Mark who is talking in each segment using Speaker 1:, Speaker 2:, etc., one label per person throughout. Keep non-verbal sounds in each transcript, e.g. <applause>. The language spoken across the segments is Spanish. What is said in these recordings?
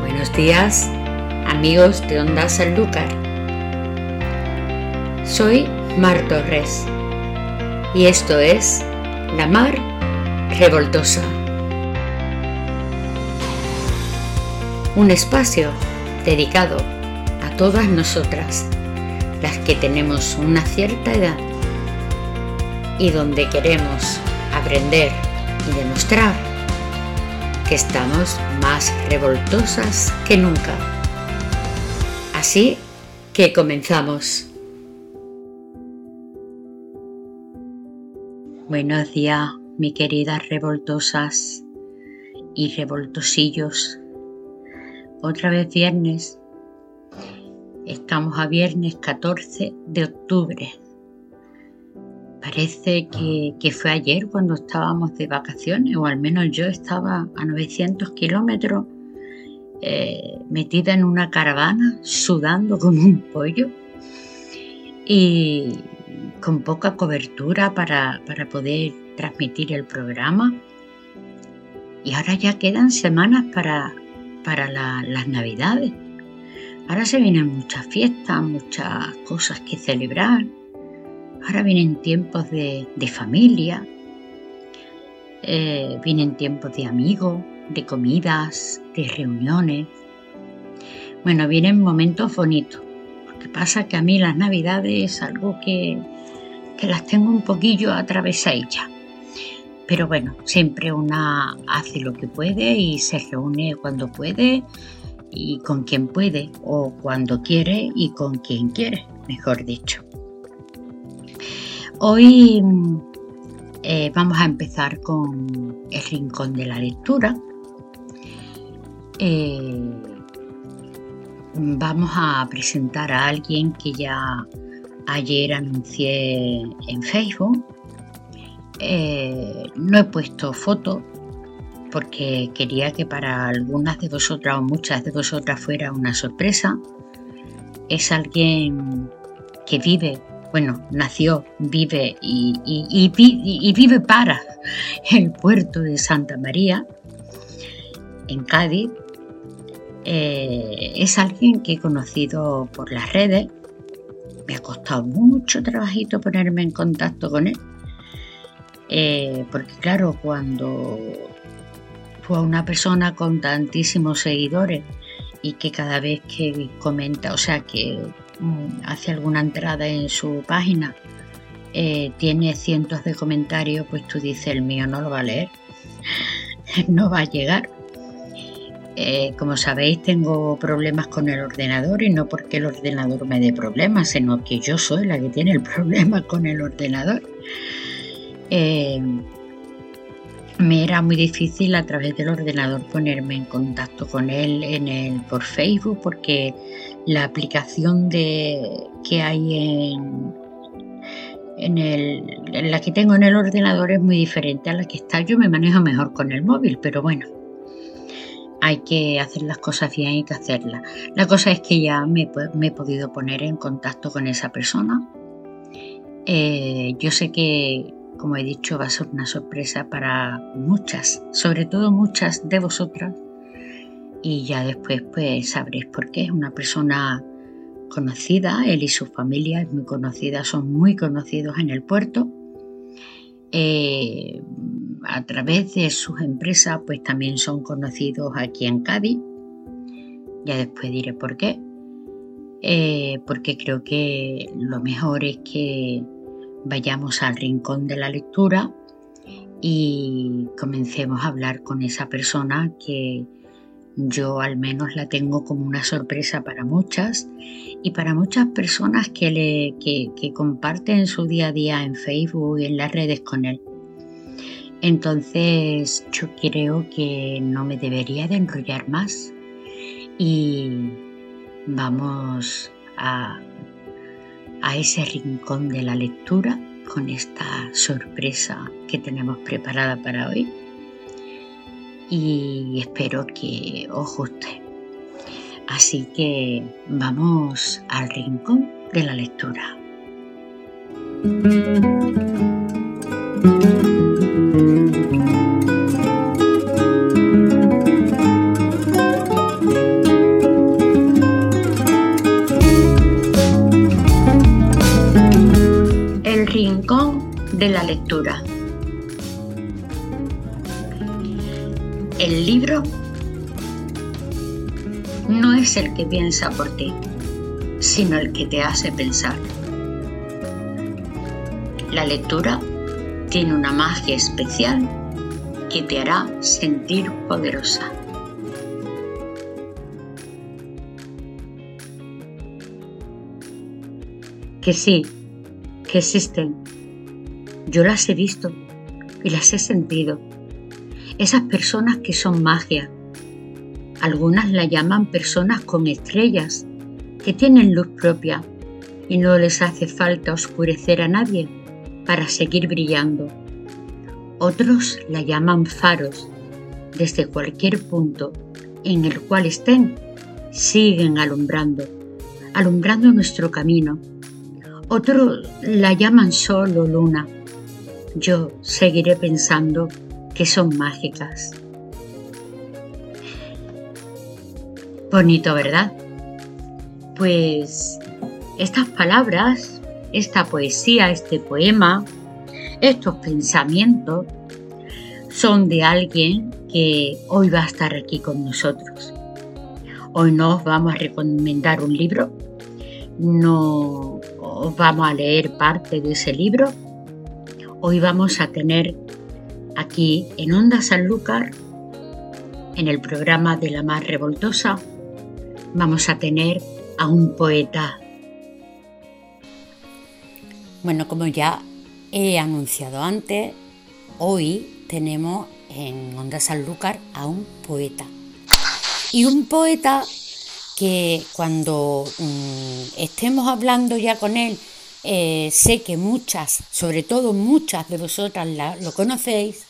Speaker 1: Buenos días, amigos de Onda Sanlúcar. Soy Mar Torres y esto es La Mar Revoltosa. Un espacio dedicado a todas nosotras, las que tenemos una cierta edad y donde queremos aprender y demostrar que estamos más revoltosas que nunca. Así que comenzamos. Buenos días, mi queridas revoltosas y revoltosillos. Otra vez viernes. Estamos a viernes 14 de octubre Parece que, fue ayer cuando estábamos de vacaciones, o al menos yo estaba a 900 kilómetros eh, metida en una caravana, sudando como un pollo y con poca cobertura para, poder transmitir el programa. Y ahora ya quedan semanas para, para las navidades. Ahora se vienen muchas fiestas, muchas cosas que celebrar. Ahora vienen tiempos de, familia, eh, vienen tiempos de amigos, de comidas, de reuniones. Bueno, vienen momentos bonitos. Lo que pasa que a mí las navidades es algo que, que las tengo un poquillo atravesadillas. Pero bueno, siempre una hace lo que puede y se reúne cuando puede y con quien puede, o cuando quiere y con quien quiere, mejor dicho. Hoy eh, vamos a empezar con el rincón de la lectura. Eh, vamos a presentar a alguien que ya ayer anuncié en Facebook. Eh, no he puesto foto porque quería que para algunas de vosotras o muchas de vosotras fuera una sorpresa. Es alguien que vive bueno, nació, vive y, vive para el puerto de Santa María, en Cádiz. Eh, es alguien que he conocido por las redes. Me ha costado mucho trabajito ponerme en contacto con él. Eh, porque claro, cuando fue una persona con tantísimos seguidores y que cada vez que comenta, o sea, que hace alguna entrada en su página, eh, tiene cientos de comentarios, pues tú dices, el mío no lo va a leer, <laughs> no va a llegar. Eh, como sabéis, tengo problemas con el ordenador y no porque el ordenador me dé problemas, sino que yo soy la que tiene el <laughs> problema con el ordenador. Eh, me era muy difícil a través del ordenador ponerme en contacto con él en el, por Facebook porque la aplicación de, que hay en, en, la que tengo en el ordenador es muy diferente a la que está. Yo me manejo mejor con el móvil, pero bueno, hay que hacer las cosas bien, hay que hacerlas. La cosa es que ya me, he podido poner en contacto con esa persona. Eh, yo sé que, como he dicho, va a ser una sorpresa para muchas, sobre todo muchas de vosotras y ya después pues sabréis por qué. Es una persona conocida, él y su familia es muy conocida, son muy conocidos en el puerto. Eh, a través de sus empresas pues también son conocidos aquí en Cádiz. Ya después diré por qué. Eh, porque creo que lo mejor es que vayamos al rincón de la lectura y comencemos a hablar con esa persona que yo al menos la tengo como una sorpresa para muchas y para muchas personas que, le, que, comparten su día a día en Facebook y en las redes con él. Entonces yo creo que no me debería de enrollar más y vamos a, a ese rincón de la lectura con esta sorpresa que tenemos preparada para hoy y espero que os guste. Así que vamos al rincón de la lectura. de la lectura.
Speaker 2: El libro no es el que piensa por ti, sino el que te hace pensar. La lectura tiene una magia especial que te hará sentir poderosa. Que sí, que existen yo las he visto y las he sentido. Esas personas que son magia. Algunas la llaman personas con estrellas, que tienen luz propia y no les hace falta oscurecer a nadie para seguir brillando. Otros la llaman faros. Desde cualquier punto en el cual estén, siguen alumbrando, alumbrando nuestro camino. Otros la llaman sol o luna. Yo seguiré pensando que son mágicas. Bonito, ¿verdad? Pues estas palabras, esta poesía, este poema, estos pensamientos son de alguien que hoy va a estar aquí con nosotros. Hoy nos vamos a recomendar un libro, no os vamos a leer parte de ese libro. Hoy vamos a tener aquí en Onda Sanlúcar, en el programa de la más revoltosa, vamos a tener a un poeta.
Speaker 1: Bueno, como ya he anunciado antes, hoy tenemos en Onda Sanlúcar a un poeta. Y un poeta que cuando mm, estemos hablando ya con él, eh, sé que muchas, sobre todo muchas de vosotras lo conocéis,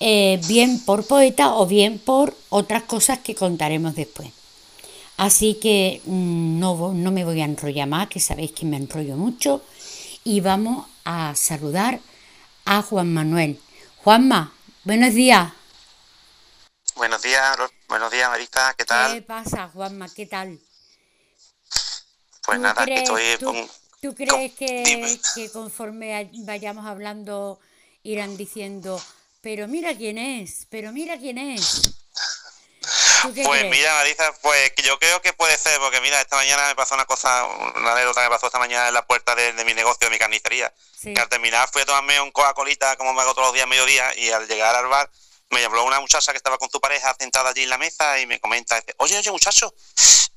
Speaker 1: eh, bien por poeta o bien por otras cosas que contaremos después. Así que mm, no, no me voy a enrollar más, que sabéis que me enrollo mucho y vamos a saludar a Juan Manuel. Juanma, buenos días.
Speaker 3: Buenos días, buenos días Marita, ¿qué tal?
Speaker 1: ¿Qué pasa, Juanma? ¿Qué tal?
Speaker 3: Pues nada, que estoy...
Speaker 1: ¿Tú, crees que, que conforme vayamos hablando irán diciendo, pero mira quién es, pero mira quién es?
Speaker 3: Pues mira, Marisa, pues yo creo que puede ser, porque mira, esta mañana me pasó una cosa, una anécdota que me pasó esta mañana en la puerta de, mi negocio, de mi carnicería. Que al terminar fui a tomarme un Coca-Colita, como me hago todos los días a mediodía, y al llegar al bar me llamó una muchacha que estaba con tu pareja sentada allí en la mesa y me comenta, dice, oye, oye, muchacho.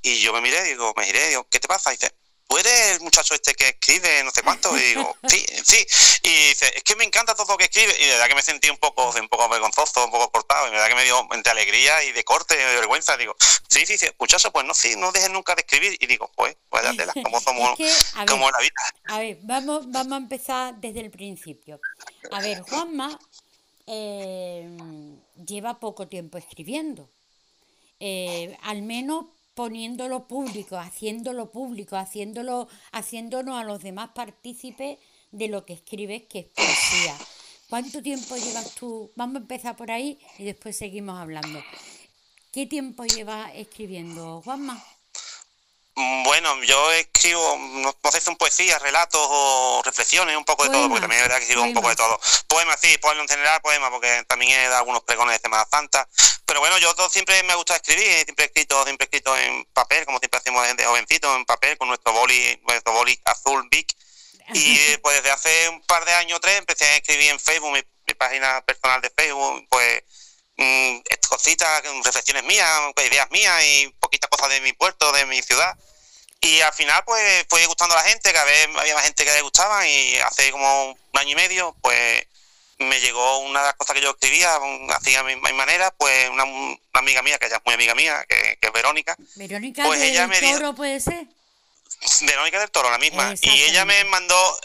Speaker 3: Y yo me miré, digo, me giré, digo, ¿qué te pasa? Y dice, ¿tú eres el muchacho este que escribe no sé cuánto? Y digo, <laughs> sí, sí. Y dice, es que me encanta todo lo que escribe. Y de verdad que me sentí un poco, un poco vergonzoso, un poco cortado. Y de verdad que me dio entre alegría y de corte, de vergüenza. Digo, sí, sí, sí, muchacho, pues no, sí, no dejes nunca de escribir. Y digo, pues, vaya <laughs> tela, como somos, como la vida.
Speaker 1: A ver, vamos, vamos a empezar desde el principio. A ver, Juanma eh, lleva poco tiempo escribiendo. Eh, al menos poniéndolo público, haciéndolo público, haciéndolo, haciéndonos a los demás partícipes de lo que escribes, que es poesía. ¿Cuánto tiempo llevas tú? Vamos a empezar por ahí y después seguimos hablando. ¿Qué tiempo llevas escribiendo, Juanma?
Speaker 3: Mm, bueno, yo escribo, no, sé si son poesías, relatos o reflexiones, un poco de todo, porque también es verdad que escribo un poco de todo. Poemas, sí, poemas en general, poemas, porque también he dado algunos pregones de Semana Santa. Pero bueno, yo todo, siempre me gusta escribir, siempre he escrito, siempre he escrito en papel, como siempre hacemos de jovencito, en papel, con nuestro boli, nuestro boli azul big. <laughs> Y pues desde hace un par de años o tres empecé a escribir en Facebook, mi, página personal de Facebook, pues mmm, cositas, reflexiones mías, ideas mías y poquitas cosas de mi puerto, de mi ciudad. Y al final, pues, fue gustando a la gente, cada vez había más gente que le gustaba y hace como un año y medio, pues, me llegó una de las cosas que yo escribía, así a mi, manera, pues, una, amiga mía, que ella es muy amiga mía, que, es Verónica.
Speaker 1: Verónica pues del ella me Toro, ¿puede ser?
Speaker 3: Verónica del Toro, la misma. Y ella me mandó,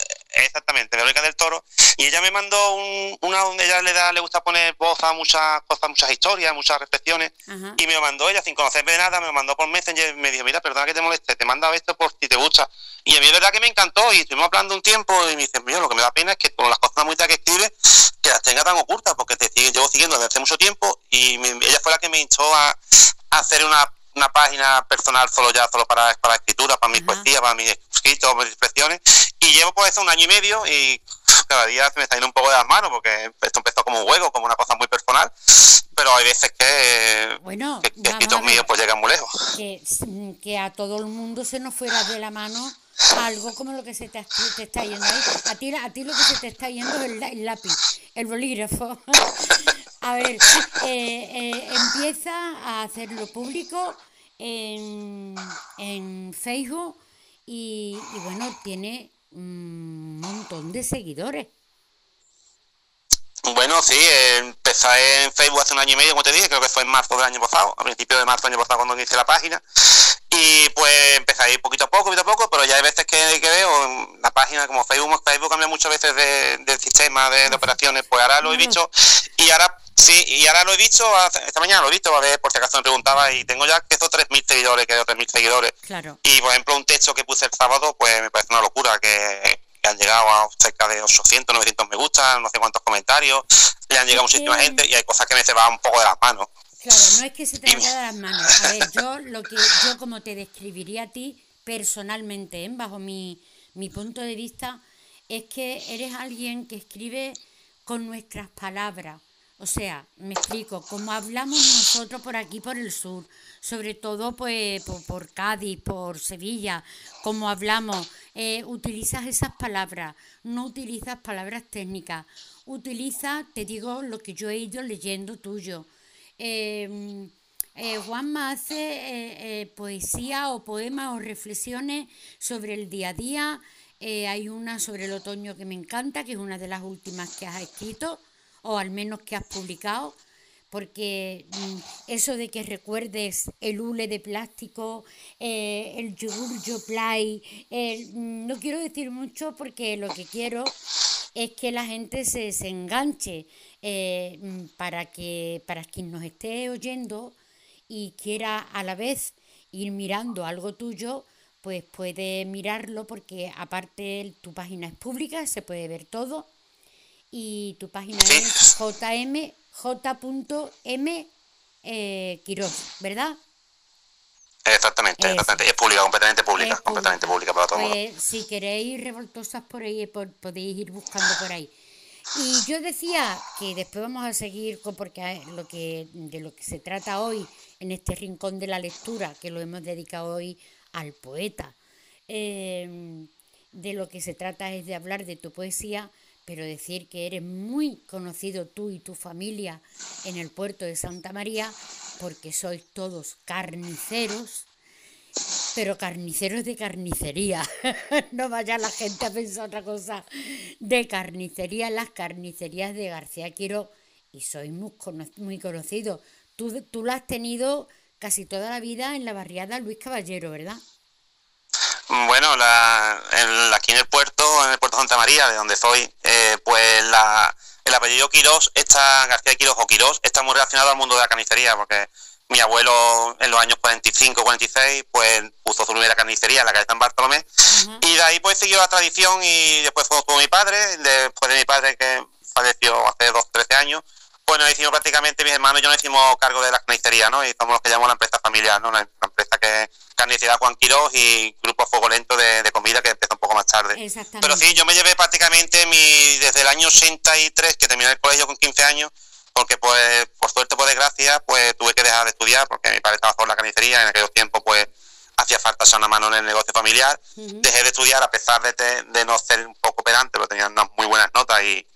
Speaker 3: exactamente, Verónica del Toro, y ella me mandó una donde ella le da, le gusta poner voz a muchas cosas, muchas historias, muchas reflexiones, y me lo mandó ella sin conocerme de nada, me lo mandó por Messenger, y me dijo, mira, perdona que te moleste, te manda esto por si te gusta. Y a mí es verdad que me encantó, y estuvimos hablando un tiempo, y me dice, mira, lo que me da pena es que con las cosas muy que escribe, que las tenga tan ocultas, porque te llevo siguiendo desde hace mucho tiempo, y ella fue la que me instó a, a hacer una una página personal solo ya, solo para, para escritura, para mi poesía, para mis escritos, mis expresiones. Y llevo pues eso un año y medio y cada día se me está yendo un poco de las manos porque esto empezó como un juego, como una cosa muy personal. Pero hay veces veces que,
Speaker 1: bueno,
Speaker 3: que, escritos míos pues llegan muy lejos.
Speaker 1: Que, a todo el mundo se nos fuera de la mano algo como lo que se te, está yendo ahí. A ti, a ti lo que se te está yendo es el, lápiz, el bolígrafo. <laughs> a ver, eh, eh, empieza a hacerlo público en, en Facebook y, y bueno, tiene un montón de seguidores.
Speaker 3: Bueno, sí, empecé en Facebook hace un año y medio, como te dije, creo que fue en marzo del año pasado, a principios de marzo del año pasado cuando hice la página. Y pues empecé a ir poquito a poco, poquito a poco, pero ya hay veces que, que veo la página como Facebook, Facebook cambia muchas veces de, del sistema de, operaciones, pues ahora lo he visto y ahora sí, y ahora lo he visto, esta mañana lo he visto, a ver por si acaso me preguntaba y tengo ya que estos 3.000 seguidores, que 3.000 seguidores.
Speaker 1: Claro.
Speaker 3: Y por ejemplo un texto que puse el sábado, pues me parece una locura, que han llegado a cerca de 800, 900 me gustan, no sé cuántos comentarios, le han llegado muchísima gente y hay cosas que me se van un poco de las manos.
Speaker 1: Claro, no es que se te vaya de las manos. A ver, yo lo que yo como te describiría a ti personalmente, ¿eh? bajo mi, mi punto de vista, es que eres alguien que escribe con nuestras palabras. O sea, me explico, como hablamos nosotros por aquí, por el sur, sobre todo pues por, Cádiz, por Sevilla, como hablamos, eh, utilizas esas palabras, no utilizas palabras técnicas, utiliza, te digo, lo que yo he ido leyendo tuyo. Em, eh, Juanma hace eh, poesía o poemas o reflexiones sobre el día a día. hay una sobre el otoño que me encanta, que es una de las últimas que has escrito o al menos que has publicado, porque mm, eso de que recuerdes el hule de plástico, eh, el yogur Yoplay, mm, no quiero decir mucho porque lo que quiero es que la gente se, se enganche eh, mm, para que para quien nos esté oyendo y quiera a la vez ir mirando algo tuyo, pues puede mirarlo porque aparte tu página es pública, se puede ver todo. Y tu página es jm, j.m eh, ¿verdad?
Speaker 3: Exactamente, exactamente, es pública, completamente pública, completamente pública para todo
Speaker 1: pues, Si queréis revoltosas por ahí, podéis ir buscando por ahí. Y yo decía que después vamos a seguir con porque lo que de lo que se trata hoy en este rincón de la lectura, que lo hemos dedicado hoy al poeta, eh, de lo que se trata es de hablar de tu poesía, pero decir que eres muy conocido tú y tu familia en el puerto de Santa María, porque sois todos carniceros, pero carniceros de carnicería. <laughs> no vaya la gente a pensar otra cosa. De carnicería, las carnicerías de García Quiro, y sois muy, muy conocido. Tú, tú la has tenido casi toda la vida en la barriada Luis Caballero, ¿verdad?
Speaker 3: Bueno, la, aquí en el puerto, en el puerto Santa María, de donde soy, eh, pues la, el apellido Quirós, está, García Quirós o Quirós, está muy relacionado al mundo de la carnicería, porque mi abuelo en los años 45, 46, pues puso su primera carnicería en la calle San Bartolomé, y de ahí pues siguió la tradición y después fue con mi padre, después de mi padre que falleció hace dos, trece años, pues nos hicimos prácticamente, mis hermanos y yo nos hicimos cargo de la carnicería, ¿no? Y somos los que llamamos la empresa familiar, ¿no? Una, empresa que carnicería Juan Quirós y Grupo Fuego Lento de, comida que empezó un poco más tarde. Pero sí, yo me llevé prácticamente mi desde el año 83, que terminé el colegio con 15 años, porque pues por suerte, por desgracia, pues tuve que dejar de estudiar porque mi padre estaba por la carnicería, en aquellos tiempos pues hacía falta echar una mano en el negocio familiar. Dejé de estudiar a pesar de, de, no ser un poco pedante, pero tenía unas muy buenas notas y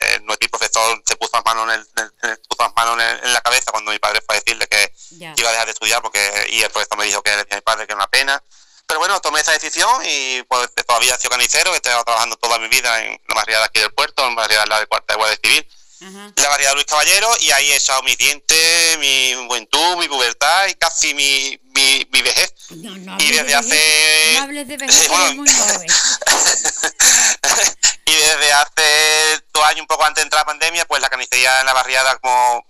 Speaker 3: eh, nuestro profesor se puso las manos, en, el, puso manos en, la cabeza cuando mi padre fue a decirle que iba a dejar de estudiar porque y el profesor me dijo que decía a mi padre que era una pena. Pero bueno, tomé esa decisión y pues todavía he sido canicero, he estado trabajando toda mi vida en la barriada aquí del puerto, en la barriada de la de Cuarta de Guardia Civil, la barriada de Luis Caballero, y ahí he echado mis dientes, mi juventud, mi pubertad y casi mi, mi, vejez.
Speaker 1: y desde hace... No hables de vejez, muy joven. <laughs>
Speaker 3: y desde hace dos años, un poco antes de entrar la pandemia, pues la carnicería en la barriada, como,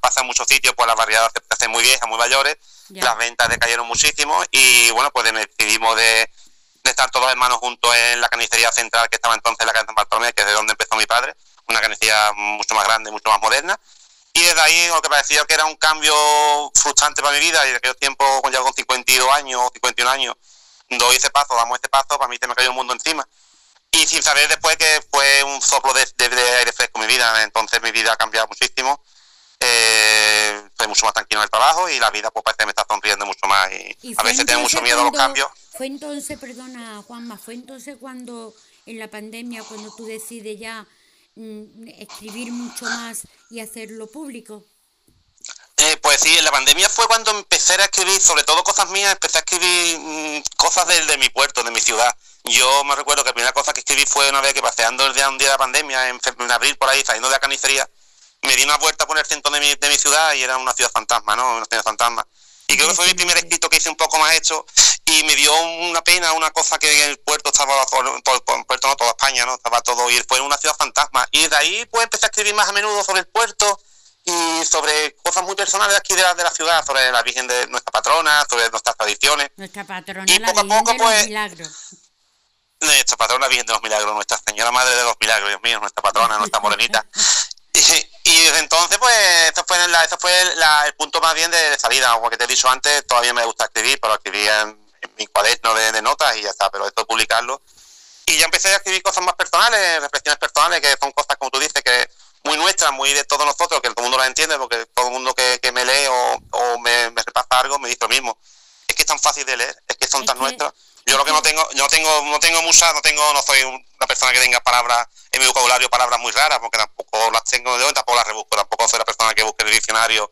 Speaker 3: pasa en muchos sitios, pues las barriadas se hacen muy viejas, muy mayores, las ventas decayeron muchísimo y bueno, pues decidimos de, estar todos hermanos juntos en la carnicería central que estaba entonces en la calle San Bartolomé, que es de donde empezó mi padre, una carnicería mucho más grande, mucho más moderna. Y desde ahí lo que parecía que era un cambio frustrante para mi vida, y de aquellos tiempos, ya con 52 años, 51 años, doy ese paso, damos este paso, para mí se me cayó el mundo encima y sin saber después que fue un soplo de, aire fresco en mi vida. Entonces mi vida ha cambiado muchísimo. Eh, mucho más tranquilo en el trabajo y la vida pues parece que me está sonriendo mucho más y, a veces tengo mucho miedo a los cambios.
Speaker 1: Fue entonces, perdona Juanma, fue entonces cuando en la pandemia, cuando tú decides ya escribir mucho más y hacerlo público.
Speaker 3: Eh, pues sí, la pandemia fue cuando empecé a escribir, sobre todo cosas mías, empecé a escribir mm, cosas de, de, mi puerto, de mi ciudad. Yo me recuerdo que la primera cosa que escribí fue una vez que paseando el día, un día de la pandemia, en, en abril por ahí, saliendo de la canicería, me di una vuelta por el centro de mi, de mi ciudad y era una ciudad fantasma, ¿no? Una ciudad fantasma. Y creo que fue mi primer escrito que hice un poco más hecho y me dio una pena, una cosa que en el puerto estaba, el puerto no, toda España, ¿no? Estaba todo, y fue una ciudad fantasma. Y de ahí pues empecé a escribir más a menudo sobre el puerto y sobre cosas muy personales aquí de la, de la ciudad, sobre la Virgen de nuestra patrona, sobre nuestras tradiciones.
Speaker 1: Nuestra patrona, y poco a poco, pues, milagros.
Speaker 3: Nuestra patrona, Virgen de los Milagros, Nuestra Señora Madre de los Milagros, Dios mío, nuestra patrona, nuestra morenita. <laughs> Y, desde entonces, pues, esto fue, la, fue el punto más bien de, salida. Como que te he dicho antes, todavía me gusta escribir, pero escribí en, mi cuaderno de, notas y ya está, pero esto es publicarlo. Y ya empecé a escribir cosas más personales, reflexiones personales, que son cosas, como tú dices, que muy nuestras, muy de todos nosotros, que todo el mundo las entiende, porque todo el mundo que, me lee o, me, repasa algo me dice lo mismo. Es que es tan fácil de leer, es que son tan nuestras. Yo lo que no tengo, yo no tengo, no tengo mucha, no tengo, no soy una persona que tenga palabras en mi vocabulario palabras muy raras, porque tampoco las tengo de hoy, tampoco las rebusco, tampoco soy la persona que busque el diccionario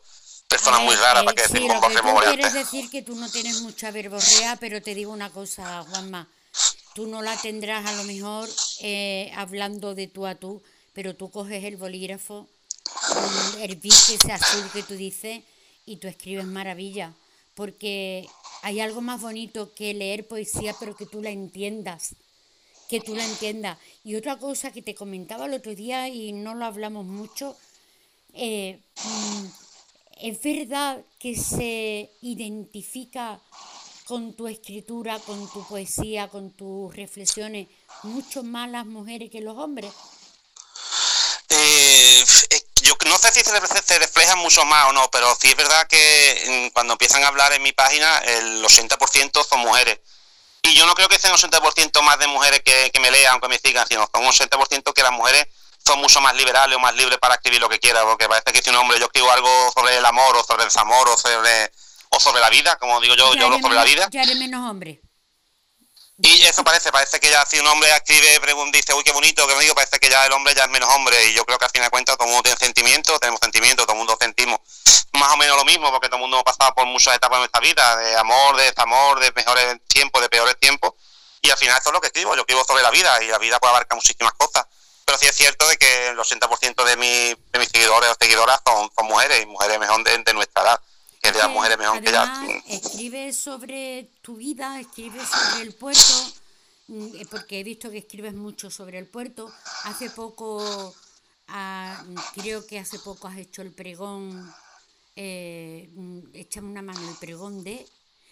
Speaker 3: personas muy raras para que
Speaker 1: decir con voz quieres decir que tú no tienes mucha verborrea, pero te digo una cosa, Juanma, tú no la tendrás a lo mejor eh, hablando de tú a tú, pero tú coges el bolígrafo, el biche ese azul que tú dices, y tú escribes maravilla, porque hay algo más bonito que leer poesía, pero que tú la entiendas que tú la entiendas. Y otra cosa que te comentaba el otro día y no lo hablamos mucho, eh, mm, es verdad que se identifica con tu escritura, con tu poesía, con tus reflexiones, mucho más las mujeres que los hombres.
Speaker 3: Eh, no sé si se, refleja mucho más o no, pero sí es verdad que mm, cuando empiezan a hablar en mi página, el 80% son mujeres. Y yo no creo que sea un 80% más de mujeres que, me lean, aunque me sigan, sino son un 80% que las mujeres son mucho más liberales o más libres para escribir lo que quieran, porque parece que si un hombre yo escribo algo sobre el amor o sobre el desamor o sobre, o sobre la vida, como digo yo, yo hablo sobre la vida.
Speaker 1: Ya eres menos hombre.
Speaker 3: Y eso parece, parece que ya si un hombre escribe, pregunta, dice, uy, qué bonito, me digo, parece que ya el hombre ya es menos hombre. Y yo creo que al fin de cuentas todo el mundo tiene sentimientos, tenemos sentimientos, todo el mundo sentimos más o menos lo mismo, porque todo el mundo ha pasado por muchas etapas de nuestra vida, de amor, de desamor, de mejores tiempos, de peores tiempos. Y al final eso es lo que escribo, yo escribo sobre la vida y la vida puede abarcar muchísimas cosas. Pero sí es cierto de que el 80% de, mi, de mis seguidores o seguidoras son, son mujeres y mujeres mejor de nuestra edad que de las mujeres mejor que ya.
Speaker 1: Escribes sobre tu vida, escribes sobre el puerto, mm, eh, porque he visto que escribes mucho sobre el puerto. Hace poco, ah, creo que hace poco has hecho el pregón, eh, mm, échame una mano, el pregón de,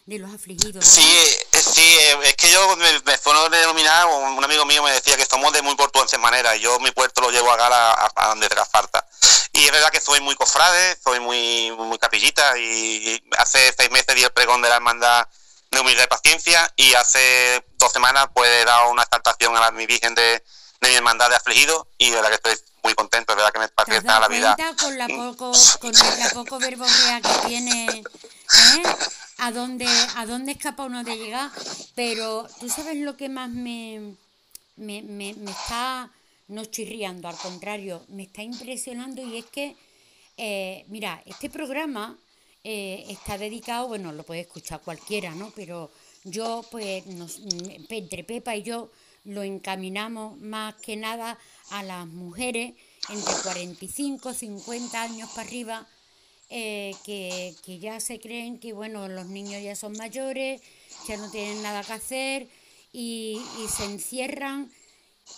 Speaker 1: de los afligidos.
Speaker 3: Sí, eh, sí, eh, es que yo me, me fue denominar, un amigo mío me decía que somos de muy portuenses manera, yo mi puerto lo llevo a gala a, donde te falta. Y es verdad que soy muy cofrade, soy muy, muy capillita y hace seis meses di el pregón de la hermandad de humildad y paciencia y hace dos semanas pues he dado una exaltación a la, mi Virgen de, de mi hermandad de afligidos y de verdad que estoy muy contento, es verdad que me parece la vida.
Speaker 1: Con la poco, con la poco verborrea que tiene, ¿eh? ¿A dónde, a dónde escapa uno de llegar? Pero tú sabes lo que más me, me, me, me está no chirriando, al contrario, me está impresionando y es que, eh, mira, este programa eh, está dedicado, bueno, lo puede escuchar cualquiera, ¿no? Pero yo, pues, nos, entre Pepa y yo lo encaminamos más que nada a las mujeres entre 45, 50 años para arriba, eh, que, que ya se creen que, bueno, los niños ya son mayores, ya no tienen nada que hacer y se encierran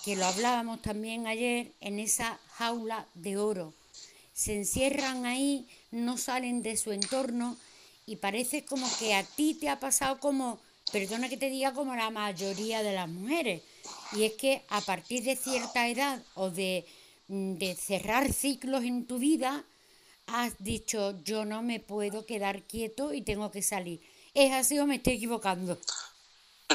Speaker 1: que lo hablábamos también ayer, en esa jaula de oro. Se encierran ahí, no salen de su entorno y parece como que a ti te ha pasado como, perdona que te diga, como la mayoría de las mujeres. Y es que a partir de cierta edad o de, mm, de cerrar ciclos en tu vida, has dicho, yo no me puedo quedar quieto y tengo que salir. ¿Es así o me estoy equivocando?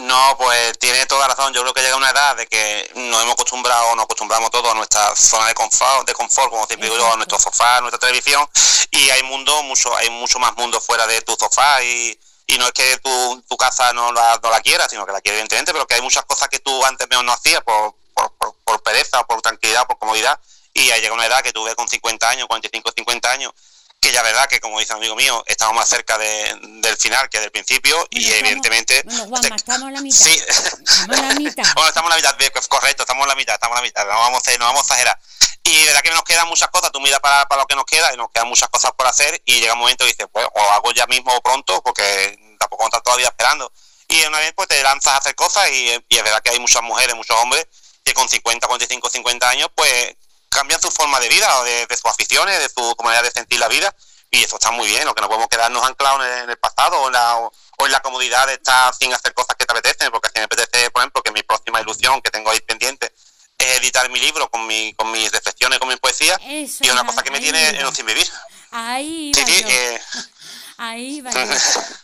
Speaker 3: No, pues tiene toda razón. Yo creo que llega una edad de que nos hemos acostumbrado, nos acostumbramos todos a nuestra zona de confort, de confort como siempre digo yo, a nuestro sofá, a nuestra televisión, y hay mundo, mucho, hay mucho más mundo fuera de tu sofá y, y no es que tu, tu casa no la, no la quieras, sino que la quieres evidentemente, pero que hay muchas cosas que tú antes menos no hacías por, por, por, pereza, por tranquilidad, por comodidad, y ahí llega una edad que tú ves con 50 años, 45, 50 años, que ya verdad que como dice un amigo mío, estamos más cerca del final que del principio y evidentemente...
Speaker 1: Bueno, estamos en la mitad. Sí. Estamos en la mitad. <laughs>
Speaker 3: bueno, estamos en la mitad, pues, correcto, estamos en la mitad, estamos en la mitad, no vamos a, no vamos a exagerar. Y de verdad que nos quedan muchas cosas, tú miras para, para lo que nos queda y nos quedan muchas cosas por hacer y llega un momento y dices, pues o hago ya mismo o pronto porque tampoco estar todavía esperando. Y una vez pues te lanzas a hacer cosas y, y es verdad que hay muchas mujeres, muchos hombres que con 50, 45, 50 años pues cambian su forma de vida, o de, sus aficiones, de su manera de sentir la vida, y eso está muy bien, lo que no podemos quedarnos anclados en el, pasado o en, la, o, en la comodidad de estar sin hacer cosas que te apetecen, porque si me apetece, por ejemplo, que mi próxima ilusión que tengo ahí pendiente es editar mi libro con, mi, con mis reflexiones, con mi poesía, y una cosa que me tiene en un sin vivir.
Speaker 1: Ahí sí, sí, eh, <laughs> Ahí va.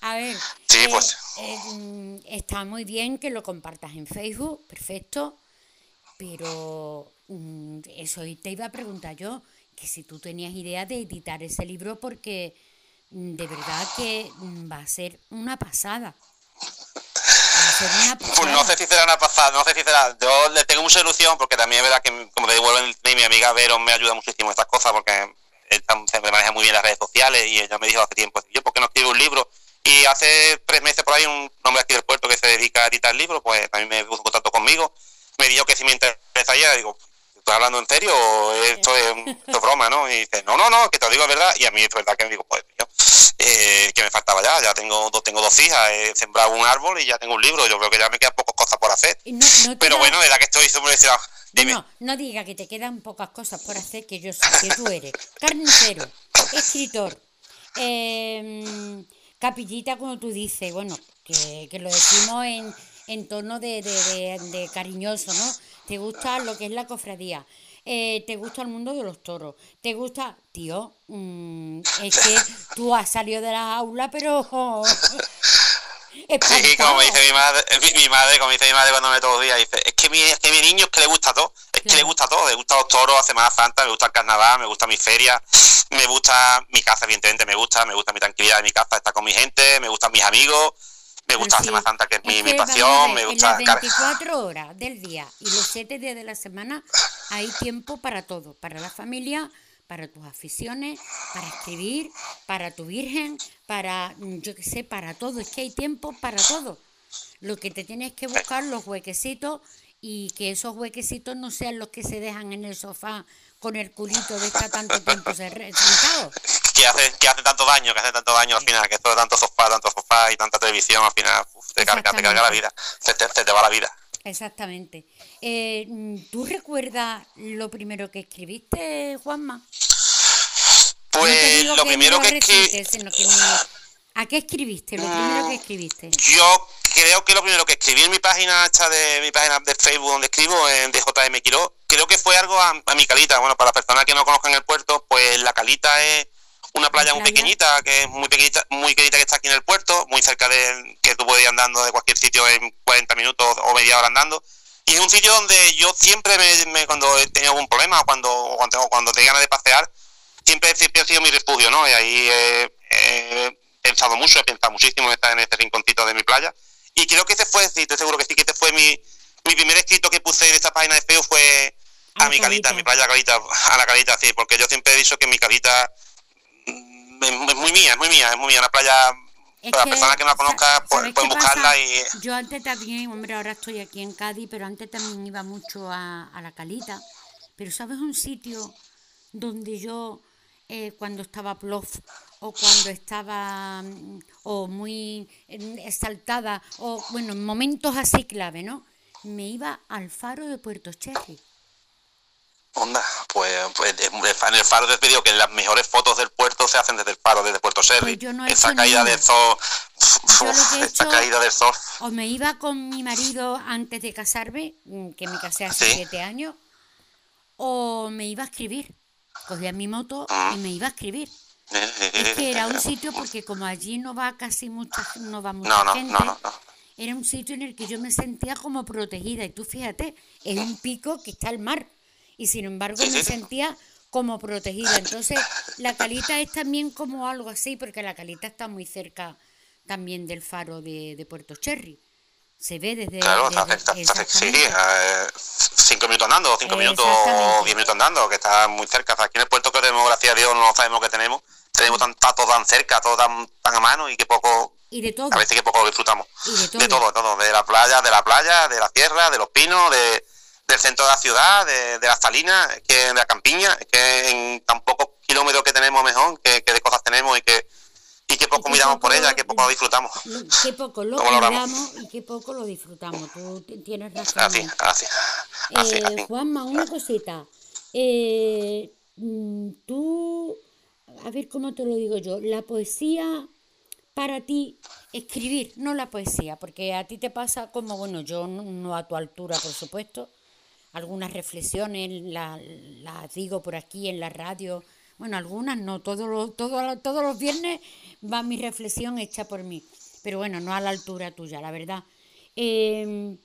Speaker 1: A ver. <laughs>
Speaker 3: Sí, pues.
Speaker 1: Eh, está muy bien que lo compartas en Facebook, perfecto. Pero Mm, eso te iba a preguntar yo, que si tú tenías idea de editar ese libro porque mm, de verdad que mm, va a ser una pasada.
Speaker 3: Pues no sé si será una pasada, no sé si será. Yo le tengo mucha ilusión porque también es verdad que, como te digo, mi amiga Vero me ayuda muchísimo en estas cosas porque él se maneja muy bien las redes sociales y ella me dijo hace tiempo, yo, ¿por qué no escribo un libro? Y hace tres meses por ahí un hombre aquí del puerto que se dedica a editar libros, pues también me puso en contacto conmigo. Me dijo que si me interesaría, digo, ¿estás hablando en serio o esto es, broma, no? Y dice, no, no, no, que te lo digo verdad. Y a mí es verdad que me digo, pues, yo, eh, que me faltaba ya, ya tengo, tengo dos hijas, he sembrado un árbol y ya tengo un libro. Yo creo que ya me quedan pocas cosas por hacer. Pero bueno, de la que estoy súper
Speaker 1: No, no diga que te quedan pocas cosas por hacer, que yo sé que tú eres <laughs> carnicero, escritor, eh, capillita, como tú dices, bueno, que, que lo decimos en, en tono de, de, de cariñoso, ¿no? Te gusta lo que es la cofradía, eh, te gusta el mundo de los toros, te gusta, tío, mm, es que tú has salido de la aula, pero...
Speaker 3: Sí, como dice mi madre, mi, madre, como dice mi madre cuando me todos los días, dice, es que mi, es que mi niño es que le gusta todo, es que le gusta todo, le gusta los toros, hace más Santa, me gusta el carnaval, me gusta mi feria, me gusta mi casa, evidentemente me gusta, me gusta mi tranquilidad de mi casa, estar con mi gente, me gustan mis amigos, me gusta la Semana Santa, que es, mi, pasión, me gusta...
Speaker 1: En las 24 horas del día y los 7 días de la semana hay tiempo para todo, para la familia, para tus aficiones, para escribir, para tu virgen, para, mm, yo qué sé, para todo. Es que hay tiempo para todo. Lo que te tienes que buscar, los huequecitos, y que esos huequecitos no sean los que se dejan en el sofá con el culito de estar tanto tiempo <laughs> sentado
Speaker 3: que hace, que hace tanto daño, que hace tanto daño al final, que esto de tanto sofá, tanto sofá y tanta televisión, al final te, carga, te carga la vida, se te, va la vida.
Speaker 1: Exactamente. Eh, ¿Tú recuerdas lo primero que escribiste, Juanma?
Speaker 3: Pues lo primero que, escribiste...
Speaker 1: ¿A qué escribiste? Lo primero que escribiste.
Speaker 3: Yo creo que lo primero que escribí en mi página esta de mi página de Facebook donde escribo en DJM Quiro, creo que fue algo a, a, mi calita. Bueno, para las personas que no conozcan el puerto, pues la calita es una playa muy pequeñita, que es muy pequeñita, muy querida que está aquí en el puerto, muy cerca de que tú puedes ir andando de cualquier sitio en 40 minutos o media hora andando. Y es un sitio donde yo siempre, me, cuando he tenido algún problema o cuando, cuando, cuando tengo ganas de pasear, siempre, siempre ha sido mi refugio, ¿no? Y ahí he pensado mucho, he pensado muchísimo en estar en este rinconcito de mi playa. Y creo que ese fue, sí, estoy seguro que sí, que este fue mi, mi primer escrito que puse en esta página de Facebook fue a, mi calita, a mi playa calita, a la calita, sí, porque yo siempre he dicho que mi calita es muy mía, es muy mía, es muy mía. Una playa, para las personas que no la conozcan, pueden buscarla y...
Speaker 1: Yo antes también, hombre, ahora estoy aquí en Cádiz, pero antes también iba mucho a, a la Calita. Pero ¿sabes un sitio donde yo, eh, cuando estaba plof, o cuando estaba mm, o muy exaltada, o bueno, en momentos así clave, ¿no? Me iba al faro de Puerto Cherry.
Speaker 3: Onda, pues, pues en el faro te digo que las mejores fotos del puerto se hacen desde el faro, desde Puerto Sherry.
Speaker 1: Pues
Speaker 3: esa caída del sol, esa caída del sol.
Speaker 1: O me iba con mi marido antes de casarme, mm, que me casé hace siete años, o me iba a escribir. Cogía mi moto y mm. me iba a escribir. Es que era un sitio porque como allí no va casi mucha, no va mucha gente. era un sitio en el que yo me sentía como protegida. Y tú fíjate, es un pico que está al mar. Y sin embargo me sentía como protegida. Entonces, la calita es también como algo así, porque la calita está muy cerca también del faro de, Puerto Cherry. Se ve desde...
Speaker 3: Claro, está, sí, eh, cinco minutos andando, cinco minutos, diez minutos andando, que está muy cerca. Aquí en el puerto que tenemos, gracias a Dios, no sabemos que tenemos. Tenemos tan, todo tan cerca, todo tan, tan a mano y que poco...
Speaker 1: Y de todo.
Speaker 3: A veces que poco lo disfrutamos. de todo. De todo, todo. De la playa, de la playa, de la tierra, de los pinos, de, del centro de la ciudad, de, de las salinas, que de la campiña, que en tan pocos kilómetros que tenemos mejor, que, de cosas tenemos y que y qué poco miramos por ella, qué poco disfrutamos. <laughs>
Speaker 1: Qué poco lo miramos y qué poco lo disfrutamos. Tú tienes razón.
Speaker 3: Así, así,
Speaker 1: eh, Juanma, una cosita. Eh, mm, tú, a ver cómo te lo digo yo, la poesía para ti, escribir, no la poesía, porque a ti te pasa como, bueno, yo no a tu altura, por supuesto, algunas reflexiones las digo por aquí en la radio, bueno, algunas no, todos los, todos, todos los viernes va mi reflexión hecha por mí, pero bueno, no a la altura tuya, la verdad. Em,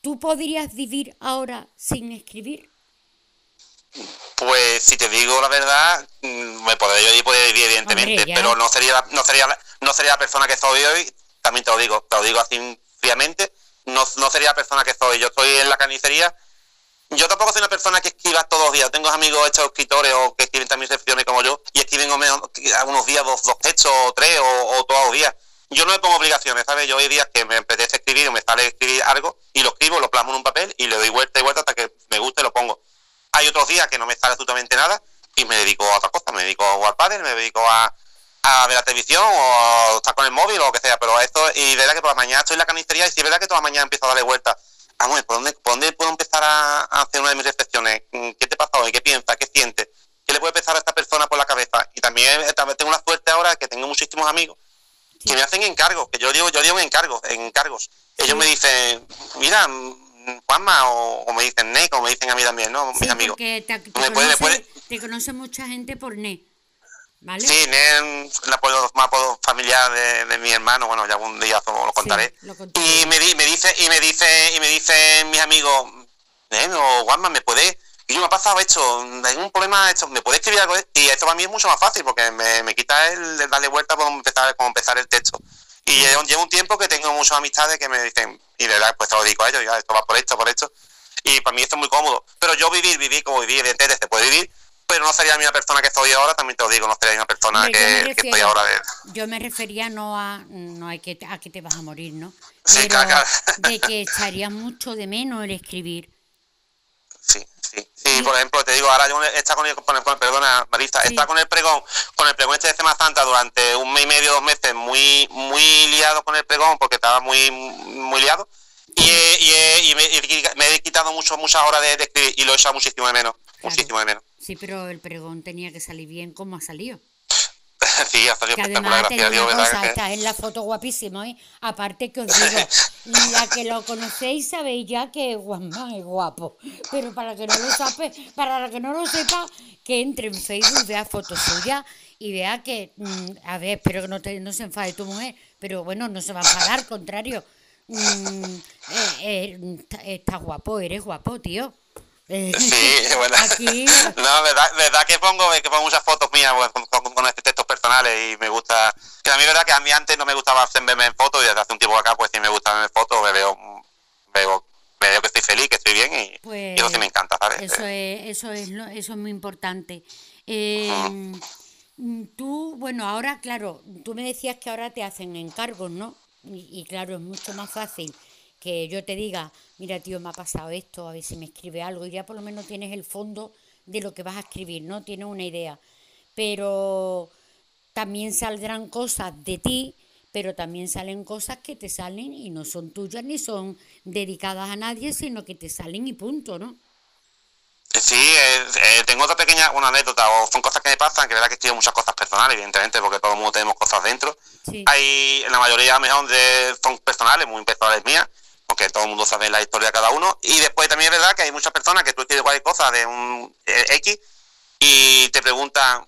Speaker 1: ¿Tú podrías vivir ahora sin escribir?
Speaker 3: Pues si te digo la verdad, mm, me podría yo poder vivir evidentemente, pero no sería no sería no sería la persona que soy hoy, también te lo digo, te lo digo así fríamente, no, no sería la persona que soy, yo estoy en la carnicería yo tampoco soy una persona que escriba todos los días. Tengo amigos hechos escritores o que escriben también secciones como yo y escriben algunos días dos, dos textos o tres o, todos los días. Yo no me pongo obligaciones, ¿sabes? Yo hay días que me apetece escribir o me sale escribir algo y lo escribo, lo plasmo en un papel y le doy vuelta y vuelta hasta que me guste y lo pongo. Hay otros días que no me sale absolutamente nada y me dedico a otra cosa. Me dedico a al padre, me dedico a, a ver la televisión o a estar con el móvil o lo que sea. Pero esto, y verdad que por la mañana estoy en la canistería y si es verdad que toda la mañana empiezo a darle vueltas vamos, ¿por dónde, ¿por dónde puedo empezar a, hacer una de mis reflexiones? Mm, ¿Qué te pasa hoy? ¿Qué piensas? ¿Qué sientes? ¿Qué le puede empezar a esta persona por la cabeza? Y también, eh, también tengo la suerte ahora que tengo muchísimos amigos que me hacen encargos, que yo digo, yo digo encargos, encargos. Ellos me dicen, mira, mm, Juanma, o, me dicen Ne, como me dicen a mí también, ¿no? Mis amigos.
Speaker 1: Te, te, conoce, te conoce mucha gente por Ne.
Speaker 3: Sí, Nen, el apodo, familiar de, mi hermano, bueno, ya algún día lo contaré. y me, me dice, y me dice, y me dice mis amigos, Nen o Juanma, ¿me puede? Y yo me ha pasado esto, hay un problema, esto, ¿me puede escribir algo? Y esto para mí es mucho más fácil porque me, quita el, darle vuelta para empezar, como empezar el texto. Y llevo un tiempo que tengo muchas amistades que me dicen, y de verdad, pues te lo digo a ellos, ya, esto va por esto, por esto. Y para mí esto es muy cómodo. Pero yo vivir, vivir como vivir, evidentemente se puede vivir, pero no sería la misma persona que estoy ahora, también te lo digo, no sería la misma persona que, estoy ahora. De...
Speaker 1: Yo me refería no a, no hay que, a que te vas a morir, ¿no?
Speaker 3: Sí,
Speaker 1: pero de que echaría mucho de menos el escribir.
Speaker 3: Sí, sí, sí, por ejemplo, te digo, ahora yo está con el, con el, perdona, Marista, está con el pregón, con el pregón este de Semana Santa durante un mes y medio, dos meses, muy, muy liado con el pregón, porque estaba muy, muy liado, y, y, y, me, he quitado mucho, muchas horas de, escribir y lo he echado muchísimo de menos, muchísimo de menos.
Speaker 1: Sí, pero el pregón tenía que salir bien como ha salido. <laughs>
Speaker 3: sí, ha salido espectacular, gracias a Dios.
Speaker 1: Cosa, Está en la foto guapísimo, ¿eh? Aparte que os digo, <laughs> la que lo conocéis sabéis ya que Juanma es guapo. Pero para que no lo sepa, para que no lo sepa, que entre en Facebook, vea fotos suyas y vea que, mm, a ver, espero que no, te, no se enfade tu mujer, pero bueno, no se va a enfadar, al contrario. Mm, eh, eh, está guapo, eres guapo, tío.
Speaker 3: Eh, sí, <laughs> bueno. <laughs> No, verdad, verdad que pongo, que pongo muchas fotos mías con, con, estos textos personales y me gusta. Que a mí, verdad que a mí antes no me gustaba hacerme en fotos y desde hace un tiempo acá, pues sí me gusta verme fotos, me veo, veo, veo que estoy feliz, que estoy bien y, eso sí me pues, encanta, ¿sabes?
Speaker 1: Eso es, eso es, eso es muy importante. Eh, tú, bueno, ahora, claro, tú me decías que ahora te hacen encargos, ¿no? y claro, es mucho más fácil que yo te diga, mira tío, me ha pasado esto, a ver si me escribe algo, y ya por lo menos tienes el fondo de lo que vas a escribir, ¿no? Tienes una idea. Pero también saldrán cosas de ti, pero también salen cosas que te salen y no son tuyas ni son dedicadas a nadie, sino que te salen y punto, ¿no?
Speaker 3: Sí, eh, eh, tengo otra pequeña una anécdota, o son cosas que me pasan, que verdad que escribo muchas cosas personales, evidentemente, porque todo el mundo tenemos cosas dentro. Hay, en la mayoría, mejor, de, son personales, muy personales mías, porque todo el mundo sabe la historia de cada uno. Y después también es verdad que hay muchas personas que tú escribes cualquier cosa de un eh, X y te preguntan,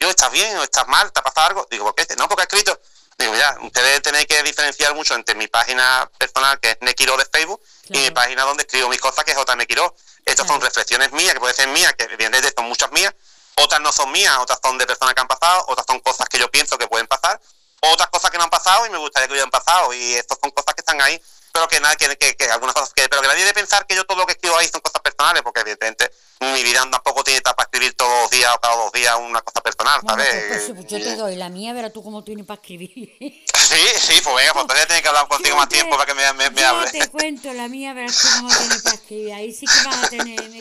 Speaker 3: yo, ¿estás bien o estás mal? ¿Te ha pasado algo? Digo, ¿por qué? No, porque he escrito, Digo, ya, ustedes tenéis que diferenciar mucho entre mi página personal, que es Nekiro de Facebook, y mi página donde escribo mis cosas, que es JMekiro. Estas son reflexiones mías, que pueden ser mías, que evidentemente son muchas mías, otras no son mías, otras son de personas que han pasado, otras son cosas que yo pienso que pueden pasar, otras cosas que no han pasado y me gustaría que hubieran pasado, y estas son cosas que están ahí, pero que nada, que, que, algunas cosas que, pero que nadie debe pensar que yo todo lo que escribo ahí son cosas personales, porque evidentemente mi vida tampoco tiene para escribir todos los días o cada dos días una cosa personal, ¿sabes?
Speaker 1: Pues, pues, pues, yo te doy la mía, verás tú cómo tienes para escribir. <laughs>
Speaker 3: Sí, sí, pues venga, pues entonces tienes que hablar contigo más tiempo para que me, me, me
Speaker 1: yo te cuento la mía, verás tú cómo tienes para escribir. Ahí sí que vas a tener, me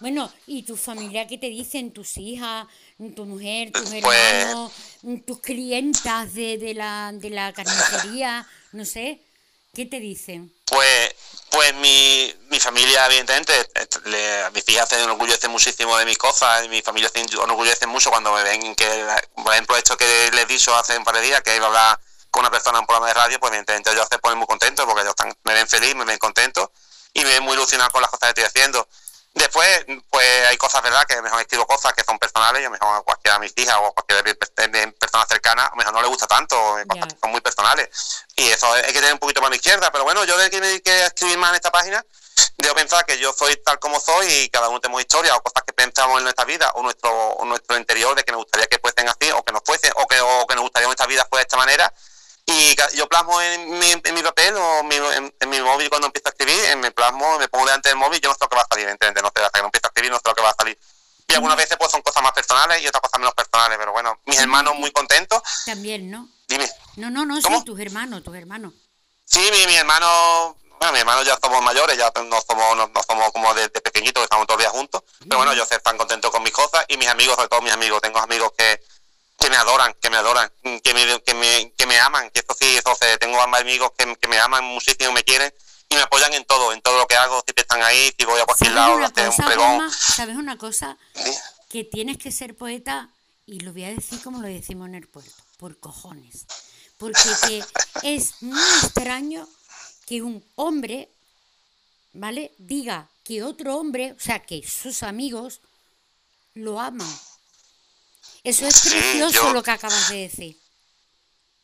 Speaker 1: Bueno, ¿y tu familia qué te dicen? ¿Tus hijas, tu mujer, tus hermanos, tus clientas de, de, la, de la carnicería? No sé, ¿qué te dicen?
Speaker 3: Pues pues mi, mi familia, evidentemente, le, mis hijas se enorgullecen muchísimo de mis cosas, y mi familia se enorgullece mucho cuando me ven que, por ejemplo, esto que les he dicho hace un par de días, que iba a hablar con una persona en un programa de radio, pues evidentemente ellos se ponen muy contentos porque ellos están, me ven feliz, me ven contento y me ven muy ilusionado con las cosas que estoy haciendo. Después, pues hay cosas, ¿verdad? Que mejor escribo cosas que son personales, y a mejor a cualquiera de mis hijas o a cualquier persona cercana, mejor no le gusta tanto, que son muy personales. Y eso hay que tener un poquito más a mi izquierda. Pero bueno, yo de que me a escribir más en esta página, debo pensar que yo soy tal como soy y cada uno tenemos historia o cosas que pensamos en nuestra vida o nuestro, nuestro interior de que nos gustaría que fuesen así o que no fuesen o que, o que nos gustaría que nuestra vida fuera de esta manera y yo plasmo en mi, en mi papel o en, mi móvil cuando empiezo a escribir, me plasmo, me pongo delante del móvil, yo no sé lo que va a salir, ¿entiendes? No sé, hasta que no empiezo a escribir no sé lo que va a salir. Y algunas veces pues son cosas más personales y otras cosas menos personales, pero bueno, mis hermanos muy contentos.
Speaker 1: También, ¿no?
Speaker 3: Dime.
Speaker 1: No, no, no, sí, tus hermanos, tus hermanos.
Speaker 3: Sí, mi, mi hermano, bueno, mis hermanos ya somos mayores, ya no somos, no, somos como de, pequeñitos, que estamos todos los días juntos, pero bueno, yo sé, están contentos con mis cosas y mis amigos, sobre todo mis amigos, tengo amigos que que me adoran, que me adoran, que me, que me, que me aman, que eso sí, eso sé, tengo amigos que, que me aman muchísimo, me quieren y me apoyan en todo, en todo lo que hago, si están ahí, si voy a cualquier lado, hacer un pregón.
Speaker 1: ¿Sabes una cosa? Que tienes que ser poeta, y lo voy a decir como lo decimos en el puerto, por cojones. Porque <laughs> es muy extraño que un hombre, ¿vale? Diga que otro hombre, o sea, que sus amigos lo aman eso es precioso lo que acabas de decir.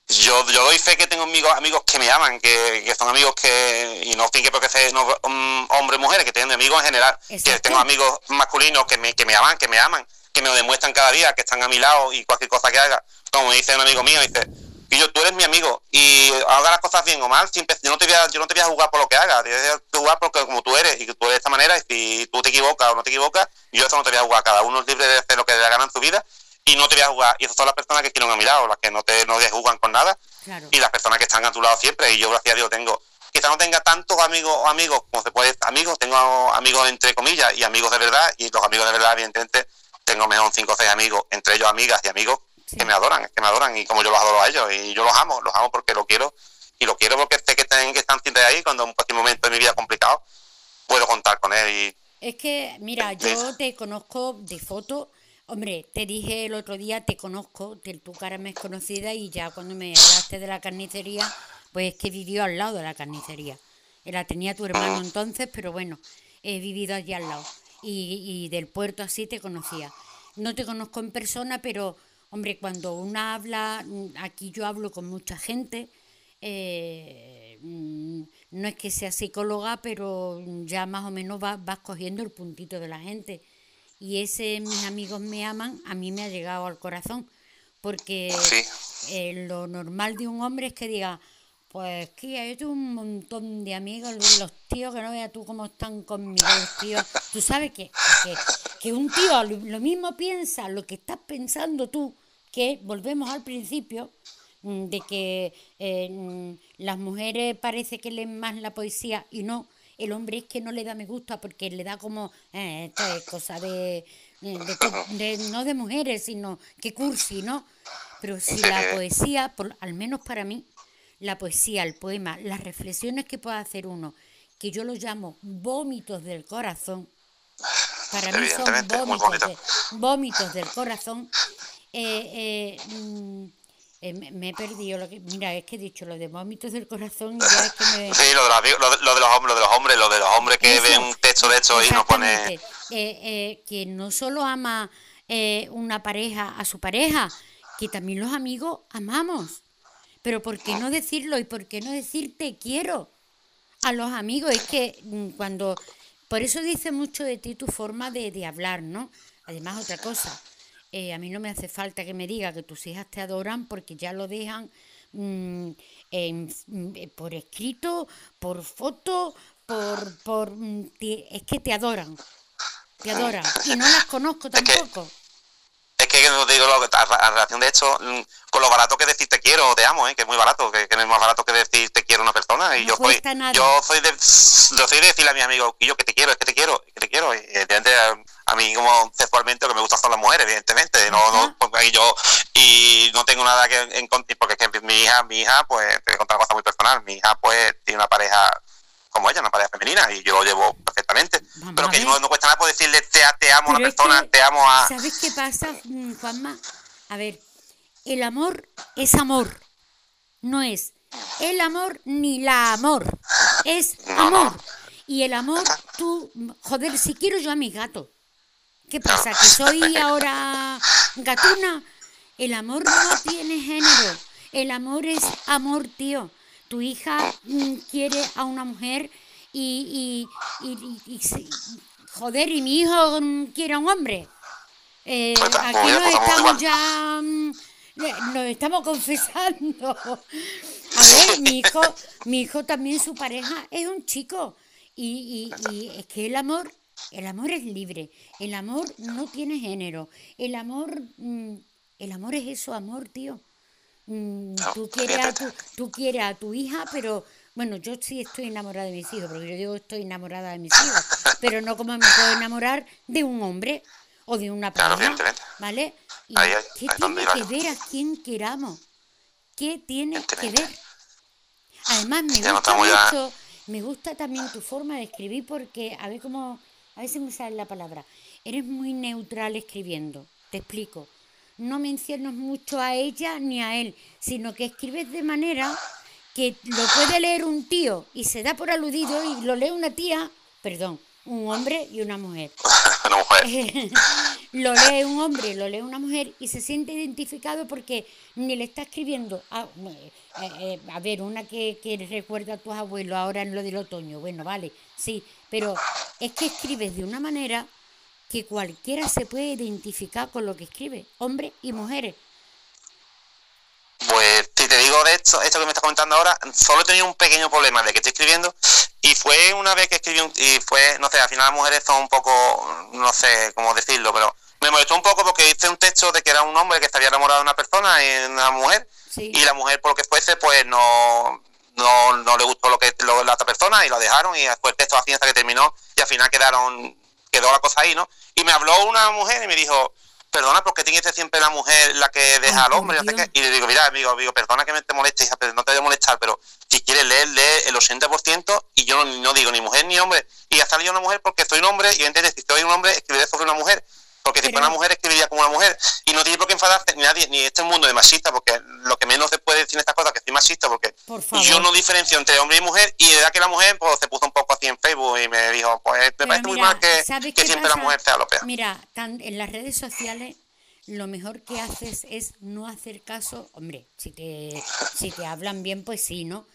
Speaker 3: Yo, yo doy fe que tengo amigos, amigos que me aman, que, que son amigos que, y no que porque sean no, um, hombres mujeres, que tengo amigos en general, que tengo amigos masculinos que me, que me aman, que me aman, que me lo demuestran cada día, que están a mi lado y cualquier cosa que haga, como dice un amigo mío, dice, y yo, tú eres mi amigo y haga las cosas bien o mal, siempre, yo no te voy a, yo no te voy a jugar por lo que hagas, te voy a jugar porque como tú eres y tú eres de esta manera y si tú te equivocas o no te equivocas, yo eso no te voy a jugar, cada uno es libre de hacer lo que le da gana en su vida y no te voy a jugar. Y esas son las personas que quieren a mi lado, las que no te, no te jugan con nada. Y las personas que están a tu lado siempre. Y yo, gracias a Dios, tengo. Quizá no tenga tantos amigos o amigos como se puede. Amigos, tengo amigos entre comillas y amigos de verdad. Y los amigos de verdad, evidentemente, tengo mejor cinco o seis amigos, entre ellos amigas y amigos que me adoran, que me adoran. Y como yo los adoro a ellos. Y yo los amo, los amo porque lo quiero. Y lo quiero porque sé que, están, que están siempre ahí cuando en cualquier momento de mi vida complicado puedo contar con él. Y,
Speaker 1: es que, mira, yo te conozco de foto Hombre, te dije el otro día, te conozco, tu cara me es conocida y ya cuando me hablaste de la carnicería, pues es que vivió al lado de la carnicería. La tenía tu hermano entonces, pero bueno, he vivido allí al lado. Y, y del puerto así te conocía. No te conozco en persona, pero hombre, cuando una habla, aquí yo hablo con mucha gente, eh, mm, no es que sea psicóloga, pero ya más o menos vas, vas cogiendo el puntito de la gente y ese mis amigos me aman, a mí me ha llegado al corazón, porque eh, lo normal de un hombre es que diga, pues que yo tengo un montón de amigos, los tíos que no veas tú cómo están conmigo, los tíos. Tú sabes que, que, un tío lo, mismo piensa, lo que estás pensando tú, que volvemos al principio, mm, de que eh, mm, las mujeres parece que leen más la poesía y no, el hombre es que no le da me gusta porque le da como, eh, esto es cosa de, no de mujeres, sino que cursi, ¿no? Pero si la poesía, por, al menos para mí, la poesía, el poema, las reflexiones que puede hacer uno, que yo lo llamo vómitos del corazón, para mí son vómitos, vómitos del corazón, eh, eh, mm, eh, me, he perdido. Lo que, mira, es que he dicho lo de vómitos del corazón. Ya es que me...
Speaker 3: Sí, lo de, los, lo, de los hombres, lo de los hombres, lo de los hombres que ven un texto de esto y nos pone.
Speaker 1: Eh, eh, que no solo ama una pareja a su pareja, que también los amigos amamos. Pero ¿por qué no decirlo y por qué no decir te quiero a los amigos? Es que mm, cuando... Por eso dice mucho de ti tu forma de, de hablar, ¿no? Además, otra cosa, eh, a mí no me hace falta que me diga que tus hijas te adoran porque ya lo dejan mm, mm, por escrito, por foto, por... por es que te adoran, te adoran. Y no las conozco tampoco
Speaker 3: que no digo lo, a, relación de esto, mm, con lo barato que decir te quiero o te amo, ¿eh? que es muy barato, que, no es más barato que decir te quiero a una persona. Y yo, soy, yo soy de yo soy de decirle a mi amigo, yo que te quiero, es que te quiero, es que te quiero. Y, evidentemente, a, mí como sexualmente lo que me gustan son las mujeres, evidentemente. No, no, porque yo, y no tengo nada que en porque es que mi hija, mi hija, pues, te voy a contar una cosa muy personal, mi hija pues tiene una pareja como ella, una pareja femenina, y yo lo llevo perfectamente. pero que no, cuesta nada por decirle te, te amo a una persona, te amo a...
Speaker 1: ¿Sabes qué pasa, mm, Juanma? A ver, el amor es amor, no es el amor ni la amor, es amor. Y el amor, tú, joder, si quiero yo a mi gato, ¿qué pasa? ¿Que soy <laughs> ahora gatuna? El amor no tiene género, el amor es amor, tío tu hija mm, quiere a una mujer y, joder, y mi hijo mm, quiere a un hombre. Eh, aquí nos estamos ya, mm, nos estamos confesando. A ver, mi hijo, mi hijo también su pareja es un chico y, y es que el amor, el amor es libre, el amor no tiene género, el amor, el amor es eso, amor, tío. Mm, tú, quieres a tu, tú quieres a tu hija, pero bueno, yo sí estoy enamorada de mis hijos, porque yo digo estoy enamorada de mis hijos, pero no como me puedo enamorar de un hombre o de una pareja, ¿vale? ¿Qué tiene que ver a quien queramos? ¿Qué tiene que ver? Además, me gusta mucho, me gusta también tu forma de escribir porque, a ver cómo, a veces me sale la palabra, eres muy neutral escribiendo, te explico no mencionas mucho a ella ni a él, sino que escribes de manera que lo puede leer un tío y se da por aludido y lo lee una tía, perdón, un hombre y una mujer. <laughs> <laughs> lo lee un hombre, lo lee una mujer y se siente identificado porque ni le está escribiendo. A, eh, eh, a ver, una que, que, recuerda a tus abuelos ahora en lo del otoño, bueno, vale, sí, pero es que escribes de una manera que cualquiera se puede identificar con lo que escribe, hombres y mujeres.
Speaker 3: Pues si te digo de esto, esto que me estás comentando ahora, solo he tenido un pequeño problema de que estoy escribiendo y fue una vez que escribí un, y fue, no sé, al final las mujeres son un poco, no sé cómo decirlo, pero me molestó un poco porque hice un texto de que era un hombre que estaría enamorado de una persona y una mujer y la mujer por lo que fuese pues no no, no le gustó lo que lo, la otra persona y lo dejaron y después el texto así hasta que terminó y al final quedaron quedó la cosa ahí, ¿no? Y me habló una mujer y me dijo, perdona, porque tiene que ser siempre la mujer la que deja al hombre? Y le digo, mira, amigo, amigo, perdona que me te moleste, hija, pero no te voy a molestar, pero si quieres leer, lee el 80% y yo no, digo ni mujer ni hombre. Y hasta yo una mujer porque soy un hombre y entonces si soy un hombre escribiré sobre una mujer. Porque si fuera una mujer escribiría como una mujer. Y no tiene por qué enfadarse ni nadie, ni este mundo de machista, porque lo que menos se puede decir en estas cosas es que soy machista, porque yo no diferencio entre hombre y mujer, y de verdad que la mujer pues, se puso un poco así en Facebook y me dijo, pues me parece muy mal que, siempre la mujer sea lo peor.
Speaker 1: Mira, en las redes sociales lo mejor que haces es no hacer caso, hombre, si te, si te hablan bien, pues sí, ¿no?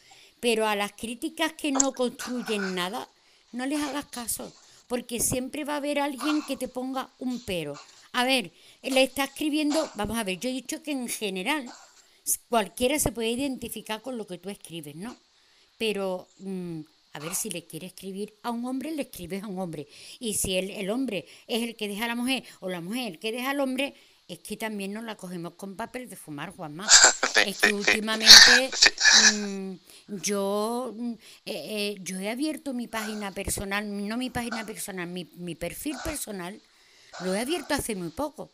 Speaker 1: Pero a las críticas que no construyen nada, no les hagas caso porque siempre va a haber alguien que te ponga un pero. A ver, le está escribiendo, vamos a ver, yo he dicho que en general cualquiera se puede identificar con lo que tú escribes, ¿no? Pero mm, a ver si le quiere escribir a un hombre, le escribes a un hombre. Y si el, el hombre es el que deja a la mujer o la mujer el que deja al hombre, es que también nos la cogemos con papel de fumar, Juanma. <laughs> es que últimamente mm, yo, mm, eh, eh, yo he abierto mi página personal, no mi página personal, mi, mi perfil personal, lo he abierto hace muy poco.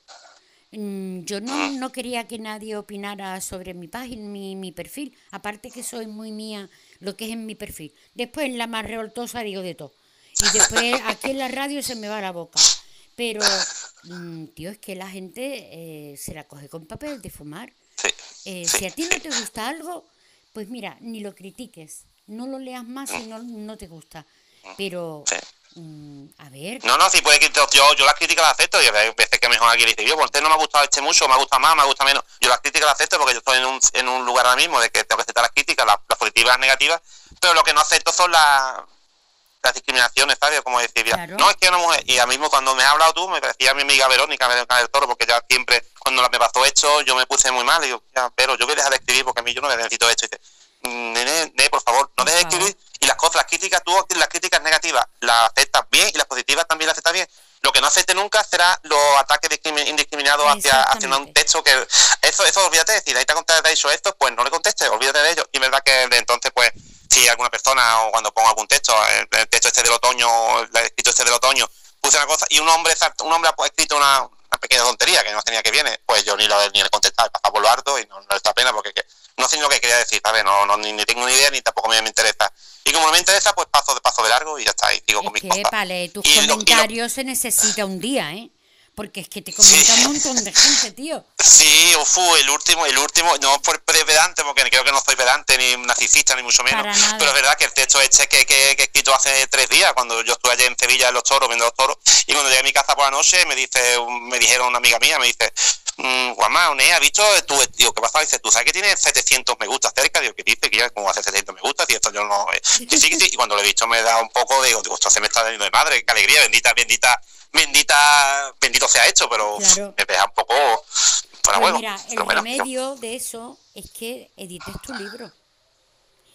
Speaker 1: Mm, yo no, no, quería que nadie opinara sobre mi página, mi, mi, perfil, aparte que soy muy mía lo que es en mi perfil. Después en la más revoltosa digo de todo. Y después aquí en la radio se me va la boca. Pero, tío, es que la gente eh, se la coge con papel de fumar. Si a ti no te gusta algo, pues mira, ni lo critiques, no lo leas más si no, no te gusta. Pero Mm, a ver.
Speaker 3: No, no, sí puede que yo, yo las críticas las acepto y a veces que mejor alguien dice, yo, pues no me ha gustado este mucho, me ha gustado más, me ha gustado menos. Yo las críticas las acepto porque yo estoy en un, en un lugar ahora mismo de que tengo que aceptar las críticas, las, positivas y las negativas, pero lo que no acepto son las, las discriminaciones, ¿sabes? Como decir, no, es que una mujer, y a mismo cuando me has hablado tú, me parecía mi amiga Verónica, Verónica del Toro, porque ya siempre, cuando me pasó esto, yo me puse muy mal, y digo, ya, pero yo voy a dejar de escribir porque a mí yo no necesito esto. Y dice, mm, nene, nene, por favor, no dejes de escribir, y las cosas, las críticas, tú las críticas negativas las aceptas bien y las positivas también las aceptas bien. Lo que no acepte nunca será los ataques indiscriminados hacia, hacia un texto que eso, eso olvídate de decir, ahí te ha dicho esto, pues no le contestes, olvídate de ello. Y verdad que entonces pues si alguna persona o cuando pongo algún texto, el, texto este del otoño, el escrito este del otoño, puse una cosa y un hombre un hombre ha escrito una, pequeña tontería que no tenía que viene, pues yo ni lo ni le contestaba, pasaba por lo harto y no, no está pena porque no sé ni lo que quería decir, ¿sabes? No, no ni, tengo ni idea ni tampoco me, me interesa. Y como no me interesa, pues paso de paso de largo y ya está, y sigo con mis
Speaker 1: que, Vale, tus comentarios se necesita un día, ¿eh? Porque es que te comenta un montón de gente, tío.
Speaker 3: Sí, ufu, el último, el último, no por pedante, porque creo que no soy pedante ni narcisista, ni mucho menos. Pero es verdad que el texto este que, que, que, he escrito hace tres días, cuando yo estuve allí en Sevilla en los toros, viendo los toros, y cuando llegué a mi casa por la noche, me dice, me dijeron una amiga mía, me dice, mmm, Juanma, ¿ha visto tú? Digo, ¿qué pasa? Dice, ¿tú sabes que tiene 700 me gusta cerca? Digo, ¿qué dice? Que ya como hace 700 me gusta, y esto yo no. Eh, sí, sí, Y cuando lo he visto me da un poco de, digo, esto se me está dando de madre, qué alegría, bendita, bendita bendita, bendito sea hecho, pero me deja un poco. Bueno,
Speaker 1: bueno, mira, el remedio de eso es que edites tu libro.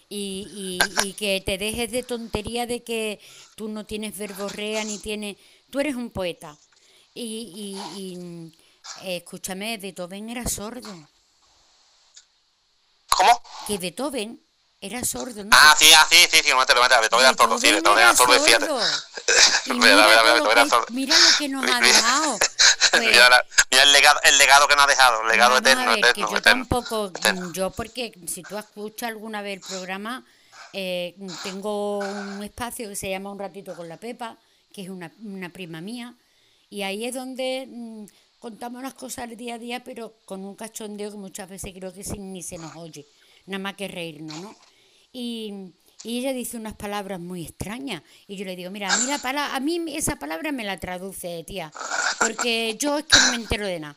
Speaker 1: Y, y, que te dejes de tontería de que tú no tienes verborrea ni tienes. Tú eres un poeta. Y, y, escúchame, Beethoven era sordo.
Speaker 3: ¿Cómo?
Speaker 1: Que Beethoven era sordo, ¿no?
Speaker 3: Ah, sí, ah, sí, sí, sí, mate, mate, Beethoven era sordo, sí, Beethoven era sordo, fíjate. <laughs> <laughs>
Speaker 1: Mira lo que nos <laughs> ha dejado.
Speaker 3: mira, mira, el, legado, el legado que nos ha dejado, el legado eterno, eterno,
Speaker 1: yo tampoco, yo porque si tú escuchas alguna vez el programa, eh, tengo un espacio que se llama Un ratito con la Pepa, que es una, una prima mía, y ahí es donde mm, contamos las cosas del día a día, pero con un cachondeo que muchas veces creo que ni se nos oye, nada más que reírnos, ¿no? Y, ella dice unas palabras muy extrañas. Y yo le digo, mira, a mí, la a mí esa palabra me la traduce, tía, porque yo es que no me entero de nada.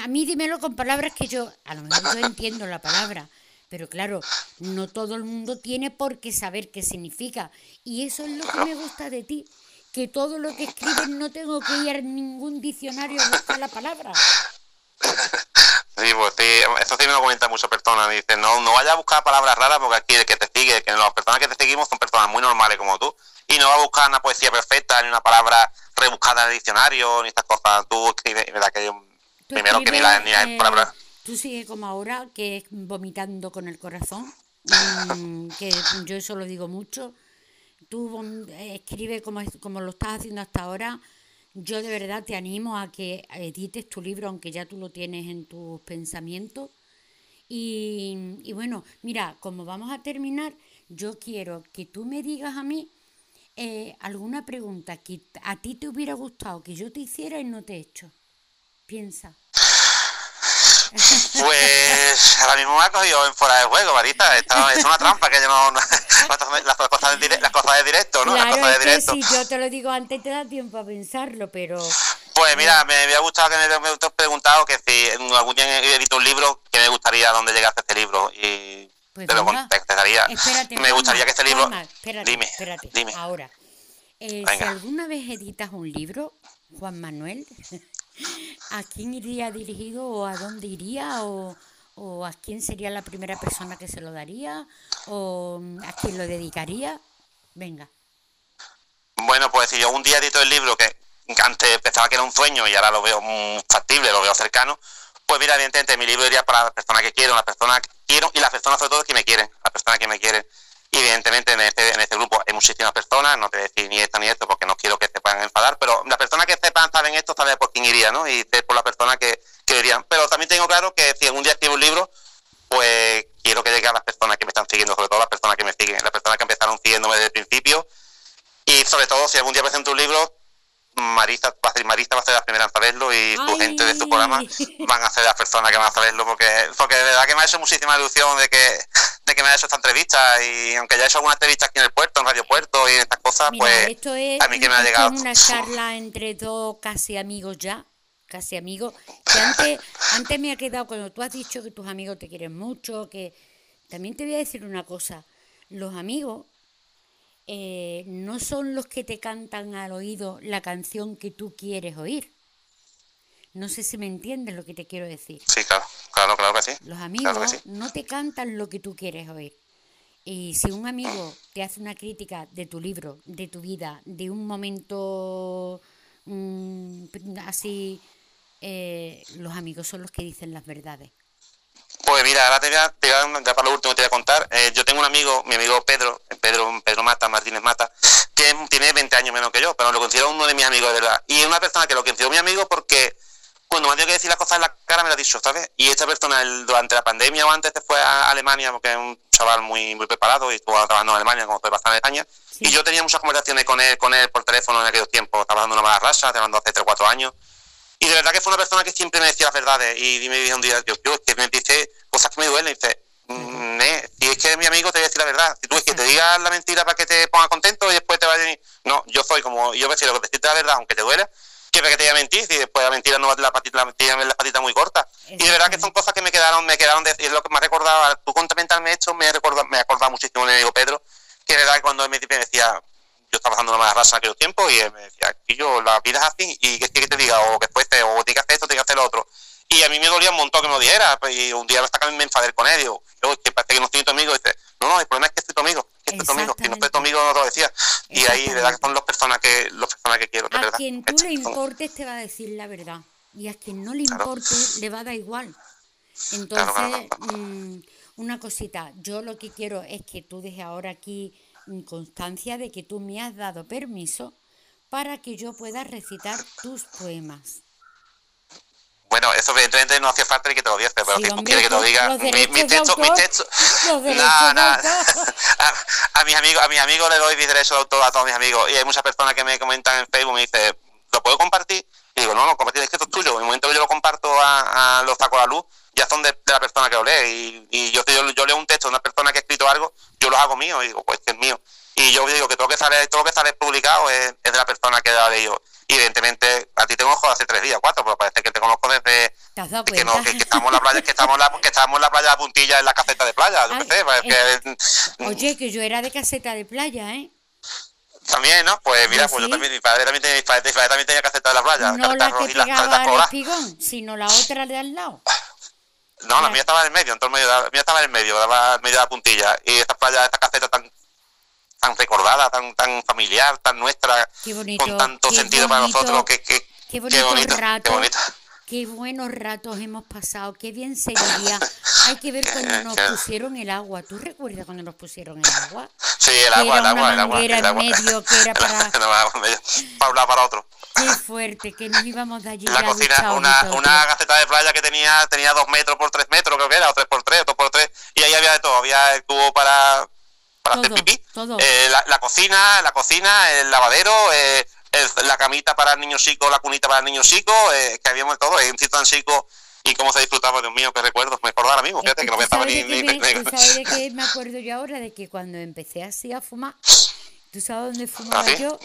Speaker 1: A mí dímelo con palabras que yo, a lo mejor yo entiendo la palabra, pero claro, no todo el mundo tiene por qué saber qué significa. Y eso es lo que me gusta de ti, que todo lo que escribes no tengo que ir a ningún diccionario a buscar la palabra.
Speaker 3: Eso sí me lo comentan muchas personas. Dicen, no, no vayas a buscar palabras raras porque aquí el que te sigue, que las personas que te seguimos son personas muy normales como tú. Y no va a buscar una poesía perfecta, ni una palabra rebuscada en el diccionario, ni estas cosas. Tú escribes, verdad que primero que ni la, ni eh, palabras.
Speaker 1: Tú sigues como ahora, que es vomitando con el corazón, <laughs> mm, que yo eso lo digo mucho. Tú eh, escribes como, como lo estás haciendo hasta ahora yo de verdad te animo a que edites tu libro, aunque ya tú lo tienes en tus pensamientos. Y, bueno, mira, como vamos a terminar, yo quiero que tú me digas a mí eh, alguna pregunta que a ti te hubiera gustado que yo te hiciera y no te he hecho. Piensa.
Speaker 3: Pues ahora mismo me ha cogido en fuera de juego, Marita. es una trampa que yo no. Las, cosas de, las cosas de directo, ¿no?
Speaker 1: Claro,
Speaker 3: las
Speaker 1: cosas de directo. si yo te lo digo antes, te da tiempo a pensarlo, pero.
Speaker 3: Pues mira, me había gustado que me, me preguntado que si algún día edito un libro, que me gustaría dónde llegase este libro. Y pues te lo contestaría. me gustaría que este libro.
Speaker 1: espérate, dime, espérate. Dime. Ahora, eh, si alguna vez editas un libro, Juan Manuel. <laughs> ¿A quién iría dirigido o a dónde iría o, a quién sería la primera persona que se lo daría o a quién lo dedicaría? Venga.
Speaker 3: Bueno, pues si yo un día edito el libro que antes pensaba que era un sueño y ahora lo veo factible, lo veo cercano, pues mira, evidentemente mi libro iría para las personas que quiero, las personas que quiero y las personas sobre todo que me quieren, las personas que me quieren. Evidentemente en este, en este grupo hay muchísimas personas, no te decir ni esto ni esto porque no quiero que se puedan enfadar, pero las personas que sepan, saben esto, saben por quién iría, ¿no? Y por la persona que, que irían. Pero también tengo claro que si algún día escribo un libro, pues quiero que llegue a las personas que me están siguiendo, sobre todo las personas que me siguen, las personas que empezaron siguiéndome desde el principio. Y sobre todo, si algún día presento un libro, Marisa va a ser, Marisa va a ser la primera en saberlo y su gente de su programa van a ser las personas que van a saberlo porque, porque de verdad que me ha hecho muchísima ilusión de que, de que me haya hecho esta entrevista y aunque ya he hecho alguna entrevista aquí en el puerto, en Radio Puerto y en estas cosas, pues a mí que me ha llegado...
Speaker 1: Es una charla entre dos casi amigos ya, casi amigos, que antes, antes me ha quedado cuando tú has dicho que tus amigos te quieren mucho, que también te voy a decir una cosa, los amigos eh, no son los que te cantan al oído la canción que tú quieres oír. No sé si me entiendes lo que te quiero decir.
Speaker 3: Sí, claro, claro, claro que sí.
Speaker 1: Los amigos no te cantan lo que tú quieres oír. Y si un amigo te hace una crítica de tu libro, de tu vida, de un momento mm, así, eh, los amigos son los que dicen las verdades.
Speaker 3: Pues mira, ahora te voy a, te para lo último te voy a contar. Eh, yo tengo un amigo, mi amigo Pedro, Pedro, Pedro Mata, Martínez Mata, que tiene 20 años menos que yo, pero lo considero uno de mis amigos de verdad. Y es una persona que lo considero mi amigo porque cuando me ha tenido que decir las cosas en la cara me lo ha dicho, ¿sabes? Y esta persona durante la pandemia o antes se fue a Alemania, porque es un chaval muy, muy preparado y estuvo trabajando en Alemania como puede pasar en España. Y yo tenía muchas conversaciones con él, con él por teléfono en aquellos tiempos, trabajando en una mala raza, trabajando hace 3 o 4 años. Y de verdad que fue una persona que siempre me decía las verdades. Y me dijo un día, yo, yo, que me dice cosas que me duelen. Y dice, mm, si es que mi amigo te voy a decir la verdad. Si tú es que te digas la mentira para que te ponga contento y después te vaya a decir, no, yo soy como, yo prefiero decirte la verdad, aunque te duela, que para que te voy a mentir, si después la mentira no va la patita, la mentira la patita muy corta. Y de verdad que son cosas que me quedaron, me quedaron, de, y es lo que me ha recordado, tú me esto, me ha recordado, me ha acordado muchísimo mi amigo Pedro, que de verdad que cuando me decía, yo estaba pasando una mala raza en aquel tiempo y él me decía, que yo, la vida es así y que, que te diga, o que fuese, o tienes que hacer esto, tienes que hacer lo otro. Y a mí me dolía un montón que me lo dijera, pues, y un día hasta me enfadé con él, digo, yo, que parece que no estoy tu amigo, y dice, no, no, el problema es que estoy tu amigo, que estoy tu amigo, que no estoy tu amigo, no te lo decía. Y ahí, de verdad, que son las personas que, las personas que quiero, de
Speaker 1: A quien tú le importes te va a decir la verdad, y a quien no le importe le va a dar igual. Entonces, mm, una cosita, yo lo que quiero es que tú dejes ahora aquí constancia de que tú me has dado permiso para que yo pueda recitar tus poemas.
Speaker 3: Bueno, eso evidentemente no hace falta ni que te lo digas, pero si tú quieres que te lo diga, mi, mi, texto, mi texto. <laughs> <laughs> A, a, mis amigos, a mis amigos le doy mi derecho de autor a todos mis amigos y hay muchas personas que me comentan en Facebook, me dicen, ¿lo puedo compartir? Y digo, no, no, compartir es que esto es tuyo. En el momento que yo lo comparto a, a los saco a la luz, ya son de, la persona que lo lee. Y, yo, yo, leo un texto de una persona que ha escrito algo, yo lo hago mío y digo, pues que es mío. Y yo digo que todo lo que sale, todo lo que sale publicado es, de la persona que lo ha leído. Y evidentemente, a ti te conozco hace tres días, cuatro, pero parece que te conozco desde que, no, que, estamos en la playa, que estamos la, que estamos en la playa de Puntilla en la caseta de playa, yo sé, pues,
Speaker 1: eh, Oye, que yo era de caseta de playa, ¿eh?
Speaker 3: También, ¿no? Pues mira, pues yo también, mi padre también tenía, mi padre, también tenía caseta de la playa.
Speaker 1: No la que pegaba al espigón, sino la otra de al lado.
Speaker 3: No, la mía estaba en el medio, en todo el medio, la mía estaba en el medio, daba medio de la puntilla. Y esta playa, esta caseta tan tan recordada, tan tan familiar, tan nuestra, con tanto sentido para nosotros, que, que,
Speaker 1: qué bonito, qué bonito. Qué buenos ratos hemos pasado, qué bien se vivía. Hay que ver <laughs> cuando nos pusieron el agua. ¿Tú recuerdas cuando nos pusieron el agua?
Speaker 3: Sí, el agua, el agua, el agua.
Speaker 1: El agua. medio que era <laughs> para...
Speaker 3: para un lado, para otro.
Speaker 1: Qué <laughs> fuerte, que nos íbamos de allí.
Speaker 3: La cocina, una, una gaceta de playa que tenía tenía dos metros por tres metros, creo que era, o tres por tres, dos por tres, y ahí había de todo. Había el tubo para, para hacer pipí, eh, la, la, cocina, la cocina, el lavadero, eh, la camita para el niño chico, la cunita para el niño chico, eh, que habíamos todo, un sitio tan chico y cómo se disfrutaba, Dios mío, qué recuerdos, me acuerdo ahora mismo, fíjate que no me estaba ni...
Speaker 1: ni, ¿Sabes de qué <laughs> me acuerdo yo ahora? De que cuando empecé así a fumar, ¿tú sabes dónde fumaba ¿Ah, yo?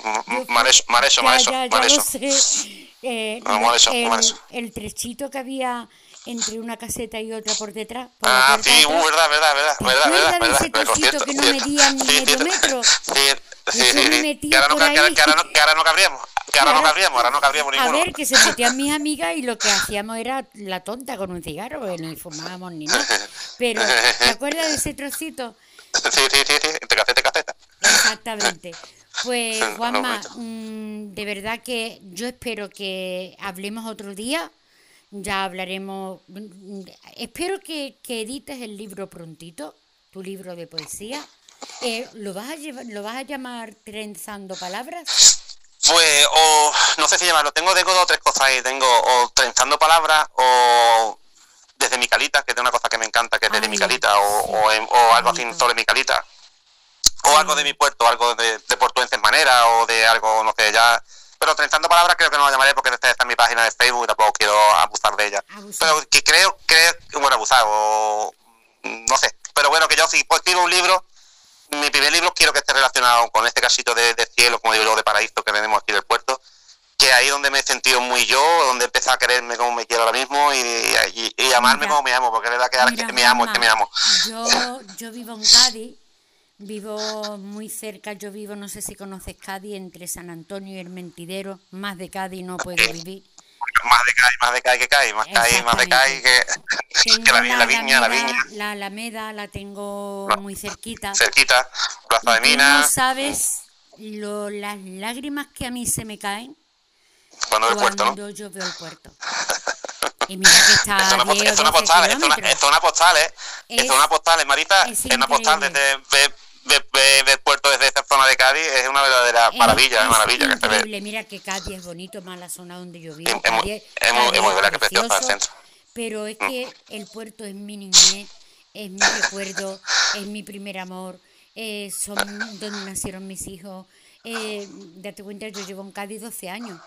Speaker 3: Mareso, Mareso, Mareso,
Speaker 1: ya, ya, Lo sé. Eh, no, el, el trechito que había entre una caseta y otra por detrás. Por
Speaker 3: ah, sí, uh, verdad, verdad, verdad, verdad, verdad,
Speaker 1: verdad, ese trocito que no medía ni medio metro?
Speaker 3: Sí, sí, sí, que ahora no, que ahora, que ahora no, que ahora no cabríamos. Que ahora no cabríamos, ahora no cabríamos ninguno.
Speaker 1: A ver, que se metían mis amigas y lo que hacíamos era la tonta con un cigarro, ni fumábamos ni nada. <laughs> Pero, ¿te <laughs> acuerdas de ese trocito?
Speaker 3: Sí, sí, sí, sí, entre caseta y caseta.
Speaker 1: Exactamente. Pues, Juanma, mmm, de verdad que yo espero que hablemos otro día ya hablaremos. Espero que, edites el libro prontito, tu libro de poesía. Eh, ¿lo, vas a llevar, ¿Lo vas a llamar Trenzando Palabras?
Speaker 3: Pues, o no sé si llamarlo, tengo, tengo dos o tres cosas ahí. Tengo o Trenzando Palabras o Desde mi calita, que es una cosa que me encanta, que es Desde mi calita, o, o, algo así sobre mi calita. O algo de mi puerto, algo de, de portuenses manera, o de algo, no sé, ya pero 30 palabras creo que no lo llamaré porque está en mi página de Facebook y tampoco quiero abusar de ella. Pero que creo, creo, bueno, abusar o no sé, pero bueno, que yo si pues, escribo un libro, mi primer libro quiero que esté relacionado con este casito de, cielo, como digo yo, de paraíso que tenemos aquí del puerto, que ahí donde me he sentido muy yo, donde empecé a quererme como me quiero ahora mismo y, y, amarme como me amo, porque es verdad que ahora que me amo, es que me amo.
Speaker 1: Yo, yo vivo en Cádiz Vivo muy cerca, yo vivo, no sé si conoces Cádiz, entre San Antonio y el Mentidero, más de Cádiz no puedo vivir.
Speaker 3: Más de Cádiz, más de Cádiz que Cádiz, más Cádiz, más de Cádiz que, la, la, viña, la viña.
Speaker 1: La Alameda la tengo muy cerquita.
Speaker 3: Cerquita, Plaza de Minas.
Speaker 1: No sabes lo, las lágrimas que a mí se me caen
Speaker 3: cuando, el puerto,
Speaker 1: ¿no? yo veo el puerto. Y mira que está <laughs>
Speaker 3: es una, postal, es una postal, es una, es una postal, ¿eh? Es, es una postal, Marita, es, es una postal desde del puerto desde esta zona de Cádiz es una verdadera maravilla, es maravilla que se ve.
Speaker 1: Mira que Cádiz es bonito, más la zona donde yo vivo.
Speaker 3: Es, muy, es muy, verdad que preciosa el centro.
Speaker 1: Pero es que el puerto es mi niñez, es mi recuerdo, es mi primer amor, eh, son donde nacieron mis hijos. Eh, date cuenta, yo llevo en Cádiz 12 años.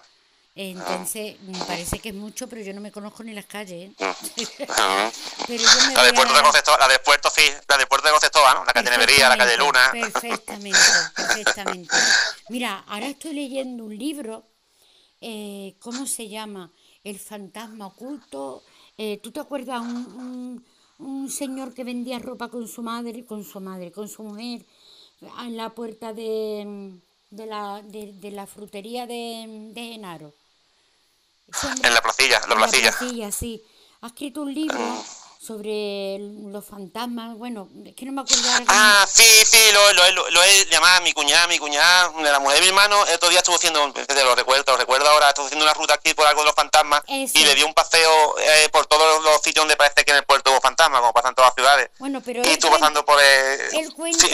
Speaker 1: Entonces, me parece que es mucho, pero yo no me conozco ni las calles. ¿eh?
Speaker 3: pero yo la, de Puerto de Concepto, la de Puerto sí, la de Puerto de Concepto, ¿no? La calle Nevería, la calle Luna.
Speaker 1: Perfectamente, perfectamente. Mira, ahora estoy leyendo un libro, eh, ¿cómo se llama? El fantasma oculto. Eh, ¿Tú te acuerdas un, un, un, señor que vendía ropa con su madre, con su madre, con su mujer, en la puerta de, de, la, de, de la frutería de, de Genaro?
Speaker 3: En la placilla, la placilla.
Speaker 1: placilla, sí. Ha escrito un libro ah. sobre los fantasmas, bueno, es que no me acuerdo
Speaker 3: Ah, sí, sí, lo, lo, lo, he llamado a mi cuñada, mi cuñada, la mujer de mi hermano, el otro día estuvo haciendo, lo recuerdo, lo recuerdo ahora, estuvo haciendo una ruta aquí por algo de los fantasmas y le dio un paseo eh, por todos los sitios donde parece que en el puerto hubo fantasmas, como pasan todas las ciudades.
Speaker 1: Bueno, pero
Speaker 3: y estuvo pasando por... el...
Speaker 1: él cuenta,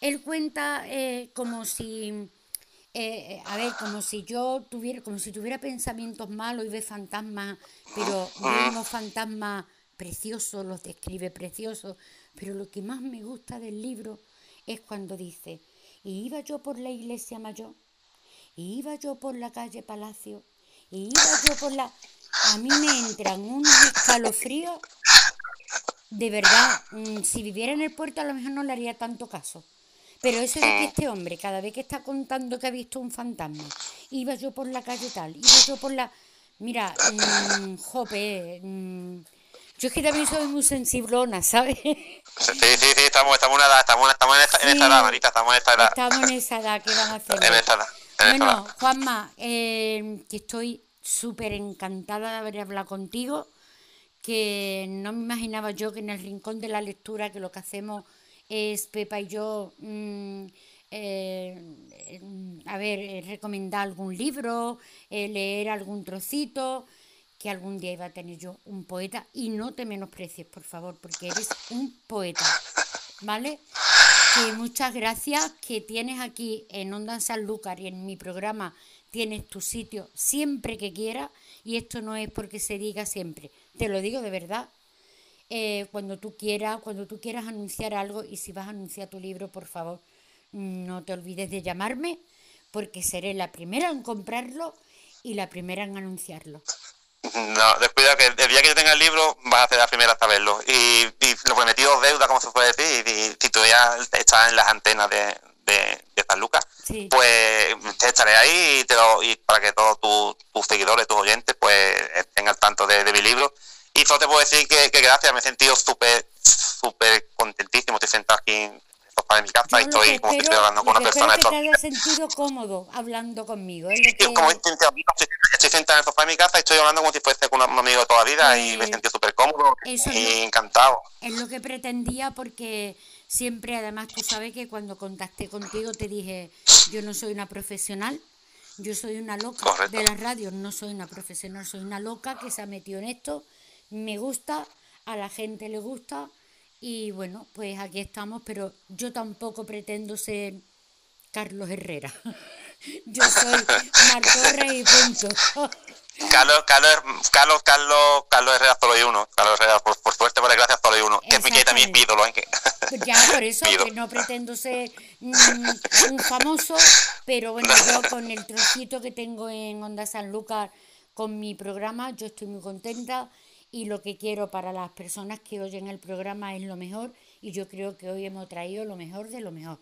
Speaker 1: él cuenta eh, como si eh, eh, a ver, como si yo tuviera, como si tuviera pensamientos malos y ve fantasmas, pero ve unos fantasmas preciosos, los describe preciosos, pero lo que más me gusta del libro es cuando dice, y iba yo por la iglesia mayor, y iba yo por la calle Palacio, y iba yo por la... A mí me entran unos escalofríos, de verdad, mm, si viviera en el puerto a lo mejor no le haría tanto caso pero eso de que este hombre, cada vez que está contando que ha visto un fantasma, iba yo por la calle tal, iba yo por la... Mira, mmm, <coughs> jope, mmm, yo es que también soy muy sensiblona, ¿sabes? Sí,
Speaker 3: sí, sí, estamos, estamos, en, edad, estamos, estamos en, esta, en esta edad, Marita, estamos en esta edad.
Speaker 1: Estamos en esa edad, ¿qué vamos a hacer? <laughs>
Speaker 3: En esta edad.
Speaker 1: bueno, Juanma, eh, que estoy súper encantada de haber hablado contigo, que no me imaginaba yo que en el rincón de la lectura, que lo que hacemos es Pepa y yo, mm, eh, a ver, eh, recomendar algún libro, eh, leer algún trocito, que algún día iba a tener yo un poeta y no te menosprecies, por favor, porque eres un poeta, ¿vale? Que muchas gracias, que tienes aquí en Onda Sanlúcar y en mi programa tienes tu sitio siempre que quieras y esto no es porque se diga siempre, te lo digo de verdad, eh, cuando tú quieras, cuando tú quieras anunciar algo y si vas a anunciar tu libro, por favor, no te olvides de llamarme porque seré la primera en comprarlo y la primera en anunciarlo.
Speaker 3: No, descuida que el día que yo tenga el libro vas a ser la primera hasta verlo. Y, y lo prometido deuda, como se puede decir, y, si tú ya estás en las antenas de, de, San Lucas, pues te estaré ahí y, te y para que todos tus seguidores, tus oyentes, pues estén al tanto de, de mi libro y solo te puedo decir que, que gracias, me he sentido súper, súper contentísimo. Estoy sentado aquí en el sofá de mi casa y estoy como que estoy hablando con una persona.
Speaker 1: Que te hayas sentido cómodo hablando conmigo. Es
Speaker 3: que... como estoy, estoy sentado en el sofá de mi casa y estoy hablando como si fuese con un amigo de toda la vida y me he sentido súper cómodo y encantado.
Speaker 1: Es lo que pretendía porque siempre, además, tú sabes que cuando contacté contigo te dije, yo no soy una profesional, yo soy una loca de las radios, no soy una profesional, soy una loca que se ha metido en esto me gusta, a la gente le gusta y bueno, pues aquí estamos, pero yo tampoco pretendo ser Carlos Herrera. <laughs> yo soy Martorre y punto. <laughs>
Speaker 3: Carlos, Carlos, Carlos, Carlos, Carlos Herrera solo hay uno. Carlos Herrera, por, por suerte, por desgracia, solo hay uno. Que, también también pido lo que...
Speaker 4: Pues ya, por eso, <laughs> que no pretendo ser un famoso, pero bueno, yo con el trocito que tengo en Onda San Lucas con mi programa, yo estoy muy contenta y lo que quiero para las personas que oyen el programa es lo mejor y yo creo que hoy hemos traído lo mejor de lo mejor.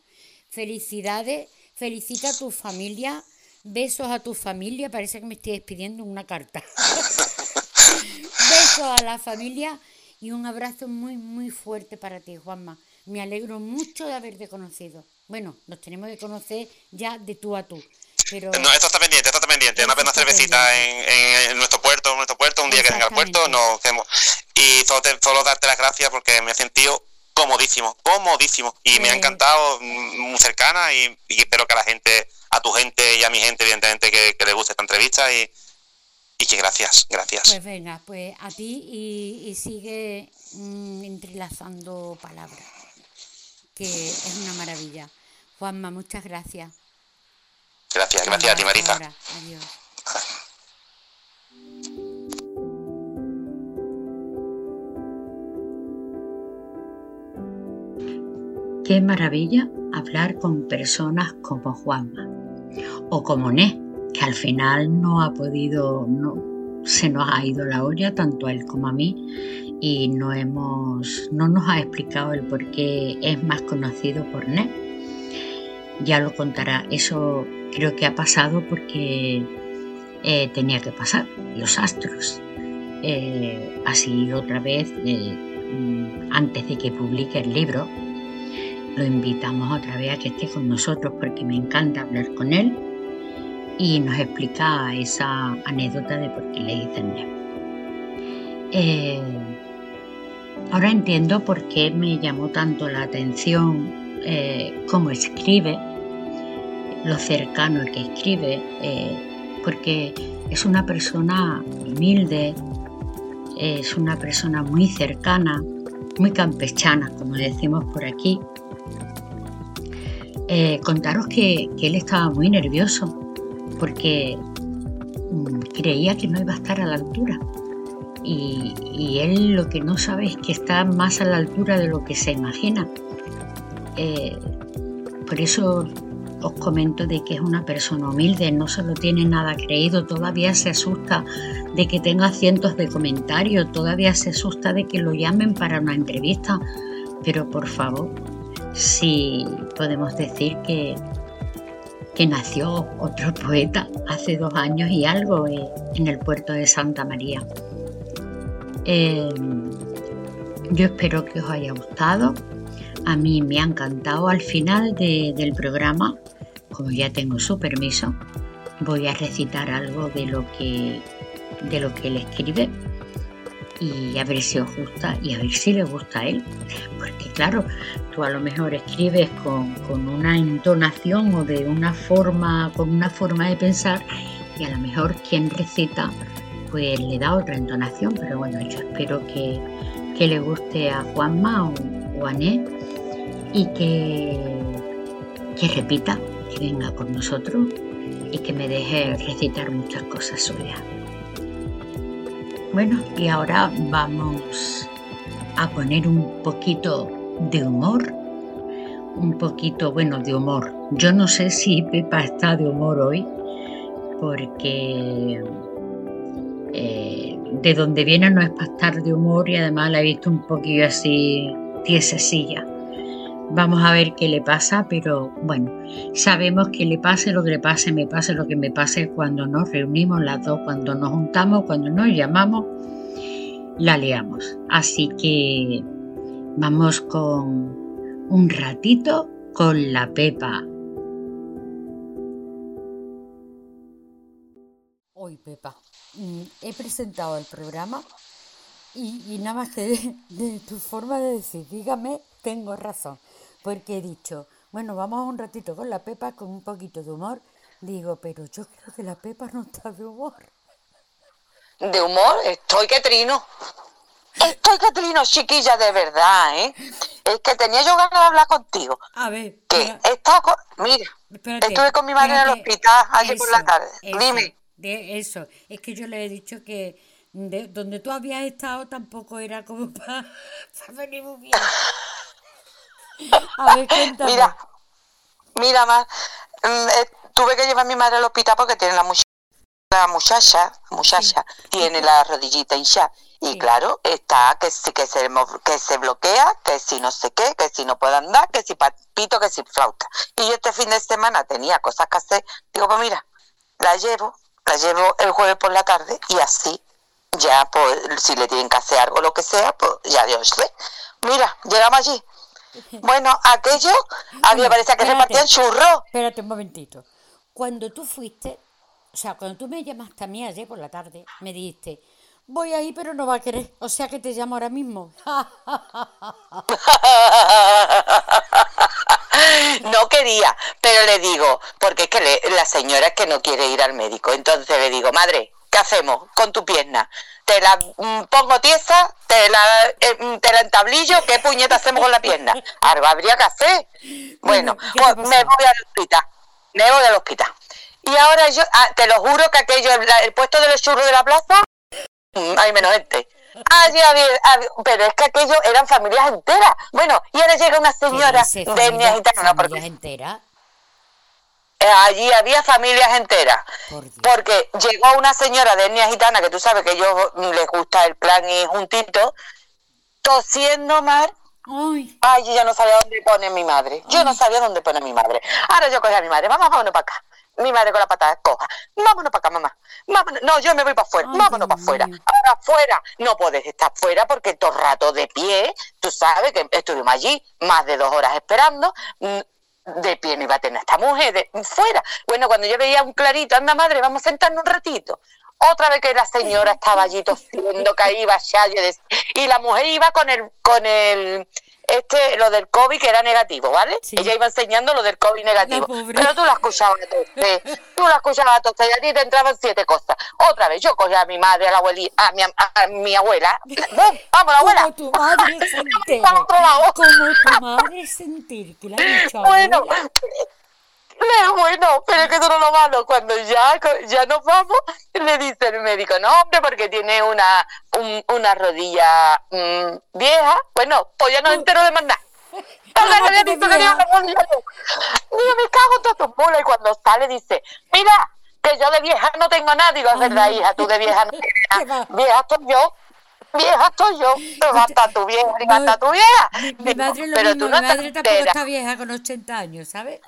Speaker 4: Felicidades, felicita a tu familia, besos a tu familia, parece que me estoy despidiendo una carta. <laughs> besos a la familia y un abrazo muy, muy fuerte para ti, Juanma. Me alegro mucho de haberte conocido. Bueno, nos tenemos que conocer ya de tú a tú.
Speaker 3: No, esto está pendiente, pendiente. Una vez cervecita en, en, nuestro puerto, en nuestro puerto, un día que venga al puerto, nos Y solo, solo darte las gracias porque me he sentido comodísimo, comodísimo. Y me ha encantado, mm, muy cercana y, espero que a la gente, a tu gente y a mi gente, evidentemente, que, que le guste esta entrevista y, y que gracias, gracias.
Speaker 4: Pues venga, pues a ti y, sigue mm, entrelazando palabras, que es una maravilla. Juanma, muchas gracias.
Speaker 3: Gracias, gracias a ti, Marita.
Speaker 4: Adiós.
Speaker 1: Qué maravilla hablar con personas como Juanma o como Né, que al final no ha podido, no, se nos ha ido la olla tanto a él como a mí y no, hemos, no nos ha explicado el por qué es más conocido por Né. Ya lo contará, eso creo que ha pasado porque eh, tenía que pasar, los astros. Eh, así otra vez, eh, mm, antes de que publique el libro, lo invitamos otra vez a que esté con nosotros porque me encanta hablar con él y nos explica esa anécdota de por qué le dicen eh, ahora entiendo por qué me llamó tanto la atención cómo escribe, lo cercano que escribe, eh, porque es una persona humilde, es una persona muy cercana, muy campechana, como decimos por aquí, eh, contaros que, él estaba muy nervioso porque mm, creía que no iba a estar a la altura. Y, él lo que no sabe es que está más a la altura de lo que se imagina. Eh, por eso os comento de que es una persona humilde, no se lo tiene nada creído, todavía se asusta de que tenga cientos de comentarios, todavía se asusta de que lo llamen para una entrevista, pero por favor, sí podemos decir que, que nació otro poeta hace dos años y algo en el puerto de Santa María. Em, yo espero que os haya gustado. A mí me ha encantado. Al final del programa, como ya tengo su permiso, voy a recitar algo de lo que, de lo que él escribe y a ver si os gusta y a ver si le gusta a él. Porque claro, tú a lo mejor escribes con, una entonación o de una forma, con una forma de pensar y a lo mejor quien recita pues le da otra entonación, pero bueno, yo espero que, le guste a Juanma o, a y que, que repita, que venga con nosotros y que me deje recitar muchas cosas suyas. Bueno, y ahora vamos a poner un poquito de humor. Un poquito, bueno, de humor. Yo no sé si Pepa está de humor hoy, porque eh, de donde viene no es para estar de humor y además la he visto un poquillo así tiesecilla. Vamos a ver qué le pasa, pero bueno, sabemos que le pase lo que le pase, me pase lo que me pase cuando nos reunimos las dos, cuando nos juntamos, cuando nos llamamos, la leamos. Así que vamos con un ratito con la Pepa.
Speaker 4: Hoy, Pepa, mm, he presentado el programa y, nada más que de tu forma de decir, dígame, tengo razón porque he dicho, bueno, vamos un ratito con la Pepa con un poquito de humor. Digo, pero yo creo que la Pepa no está de humor.
Speaker 5: ¿De humor? Estoy que trino. Estoy que trino, chiquilla, de verdad, ¿eh? Es que tenía yo ganas de hablar contigo.
Speaker 4: A ver.
Speaker 5: Que he estado con... Mira, estuve con mi madre en el hospital ayer por la tarde. Dime.
Speaker 4: De eso. Es que yo le he dicho que
Speaker 1: de donde tú habías estado tampoco era como <laughs> para venir muy bien. A ver, cuéntame.
Speaker 5: Mira, mira más, mm, eh, tuve que llevar a mi madre al hospital porque tiene la muchacha, la muchacha, muchacha tiene la rodillita hinchada. Y
Speaker 1: Sí.
Speaker 5: claro, está que si que se, que se bloquea, que si no sé qué, que si no puede andar, que si pito, que si flauta. Y yo este fin de semana tenía cosas que hacer. Digo, pues mira, la llevo, la llevo el jueves por la tarde y así ya, pues, si le tienen que hacer algo, lo que sea, pues ya Dios sé. Mira, llegamos allí. Bueno, aquello, había parecía que
Speaker 1: Espérate.
Speaker 5: repartían churros.
Speaker 1: Espérate un momentito. Cuando tú fuiste, o sea, cuando tú me llamaste a mí ayer por la tarde, me dijiste, voy ahí pero no va a querer, o sea que te llamo ahora mismo. <laughs>
Speaker 5: No quería, pero le digo, porque es que le- la señora es que no quiere ir al médico. Entonces le digo, madre, ¿qué hacemos con tu pierna? ¿Te la mm, pongo tiesa? ¿Te la, eh, mm, te la entablillo? ¿Qué puñeta hacemos con la pierna? Algo habría que hacer. <laughs> Bueno,
Speaker 1: ¿qué te
Speaker 5: pues me voy al hospital. Me voy al hospital. Y ahora yo, ah, te lo juro que aquello, el, el puesto de los churros de la plaza, mm, hay menos gente. Allí había, había- pero es que aquello eran familias enteras. Bueno, y ahora llega una
Speaker 1: ¿Qué
Speaker 5: señora de etnia gitana, porque
Speaker 1: familias enteras?
Speaker 5: Eh, allí había familias enteras.
Speaker 1: Por.
Speaker 5: Porque llegó una señora de etnia gitana, que tú sabes que mm, les gusta el plan y juntito, tosiendo mal.
Speaker 1: Ay,
Speaker 5: Ay, yo ya no sabía dónde pone mi madre. Yo no sabía dónde pone mi madre. Ahora yo cogí a mi madre, vamos, vámonos para acá. Mi madre con la patada coja. Vámonos para acá, mamá. Vámonos. No, yo me voy para afuera.
Speaker 1: Ay,
Speaker 5: Vámonos para afuera. Ahora afuera. No puedes estar fuera porque todo el rato de pie. Tú sabes que estuvimos allí más de dos horas esperando. De pie no iba a tener esta mujer. de- fuera. Bueno, cuando yo veía un clarito, anda madre, vamos a sentarnos un ratito. Otra vez que la señora estaba allí tosiendo, que iba decía- y la mujer iba con el, con el, este, lo del COVID que era negativo, ¿vale?
Speaker 1: Sí.
Speaker 5: Ella iba enseñando lo del COVID negativo.
Speaker 1: La.
Speaker 5: Pero tú la escuchabas toser, tú la escuchabas toser y a ti te entraban siete cosas. Otra vez, yo cogía a mi madre, a la abuelita, a mi, a, a mi abuela. ¡Bum! ¡Vamos, abuela!
Speaker 1: como tu madre sentir. <laughs> Como tu madre sentir, que la ha dicho <laughs>
Speaker 5: Bueno,
Speaker 1: abuela. <laughs>
Speaker 5: le- bueno, pero es que eso no es lo malo. Cuando ya, ya nos vamos, le dice el médico, no, hombre, porque tiene una, un- una rodilla mm, vieja. Bueno, pues ya no entero de
Speaker 1: vieja. <laughs>
Speaker 5: Digo, me cago en todas tus mulas. Y cuando sale dice, mira, que yo de vieja no tengo nada. Digo, es verdad, hija, tú de <laughs> vieja no tienes
Speaker 1: ¿Qué
Speaker 5: nada. Vieja estoy yo. Vieja estoy yo. Te basta tu vieja, y basta tu vieja.
Speaker 1: Mi, madre lo
Speaker 5: pero
Speaker 1: mismo,
Speaker 5: tú no
Speaker 1: mi madre tampoco está vieja con 80 años, ¿sabes?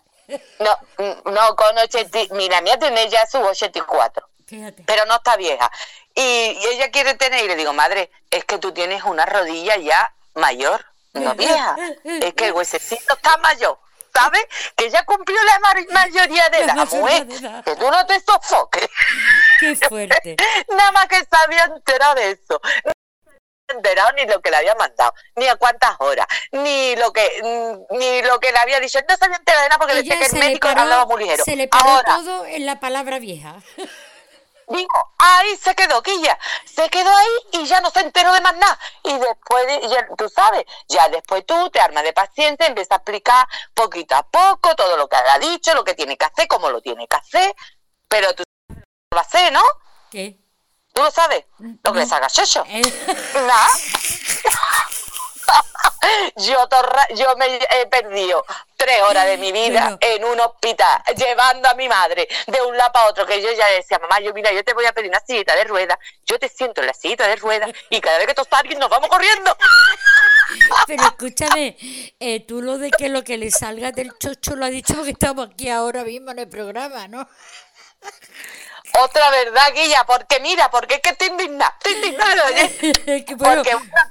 Speaker 5: No, mm, no, con 80, mira, mía tiene ya sus 84,
Speaker 1: Fíjate.
Speaker 5: pero no está vieja. Y, y ella quiere tener, y le digo, madre, es que tú tienes una rodilla ya mayor, no vieja, es que el huesecito está mayor, ¿sabes? Que ya cumplió la ma- mayoría de
Speaker 1: La
Speaker 5: edad, mujer, que tú no te sofoques.
Speaker 1: Qué fuerte. <laughs>
Speaker 5: Nada más que se había enterado de eso. Enterado ni lo que le había mandado, ni a cuántas horas, ni lo que mm, ni lo que le había dicho. No se había enterado de nada porque decía que el médico hablaba muy
Speaker 1: paró,
Speaker 5: ligero.
Speaker 1: se le paró
Speaker 5: Ahora,
Speaker 1: todo en la palabra vieja. <laughs>
Speaker 5: digo, ahí se quedó, Quilla. Se quedó ahí y ya no se enteró de más nada. Y después, de- ya, tú sabes, ya después tú te armas de paciencia, empiezas a explicar poquito a poco todo lo que ha dicho, lo que tiene que hacer, cómo lo tiene que hacer. Pero tú lo vas a hacer, ¿no?
Speaker 1: ¿Qué?
Speaker 5: ¿Tú lo sabes? Lo que
Speaker 1: No.
Speaker 5: les haga Chocho.
Speaker 1: Eh. <laughs>
Speaker 5: Yo, torra- yo me he perdido tres horas de mi vida en un hospital, llevando a mi madre de un lado para otro, que yo ya decía, mamá, yo mira, yo te voy a pedir una sillita de ruedas, yo te siento en la sillita de ruedas y cada vez que tosta alguien nos vamos corriendo. <laughs>
Speaker 1: Pero escúchame, eh, tú lo de que lo que le salga del chocho lo ha dicho que estamos aquí ahora mismo en el programa, ¿no?
Speaker 5: Otra verdad, Guilla, porque mira, porque es que estoy indignada, estoy indignada, oye.
Speaker 1: Que bueno,
Speaker 5: Porque una vez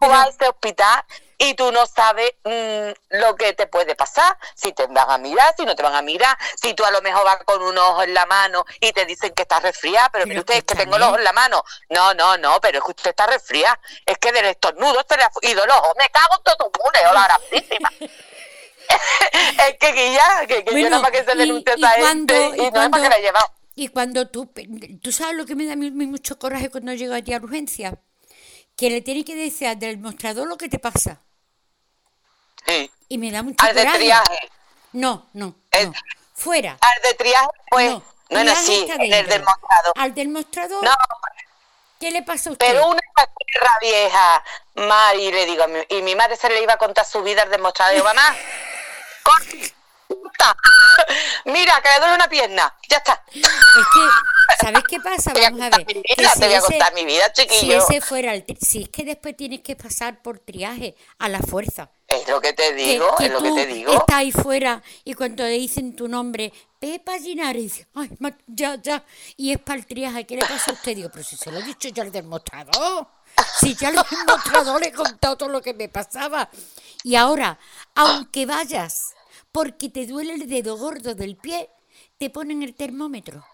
Speaker 5: que vas a ese hospital y tú no sabes mm, lo que te puede pasar, si te van a mirar, si no te van a mirar, si tú a lo mejor vas con un ojo en la mano y te dicen que estás resfriada, pero,
Speaker 1: Pero
Speaker 5: mire usted, es que tengo el ojo en la mano. No, no, no, pero es que usted está resfriada. Es que del estornudo se le ha ido el ojo. Me cago en todo tu mule, la grandísima. <laughs> es que Guilla, que, que yo
Speaker 1: Bueno,
Speaker 5: nada más que se
Speaker 1: y-
Speaker 5: a
Speaker 1: y
Speaker 5: esa
Speaker 1: cuando-
Speaker 5: gente
Speaker 1: y
Speaker 5: y no es para que la he llevado.
Speaker 1: Y cuando tú, tú sabes lo que me da a mucho coraje cuando llego allí a urgencia, que le tienes que decir al del mostrador lo que te pasa.
Speaker 5: Sí.
Speaker 1: Y me da mucho
Speaker 5: Al de
Speaker 1: coraje.
Speaker 5: triaje.
Speaker 1: No, no,
Speaker 5: El-
Speaker 1: no. Fuera.
Speaker 5: Al de triaje, pues, no, no,
Speaker 1: triaje
Speaker 5: sí, el
Speaker 1: dentro.
Speaker 5: del mostrador.
Speaker 1: Al del mostrador,
Speaker 5: No,
Speaker 1: ¿Qué le pasa a usted?
Speaker 5: Pero una perra vieja, Mari, le digo, y mi madre se le iba a contar su vida al demostrador. Digo, mamá, <laughs> <laughs> Mira, que le duele una pierna. Ya está.
Speaker 1: Es que, ¿sabes qué pasa? Vamos a ver.
Speaker 5: te voy a contar mi vida, chiquillo.
Speaker 1: Si ese fuera el. Si es que después tienes que pasar por triaje a la fuerza.
Speaker 5: Es lo que te digo, es lo que te digo.
Speaker 1: Estás ahí fuera y cuando te dicen tu nombre, Pepa Ginares, ay, ya, ya, y es para el triaje, ¿qué le pasa a usted? Digo, pero si se lo he dicho ya al demostrador, si ya al demostrador le he contado todo lo que me pasaba. Y ahora, aunque vayas porque te duele el dedo gordo del pie, te ponen el termómetro.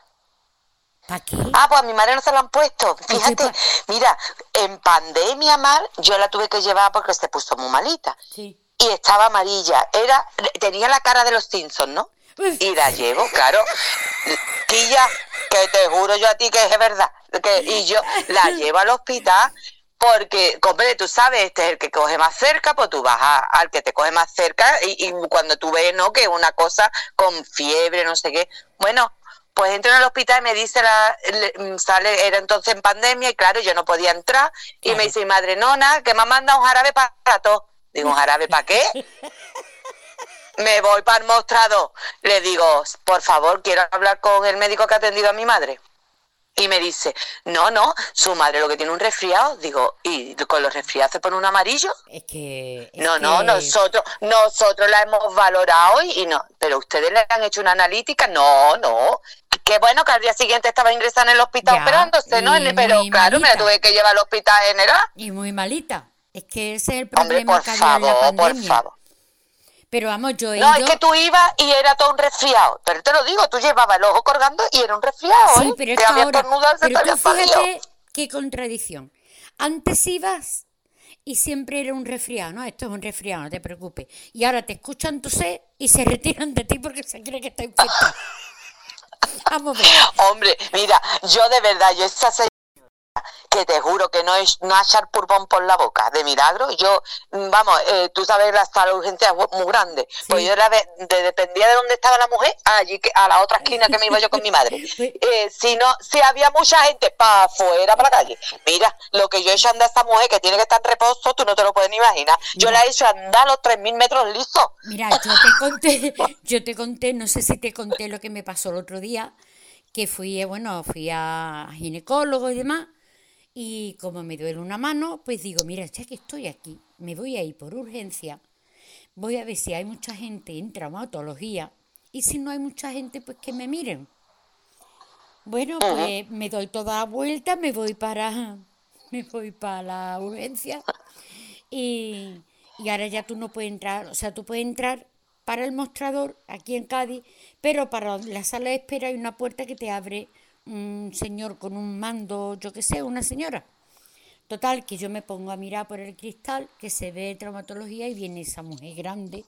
Speaker 1: ¿Para qué?
Speaker 5: Ah, pues a mi madre no se lo han puesto. Fíjate, mira, en pandemia mal, yo la tuve que llevar porque se puso muy malita. Sí. Y estaba amarilla. Era, tenía la cara de los Simpsons, ¿no? Y la llevo, claro. Quilla, que te juro yo a ti que es verdad. Que, y yo la llevo al hospital porque, hombre, tú sabes, este es el que coge más cerca, pues tú vas al que te coge más cerca y, cuando tú ves, ¿no? Que una cosa con fiebre, no sé qué. Bueno, pues entro en el hospital y me dice, la, sale, era entonces en pandemia y claro, yo no podía entrar. Y me dice, madre nona, que me manda un jarabe para todo. Digo, ¿un jarabe para qué? <laughs> me voy para el mostrador. Le digo, por favor, quiero hablar con el médico que ha atendido a mi madre. Y me dice, no, no, su madre lo que tiene un resfriado. Digo, ¿y con los resfriados se pone un amarillo?
Speaker 1: Es que...
Speaker 5: no, no, nosotros, nosotros la hemos valorado y, no. Pero ustedes le han hecho una analítica. No, no. Qué bueno que al día siguiente estaba ingresada en el hospital operándose, ¿no? Pero claro, me la tuve que llevar al hospital general.
Speaker 1: Y muy malita. Es que ese es el problema Hombre, por favor, Por favor. Pero vamos, yo he
Speaker 5: No, es que tú ibas y era todo un resfriado. Pero te lo digo, tú llevabas el ojo colgando y era un resfriado. Sí, ¿eh?
Speaker 1: pero es que ahora, pero tú fíjate qué contradicción. Antes ibas y siempre era un resfriado, ¿no? Esto es un resfriado, no te preocupes. Y ahora te escuchan toser y se <laughs> retiran de ti porque se cree que está infectado. <laughs> Vamos a ver.
Speaker 5: Hombre, mira, yo de verdad, yo esa que te juro que no es no echar pulpón por la boca, de milagro. Yo, vamos, eh, tú sabes, la sala de urgencia es muy grande. Pues yo era de, dependía de dónde estaba la mujer, allí que, a la otra esquina que me iba yo con mi madre. <laughs> Eh, si no, si había mucha gente para afuera, para la calle. Mira, lo que yo he hecho andar a esta mujer que tiene que estar en reposo, tú no te lo puedes ni imaginar. Yo la he hecho andar los 3.000 metros lisos.
Speaker 1: Mira, yo te conté, <laughs> yo te conté, no sé si te conté lo que me pasó el otro día, que fui, bueno, fui a ginecólogo y demás y como me duele una mano, pues digo, mira, ya que estoy aquí, me voy a ir por urgencia, voy a ver si hay mucha gente en traumatología y si no hay mucha gente, pues que me miren. Bueno, pues me doy toda la vuelta, me voy para, <laughs> me voy para la urgencia. Y, y ahora ya tú no puedes entrar, o sea, tú puedes entrar para el mostrador aquí en Cádiz, pero para la sala de espera hay una puerta que te abre un señor con un mando, yo que sé, una señora. Total, que yo me pongo a mirar por el cristal, que se ve traumatología y viene esa mujer grande,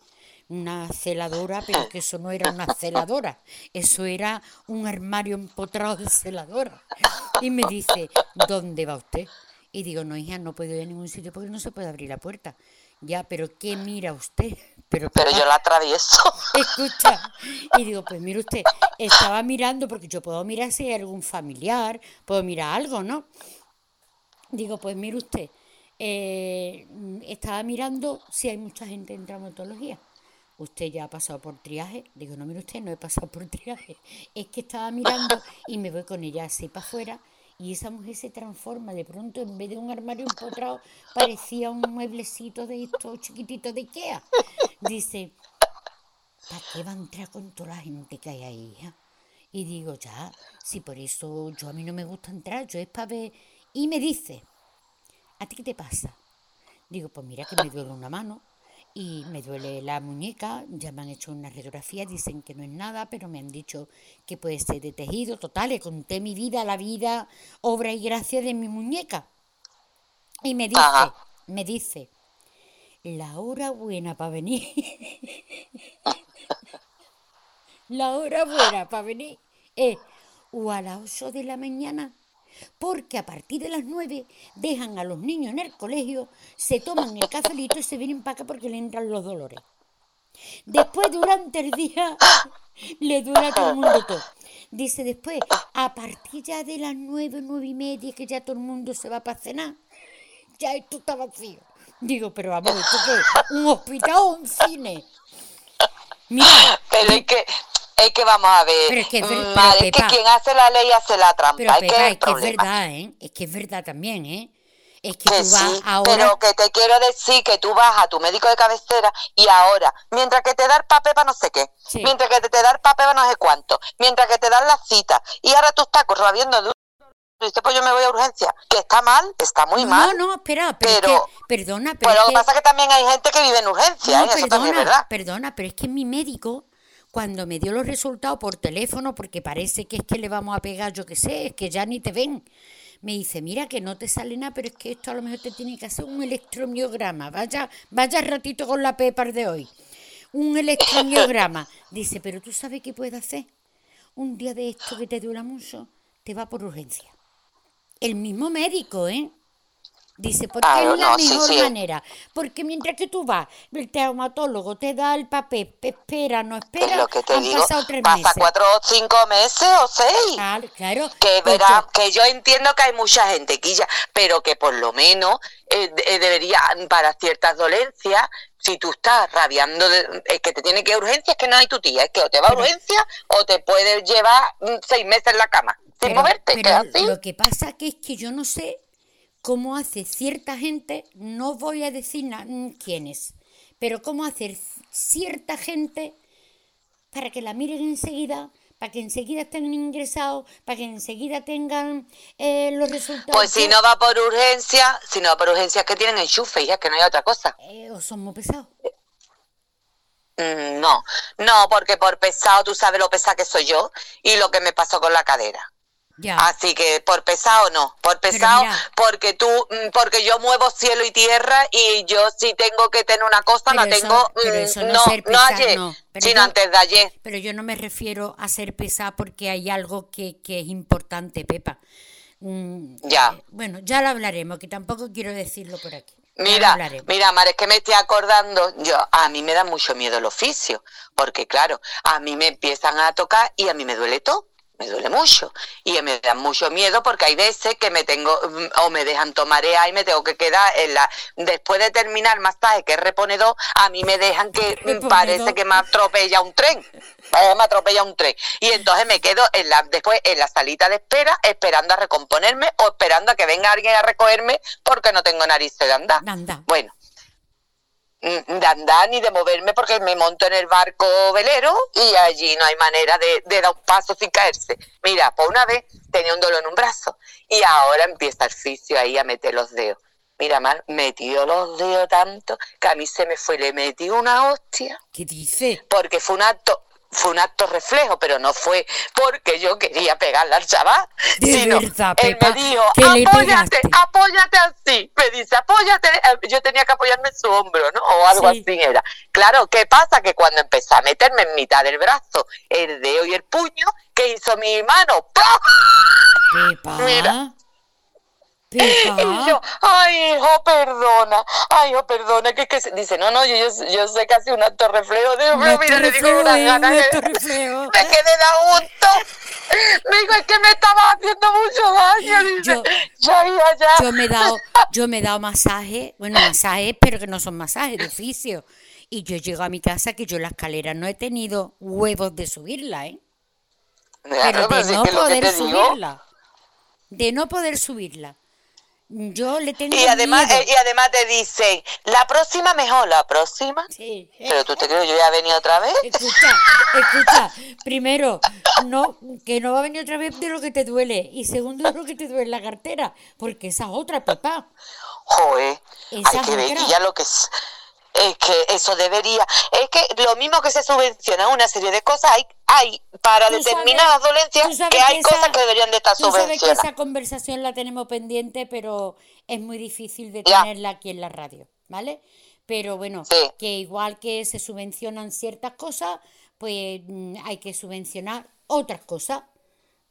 Speaker 1: una celadora, pero que eso no era una celadora, eso era un armario empotrado de celadora. Y me dice, ¿dónde va usted? Y digo, no, hija, no puedo ir a ningún sitio porque no se puede abrir la puerta. Ya, pero ¿qué mira usted?
Speaker 5: Pero, pero yo la atravieso. <laughs>
Speaker 1: Escucha. Y digo, pues mire usted, estaba mirando, porque yo puedo mirar si hay algún familiar, puedo mirar algo, ¿no? Digo, pues mire usted, eh, estaba mirando si hay mucha gente en traumatología. Usted ya ha pasado por triaje. Digo, no, mire usted, no he pasado por <laughs> triaje. Es que estaba mirando y me voy con ella así para afuera y esa mujer se transforma. De pronto, en vez de un armario empotrado, parecía un mueblecito de estos chiquititos de Ikea. Dice, ¿para qué va a entrar con toda la gente que hay ahí? Y digo, ya, si por eso yo a mí no me gusta entrar, yo es para ver. Y me dice, ¿a ti qué te pasa? Digo, pues mira que me duele una mano y me duele la muñeca, ya me han hecho una radiografía, dicen que no es nada, pero me han dicho que puede ser de tejido, total, le conté mi vida, la vida, obra y gracia de mi muñeca. Y me dice, me dice, la hora buena para venir. <laughs> la hora buena para venir es o a las 8 de la mañana porque a partir de las nueve dejan a los niños en el colegio, se toman el cafelito y se vienen para acá porque le entran los dolores. Después, durante el día, <laughs> le duele a todo el mundo todo. Dice después, a partir ya de las nueve, nueve y media, que ya todo el mundo se va para cenar, ya esto está vacío. Digo, pero vamos, ¿esto qué? ¿Un hospital o un cine? Mira, <laughs>
Speaker 5: Pero es que, es que vamos a ver.
Speaker 1: Pero es que es ver-
Speaker 5: mm, es que quien hace la ley hace la trampa.
Speaker 1: pero
Speaker 5: es que
Speaker 1: Pepa,
Speaker 5: es
Speaker 1: es
Speaker 5: el
Speaker 1: que es
Speaker 5: problema.
Speaker 1: verdad, ¿eh? Es que es verdad también, ¿eh? Es que
Speaker 5: Que
Speaker 1: tú vas
Speaker 5: sí,
Speaker 1: ahora...
Speaker 5: pero que te quiero decir que tú vas a tu médico de cabecera y ahora, mientras que te da el papel para no sé qué,
Speaker 1: Sí.
Speaker 5: mientras que te, te da el papel para no sé cuánto, mientras que te dan la cita y ahora tú estás rabiando de un... y dices, pues yo me voy a urgencia, que está mal, está muy
Speaker 1: no,
Speaker 5: mal.
Speaker 1: no, espera, pero, es
Speaker 5: pero-
Speaker 1: que, perdona, pero
Speaker 5: Pero
Speaker 1: es
Speaker 5: lo que pasa es que también hay gente que vive en urgencia,
Speaker 1: No,
Speaker 5: ¿eh? eso también es
Speaker 1: perdona,
Speaker 5: verdad.
Speaker 1: perdona, pero es que mi médico, cuando me dio los resultados por teléfono, porque parece que es que le vamos a pegar, yo qué sé, es que ya ni te ven, me dice, mira que no te sale nada, pero es que esto a lo mejor te tiene que hacer un electromiograma. Vaya, vaya ratito con la pepar de hoy. Un electromiograma. <laughs> Dice, pero tú sabes qué puede hacer. Un día de esto que te duela mucho, te va por urgencia. El mismo médico, ¿eh? Dice, porque
Speaker 5: Claro,
Speaker 1: es la
Speaker 5: no,
Speaker 1: mejor
Speaker 5: sí.
Speaker 1: manera. Porque mientras que tú vas, el traumatólogo te da el papel, espera, no espera,
Speaker 5: Es lo que te
Speaker 1: han
Speaker 5: digo,
Speaker 1: pasado tres
Speaker 5: pasa
Speaker 1: meses.
Speaker 5: cuatro o cinco meses o seis.
Speaker 1: Claro, claro.
Speaker 5: Que verá, que yo entiendo que hay mucha gente quilla, pero que por lo menos eh, eh, debería, para ciertas dolencias, si tú estás rabiando, de, es que te tiene que ir a urgencia, es que no hay tu tía, es que o te va a urgencia o te puede llevar mm, seis meses en la cama, sin
Speaker 1: pero,
Speaker 5: moverte,
Speaker 1: pero
Speaker 5: así.
Speaker 1: lo que pasa que es que yo no sé cómo hace cierta gente, no voy a decir mm, quién es, pero cómo hacer cierta gente para que la miren enseguida, para que enseguida estén ingresados, para que enseguida tengan eh, los resultados.
Speaker 5: Pues si no va por urgencia, si no va por urgencia es que tienen enchufe, ya que no hay otra cosa.
Speaker 1: Eh, o son muy pesados.
Speaker 5: Mm, No, no, porque por pesado tú sabes lo pesada que soy yo y lo que me pasó con la cadera. Así que por pesado no, por pesado porque tú, mm, porque yo muevo cielo y tierra y yo si tengo que tener una cosa
Speaker 1: Pero
Speaker 5: la
Speaker 1: eso-
Speaker 5: tengo,
Speaker 1: pero
Speaker 5: mm,
Speaker 1: eso no
Speaker 5: no, no
Speaker 1: pesado,
Speaker 5: ayer,
Speaker 1: no.
Speaker 5: Sino
Speaker 1: yo-
Speaker 5: antes de ayer.
Speaker 1: Pero yo no me refiero a ser pesada porque hay algo que, que es importante, Pepa. Mm,
Speaker 5: Ya.
Speaker 1: eh, bueno, ya lo hablaremos, que tampoco quiero decirlo por aquí.
Speaker 5: Mira, mira, Mar, es que me estoy acordando, yo, a mí me da mucho miedo el oficio, porque claro, a mí me empiezan a tocar y a mí me duele todo, me duele mucho, y me da mucho miedo porque hay veces que me tengo, mm, o me dejan tomar EA y me tengo que quedar en la, después de terminar masaje que es reponedor, a mí me dejan que <laughs> mm,
Speaker 1: Reponedor.
Speaker 5: parece que me atropella un tren, me atropella un tren, y entonces me quedo en la, después en la salita de espera, esperando a recomponerme o esperando a que venga alguien a recogerme porque no tengo nariz de andar.
Speaker 1: Anda.
Speaker 5: Bueno, de andar ni de moverme porque me monto en el barco velero y allí no hay manera de, de dar un paso sin caerse. Mira, por una vez tenía un dolor en un brazo y ahora empieza el fisio ahí a meter los dedos. Mira, mal, metió los dedos tanto que a mí se me fue, le metí una hostia
Speaker 1: ¿Qué dice?
Speaker 5: porque fue un acto fue un acto reflejo, pero no fue porque yo quería pegarle al chaval, sino
Speaker 1: verdad,
Speaker 5: él
Speaker 1: Pepa,
Speaker 5: me dijo, apóyate,
Speaker 1: pegaste".
Speaker 5: apóyate así, me dice, apóyate, Eh, yo tenía que apoyarme en su hombro, ¿no? O algo
Speaker 1: Sí.
Speaker 5: así era. Claro, ¿qué pasa? Que cuando empecé a meterme en mitad del brazo el dedo y el puño, ¿qué hizo mi mano? ¡Pah!
Speaker 1: Pepa.
Speaker 5: Mira. Y yo, ay, hijo, perdona, ay, hijo, perdona, que es que se- dice, no, no, yo, yo, yo sé hace un acto reflejo, digo, pero mira, le digo
Speaker 1: reflejo,
Speaker 5: una gana
Speaker 1: un
Speaker 5: que-
Speaker 1: acto reflejo. <laughs>
Speaker 5: me quedé de gusto. Me dijo, es que me estaba haciendo mucho daño. Dice,
Speaker 1: Yo-
Speaker 5: ya iba ya.
Speaker 1: Yo me he dado, yo me he dado masaje, bueno, masajes, pero que no son masajes de oficio. Y yo llego a mi casa que yo la escalera no he tenido huevos de subirla, ¿eh?
Speaker 5: Claro,
Speaker 1: pero
Speaker 5: pero
Speaker 1: de no poder subirla. De no poder subirla. Yo le tengo
Speaker 5: Y además,
Speaker 1: miedo.
Speaker 5: eh, y además te dicen, la próxima mejor, la próxima.
Speaker 1: Sí.
Speaker 5: Pero tú te crees, yo ya he venido otra vez.
Speaker 1: Escucha, escucha. Primero, no, que no va a venir otra vez de lo que te duele. Y segundo, de lo que te duele la cartera. Porque esa es otra, papá.
Speaker 5: Joder,
Speaker 1: Esa
Speaker 5: hay que ver ya lo que es. Es que eso debería. Es que lo mismo que se subvenciona una serie de cosas, hay, hay para determinadas
Speaker 1: sabes-
Speaker 5: dolencias que hay
Speaker 1: esa-
Speaker 5: cosas que deberían de estar
Speaker 1: Tú sabes que
Speaker 5: subvencionadas.
Speaker 1: esa conversación la tenemos pendiente, pero es muy difícil de
Speaker 5: Ya.
Speaker 1: tenerla aquí en la radio, ¿vale? Pero bueno,
Speaker 5: Sí.
Speaker 1: que igual que se subvencionan ciertas cosas, pues mm, hay que subvencionar otras cosas,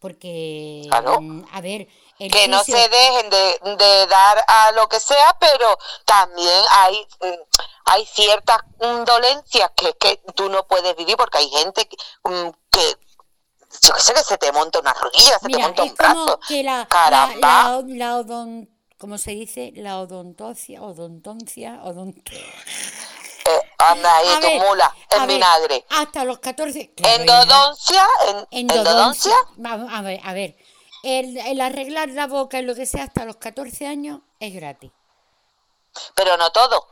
Speaker 1: Porque, mm, a ver, el
Speaker 5: que no se dejen de, de dar a lo que sea, pero también hay, mm, hay ciertas dolencias que, que tú no puedes vivir porque hay gente que, mm, que yo qué sé, que se te monta una rodilla, se te monta un brazo.
Speaker 1: que la,
Speaker 5: Caramba.
Speaker 1: la, la odon- ¿cómo se dice? La odontoncia, odontoncia, odont...
Speaker 5: Eh, anda ahí,
Speaker 1: A
Speaker 5: tu
Speaker 1: ver,
Speaker 5: mula, en
Speaker 1: ver,
Speaker 5: vinagre.
Speaker 1: Hasta los 14... claro, hija.
Speaker 5: Endodoncia, en, endodoncia,
Speaker 1: Vamos a ver, a ver. El, el arreglar la boca y lo que sea hasta los 14 años es gratis.
Speaker 5: pero no todo.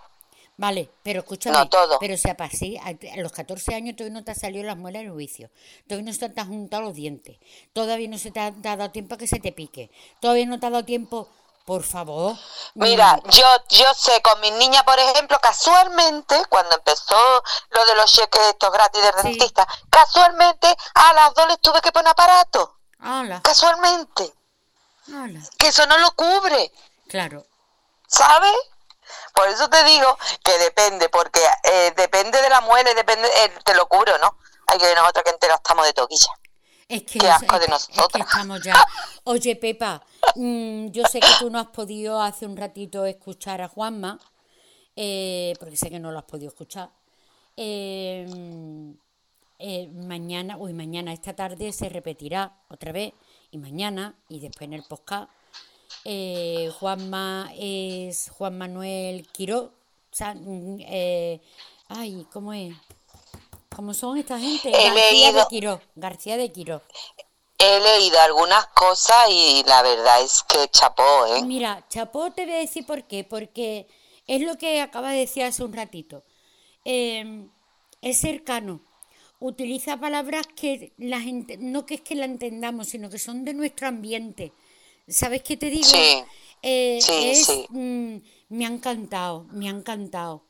Speaker 1: Vale, pero escúchame,
Speaker 5: No todo.
Speaker 1: pero sea para sí, a, los 14 años todavía no te han salido las muelas del juicio, todavía no se te han juntado los dientes, todavía no se te ha dado tiempo a que se te pique, todavía no te ha dado tiempo, por favor.
Speaker 5: Mira, yo, yo sé con mis niñas, por ejemplo, casualmente, cuando empezó lo de los cheques estos gratis de
Speaker 1: Sí.
Speaker 5: dentista, casualmente a las dos les tuve que poner aparato.
Speaker 1: Hala,
Speaker 5: Casualmente.
Speaker 1: hala,
Speaker 5: Que eso no lo cubre,
Speaker 1: claro,
Speaker 5: ¿sabes? Por eso te digo que depende, porque eh, depende de la muela depende, eh, te lo cubre o no. Hay que ver nosotros que enteros estamos de toquilla.
Speaker 1: Es que,
Speaker 5: Qué asco de
Speaker 1: es que estamos ya. Oye, Pepa, mm, yo sé que tú no has podido hace un ratito escuchar a Juanma, eh, porque sé que no lo has podido escuchar. Eh, eh, mañana, uy, mañana, esta tarde se repetirá otra vez, y mañana, y después en el podcast. Eh, Juanma es Juan Manuel Quiró. Mm, eh, ay, ¿cómo es? ¿Cómo son esta gente?
Speaker 5: He
Speaker 1: García de Quiró. García de Quiró.
Speaker 5: He leído algunas cosas y la verdad es que chapó, ¿eh?
Speaker 1: Mira, Chapó te voy a decir por qué. Porque es lo que acaba de decir hace un ratito. Eh, es cercano. Utiliza palabras que la gente, no que es que la entendamos, sino que son de nuestro ambiente. ¿Sabes qué te digo?
Speaker 5: Sí.
Speaker 1: Eh,
Speaker 5: Sí,
Speaker 1: es,
Speaker 5: sí.
Speaker 1: mm, me ha encantado, me ha encantado.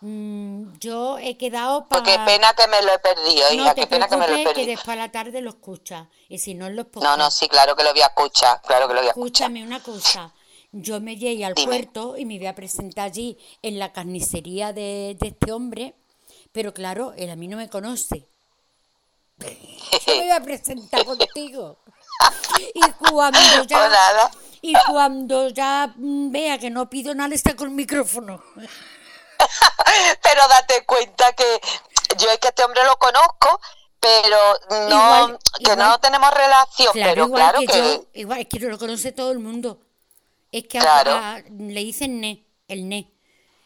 Speaker 1: Mm, yo he quedado para...
Speaker 5: Pues qué pena que me lo he perdido,
Speaker 1: No
Speaker 5: hija,
Speaker 1: te
Speaker 5: qué pena que me lo he
Speaker 1: preocupes que
Speaker 5: perdido.
Speaker 1: después a la tarde lo escuchas. Y si no los
Speaker 5: No, no, sí, claro que lo voy a escuchar, claro que lo voy a escuchar.
Speaker 1: Escúchame una cosa. Yo me llegué al
Speaker 5: Dime.
Speaker 1: puerto y me voy a presentar allí en la carnicería de, de este hombre, pero claro, él a mí no me conoce. Yo me voy a presentar contigo. <laughs> Y cuando ya,
Speaker 5: nada.
Speaker 1: y cuando ya vea que no pido nada, está con el micrófono.
Speaker 5: Pero date cuenta que yo es que este hombre lo conozco, pero no,
Speaker 1: Igual-
Speaker 5: que
Speaker 1: igual-
Speaker 5: no tenemos relación,
Speaker 1: Claro,
Speaker 5: pero
Speaker 1: igual
Speaker 5: claro
Speaker 1: que,
Speaker 5: que,
Speaker 1: yo, igual es que lo conoce todo el mundo. Es que
Speaker 5: Claro.
Speaker 1: a- le dicen ne, el ne.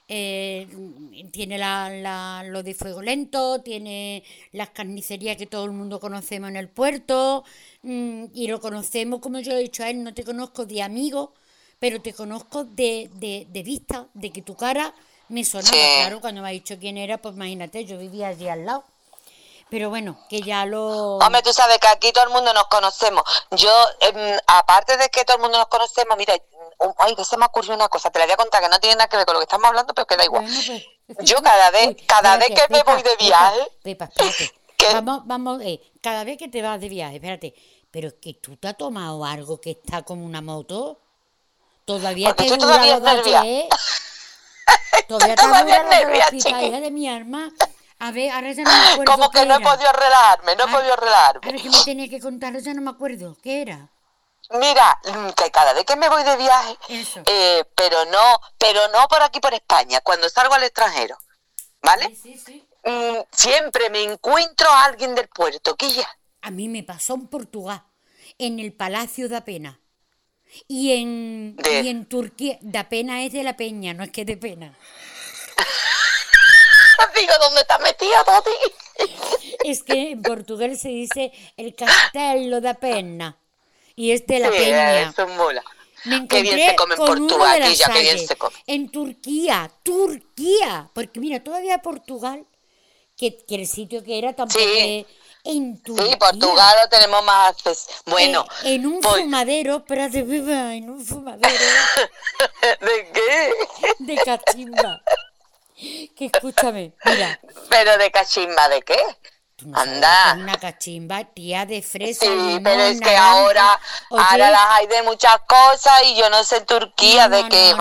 Speaker 1: Eh, tiene la, la- lo de fuego lento, tiene las carnicerías que todo el mundo conocemos en el puerto, mm, y lo conocemos, como yo he dicho a él, no te conozco de amigo, pero te conozco de, de, de vista, de que tu cara me sonaba.
Speaker 5: Sí.
Speaker 1: Claro, cuando me ha dicho quién era, pues imagínate, yo vivía allí al lado. Pero bueno, que ya lo...
Speaker 5: Hombre, tú sabes que aquí todo el mundo nos conocemos. Yo, em, aparte de que todo el mundo nos conocemos, mira, ay, que se me ocurrió una cosa, te la voy a contar, que no tiene nada que ver con lo que estamos hablando, pero que da igual.
Speaker 1: Bueno, pues,
Speaker 5: Yo cada vez,
Speaker 1: Uy,
Speaker 5: cada vez que me voy de viaje. <laughs> ¿Qué?
Speaker 1: Vamos, vamos, eh, cada vez que te vas de viaje, espérate. Pero es que tú te has tomado algo que está como una moto. Todavía te dura
Speaker 5: todavía nervia.
Speaker 1: ayer. Todavía te
Speaker 5: todavía
Speaker 1: dura
Speaker 5: nervia,
Speaker 1: hija de mi arma. A ver, ahora ya no me <laughs> acuerdo
Speaker 5: como que no he podido relajarme, no he
Speaker 1: Ah,
Speaker 5: podido
Speaker 1: A
Speaker 5: relajarme.
Speaker 1: ver, que me tenía que contar, ya no me acuerdo. ¿Qué era?
Speaker 5: Mira, mm, que cada vez que me voy de viaje, eh, pero no, pero no por aquí por España, cuando salgo al extranjero, ¿vale?
Speaker 1: Sí, sí, sí.
Speaker 5: Mm, siempre me encuentro a alguien del puerto, Quilla.
Speaker 1: A mí me pasó en Portugal, en el Palacio de Pena. Y en,
Speaker 5: De-
Speaker 1: y en Turquía, de Pena es de la Peña, no es que de pena. <laughs>
Speaker 5: Digo, ¿dónde estás metida, Toti?
Speaker 1: Es que en portugués se dice el Castello da Pena. Y es de la
Speaker 5: Sí,
Speaker 1: Peña.
Speaker 5: mula.
Speaker 1: Me
Speaker 5: Qué bien
Speaker 1: encontré
Speaker 5: se come en
Speaker 1: con
Speaker 5: Portugal,
Speaker 1: de
Speaker 5: qué bien se come.
Speaker 1: En Turquía, Turquía. Porque mira, todavía Portugal, que, que el sitio que era tampoco
Speaker 5: Sí.
Speaker 1: En Turquía.
Speaker 5: Sí, Portugal lo tenemos más acceso. Bueno,
Speaker 1: Eh, en un
Speaker 5: pues-
Speaker 1: fumadero, espérate, viva, en un fumadero <laughs>
Speaker 5: ¿de qué?
Speaker 1: de cachimba. Que escúchame, mira,
Speaker 5: Pero de cachimba, ¿de qué?
Speaker 1: No
Speaker 5: Anda.
Speaker 1: una cachimba, tía de fresa,
Speaker 5: Sí,
Speaker 1: limón,
Speaker 5: pero es que
Speaker 1: naranja.
Speaker 5: ahora,
Speaker 1: Oye,
Speaker 5: ahora las hay de muchas cosas y yo no sé en Turquía
Speaker 1: no,
Speaker 5: de
Speaker 1: no,
Speaker 5: qué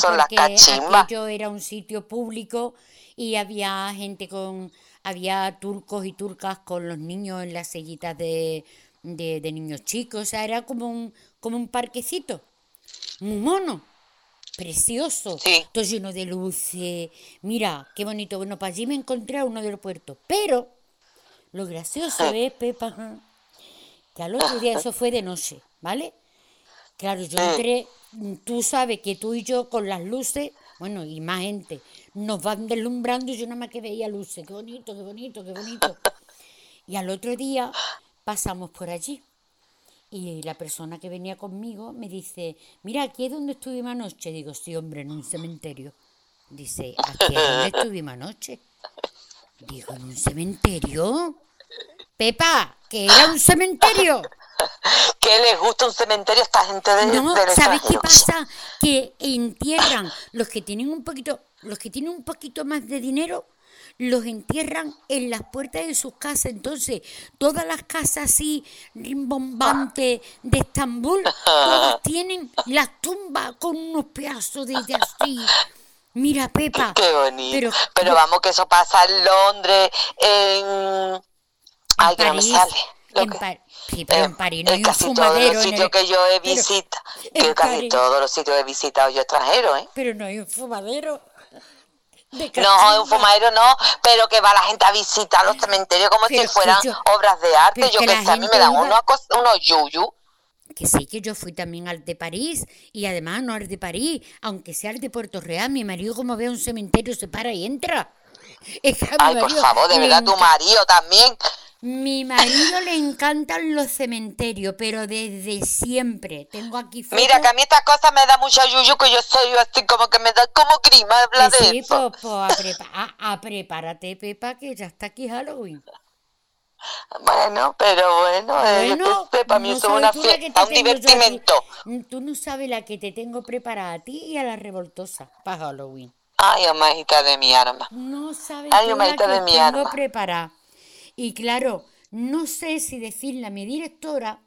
Speaker 5: son las cachimbas.
Speaker 1: aquello era un sitio público y había gente con, había turcos y turcas con los niños en las sillitas de, de, de niños chicos, o sea, era como un, como un parquecito, muy mono, precioso,
Speaker 5: Sí.
Speaker 1: todo lleno de luces. Mira, qué bonito. Bueno, para allí me encontré a uno del puerto, pero lo gracioso es, Pepa, que al otro día, eso fue de noche, ¿vale? Claro, yo entré, mm, tú sabes que tú y yo con las luces, bueno, y más gente, nos van deslumbrando y yo nada más que veía luces, qué bonito, qué bonito, qué bonito. Y al otro día pasamos por allí y la persona que venía conmigo me dice, mira, aquí es donde estuvimos anoche. Digo, sí, hombre, en un cementerio. Dice, aquí es donde <laughs> estuvimos anoche. Digo, ¿en un cementerio? Pepa, que era un cementerio. <laughs>
Speaker 5: ¿Qué les gusta un cementerio a esta gente de,
Speaker 1: No,
Speaker 5: del
Speaker 1: ¿sabes qué pasa? Que entierran los que tienen un poquito, los que tienen un poquito más de dinero, los entierran en las puertas de sus casas. Entonces, todas las casas así rimbombantes de Estambul, todas <laughs> tienen las tumbas con unos pedazos de, de así. <laughs> Mira, Pepa.
Speaker 5: Qué bonito.
Speaker 1: Pero,
Speaker 5: Pero, vamos, que eso pasa en Londres, en... Ay, que no me sale. Lo
Speaker 1: en
Speaker 5: que-
Speaker 1: sí, pero en
Speaker 5: eh,
Speaker 1: París no
Speaker 5: en
Speaker 1: hay un
Speaker 5: casi todos
Speaker 1: fumadero
Speaker 5: los
Speaker 1: en
Speaker 5: sitios
Speaker 1: el-
Speaker 5: que yo he visitado,
Speaker 1: en
Speaker 5: que casi
Speaker 1: París-
Speaker 5: todos los sitios he visitado yo extranjeros, ¿eh?
Speaker 1: Pero no hay un fumadero. De
Speaker 5: No, un fumadero no, pero que va la gente a visitar los cementerios como
Speaker 1: Pero
Speaker 5: si fueran obras de arte. Yo
Speaker 1: que
Speaker 5: sé, a mí me dan unos, unos yuyu.
Speaker 1: Que sí, que yo fui también al de París y además no al de París, aunque sea el de Puerto Real, mi marido como ve un cementerio se para y entra. <laughs> Es mi
Speaker 5: Ay, por favor, de verdad, tu marido también.
Speaker 1: Mi marido le encantan los cementerios, pero desde siempre. Tengo aquí fotos.
Speaker 5: Mira, que a mí estas cosas me da mucho yuyu, que yo soy así como que me da como grima hablar de
Speaker 1: sí,
Speaker 5: eso.
Speaker 1: pues, pues, a, prepa- a- a prepárate, Pepa, que ya está aquí Halloween.
Speaker 5: Bueno, pero bueno, eh,
Speaker 1: Bueno,
Speaker 5: sé, para mí
Speaker 1: no
Speaker 5: es una fiesta, un divertimento.
Speaker 1: Tú no sabes la que te tengo preparada a ti y a la revoltosa para Halloween.
Speaker 5: Ay, amajita de mi arma.
Speaker 1: No sabes
Speaker 5: Ay,
Speaker 1: tú la que
Speaker 5: de mi
Speaker 1: tengo
Speaker 5: alma.
Speaker 1: preparada. Y claro, no sé si decirle a mi directora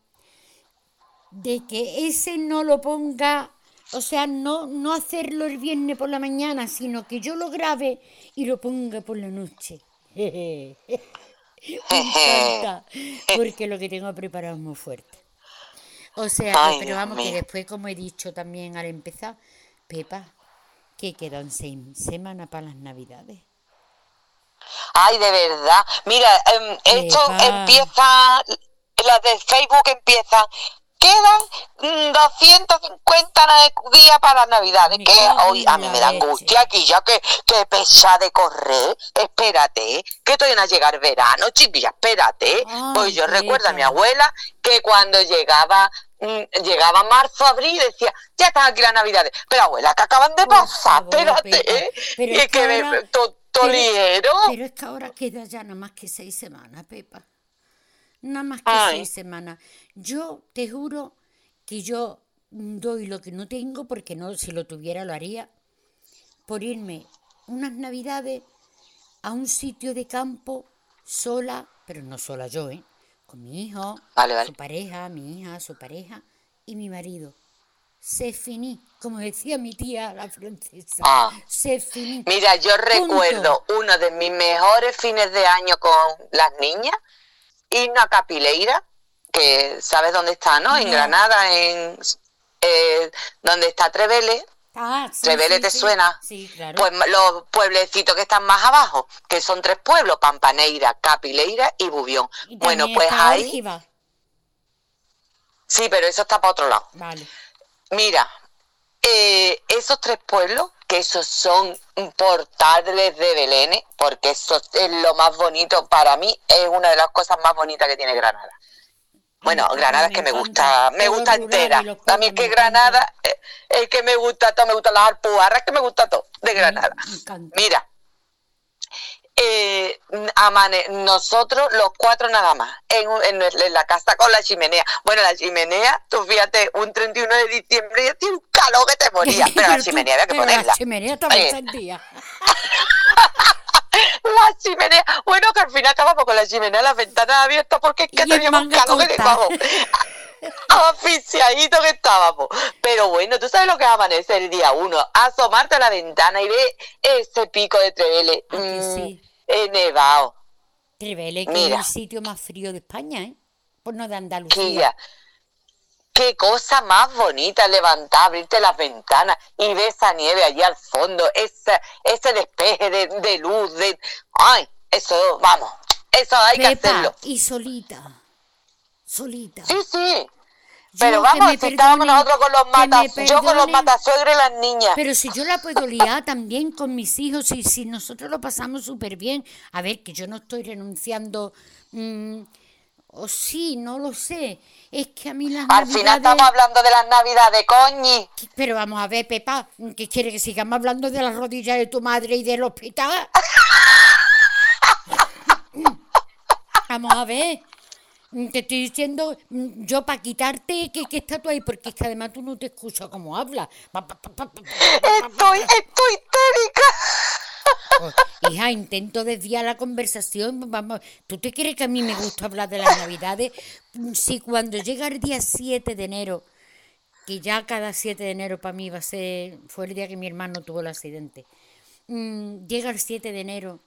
Speaker 1: de que ese no lo ponga, o sea, no, no hacerlo el viernes por la mañana, sino que yo lo grabe y lo ponga por la noche. <laughs> <laughs> Me encanta, porque lo que tengo preparado es muy fuerte. O sea,
Speaker 5: Ay,
Speaker 1: pero vamos, que después, como he dicho también al empezar, Pepa, que quedan seis semanas para las navidades.
Speaker 5: Ay, de verdad. Mira, em, esto empieza, las de Facebook empiezan. Quedan mm, 250 na- días para las navidades. Que hoy a mí me da angustia aquí ya que, que pesa de correr. Espérate, que todavía no a llegar verano, chiquilla, espérate.
Speaker 1: Ay,
Speaker 5: pues yo recuerdo a mi abuela que cuando llegaba mm, llegaba marzo, abril, decía, ya están aquí las navidades. Pero abuela, que acaban de pasar,
Speaker 1: favor,
Speaker 5: espérate. ¿eh?
Speaker 1: Pero
Speaker 5: y
Speaker 1: es
Speaker 5: que,
Speaker 1: que
Speaker 5: me-
Speaker 1: ahora-
Speaker 5: to-
Speaker 1: pero-. Pero es que ahora queda ya nada más que seis semanas, Pepa. Nada más que
Speaker 5: Ay.
Speaker 1: seis semanas. Yo te juro que yo doy lo que no tengo, porque no, si lo tuviera lo haría, por irme unas navidades a un sitio de campo sola, pero no sola yo, ¿eh? Con mi hijo,
Speaker 5: Vale, vale.
Speaker 1: su pareja, mi hija, su pareja y mi marido. Se finí, como decía mi tía la francesa.
Speaker 5: Ah.
Speaker 1: Se finí.
Speaker 5: Mira, yo recuerdo uno de mis mejores fines de año con las niñas, irnos a Capileira, que sabes dónde está, ¿no? En. Granada, en eh, donde está Trevele.
Speaker 1: Ah, sí,
Speaker 5: Trevele
Speaker 1: sí,
Speaker 5: te
Speaker 1: sí.
Speaker 5: suena.
Speaker 1: Sí, claro.
Speaker 5: Pues los pueblecitos que están más abajo, que son tres pueblos, Pampaneira, Capileira y Bubión.
Speaker 1: Y
Speaker 5: Bueno, pues ahí,
Speaker 1: Órgiva.
Speaker 5: sí, pero eso está para otro lado.
Speaker 1: Vale.
Speaker 5: Mira, eh, esos tres pueblos, que esos son portales de Belén, porque eso es lo más bonito para mí, es una de las cosas más bonitas que tiene Granada. Bueno, Granada es que me gusta, me gusta entera. A mí es que. Granada eh, es que me gusta todo, me gustan las alpujarras, que me gusta todo de Granada. Mira, eh, amane- nosotros los cuatro nada más, en, en en la casa con la chimenea. Bueno, la chimenea, tú fíjate, un 31 de diciembre y hacía un calor que te moría, <laughs> pero la chimenea había que ponerla.
Speaker 1: La chimenea
Speaker 5: Oye,
Speaker 1: encendida. <laughs>
Speaker 5: La chimenea, bueno, que al final acabamos con la chimenea, las ventanas abiertas porque es que
Speaker 1: en
Speaker 5: teníamos calor que
Speaker 1: corta. <laughs> <laughs>
Speaker 5: vamos, asfixiadito que estábamos. Pero bueno, tú sabes lo que es amanecer el día uno, asomarte a la ventana y ver ese pico de Trevele,
Speaker 1: Ah,
Speaker 5: mm,
Speaker 1: sí.
Speaker 5: nevado.
Speaker 1: Trevele, que es
Speaker 5: Mira.
Speaker 1: el sitio más frío de España, ¿eh? pues no de Andalucía.
Speaker 5: qué cosa más bonita levantar, abrirte las ventanas y ver esa nieve allí al fondo, ese, ese despeje de, luz, de... ¡Ay! Eso, vamos, eso hay que hacerlo.
Speaker 1: Y solita, solita.
Speaker 5: Sí, sí, pero vamos, si estábamos nosotros con los matas, yo con los matasuegros y las niñas.
Speaker 1: Pero si yo la puedo liar también con mis hijos, y si nosotros lo pasamos súper bien. A ver, que yo no estoy renunciando. Mm, o sí, no lo sé. Es que a mí las
Speaker 5: Al final estamos hablando de las navidades, coñi.
Speaker 1: Pero vamos a ver, Pepa, ¿qué quiere que sigamos hablando de las rodillas de tu madre y del hospital? <laughs> vamos a ver. Mm, te estoy diciendo mm, yo para quitarte que, que está tú ahí, porque es que además tú no te escuchas cómo hablas.
Speaker 5: Estoy, estoy histérica.
Speaker 1: Oh, hija, intento desviar la conversación. Vamos, ¿tú te crees que a mí me gusta hablar de las navidades? Mm, si cuando llega el día 7 de enero, que ya cada 7 de enero para mí va a ser, fue el día que mi hermano tuvo el accidente, llega el 7 de enero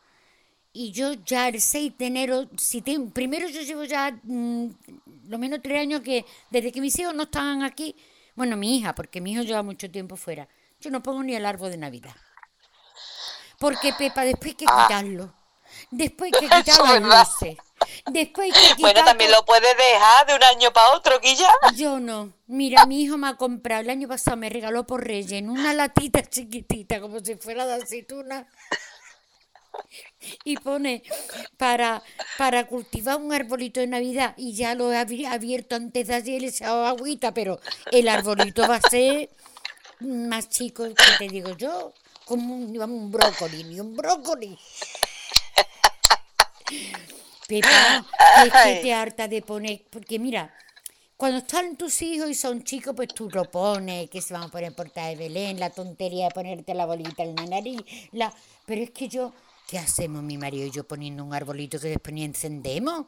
Speaker 1: y yo ya el 6 de enero, si primero yo llevo ya mm, lo menos tres años que desde que mis hijos no estaban aquí, bueno, mi hija, porque mi hijo lleva mucho tiempo fuera, yo no pongo ni el árbol de Navidad. Porque Pepa, después hay que ah. quitarlo. Después hay que <laughs> quitar las luces. Después hay que
Speaker 5: Bueno, también lo puedes dejar de un año para otro, Quilla.
Speaker 1: Yo no. Mira, mi hijo me ha comprado, el año pasado me regaló por Reyes en una latita chiquitita, como si fuera de aceituna y pone para, para cultivar un arbolito de Navidad y ya lo he abierto antes de ayer, le he echado agüita, pero el arbolito va a ser más chico que te digo yo, como un, un brócoli, ni un brócoli. Pepa, es que te harta de poner, porque mira, cuando están tus hijos y son chicos, pues tú lo pones, que se van a poner portada de Belén, la tontería de ponerte la bolita en la nariz, la... pero es que yo ¿Qué hacemos mi marido y yo poniendo un arbolito que después ni encendemos?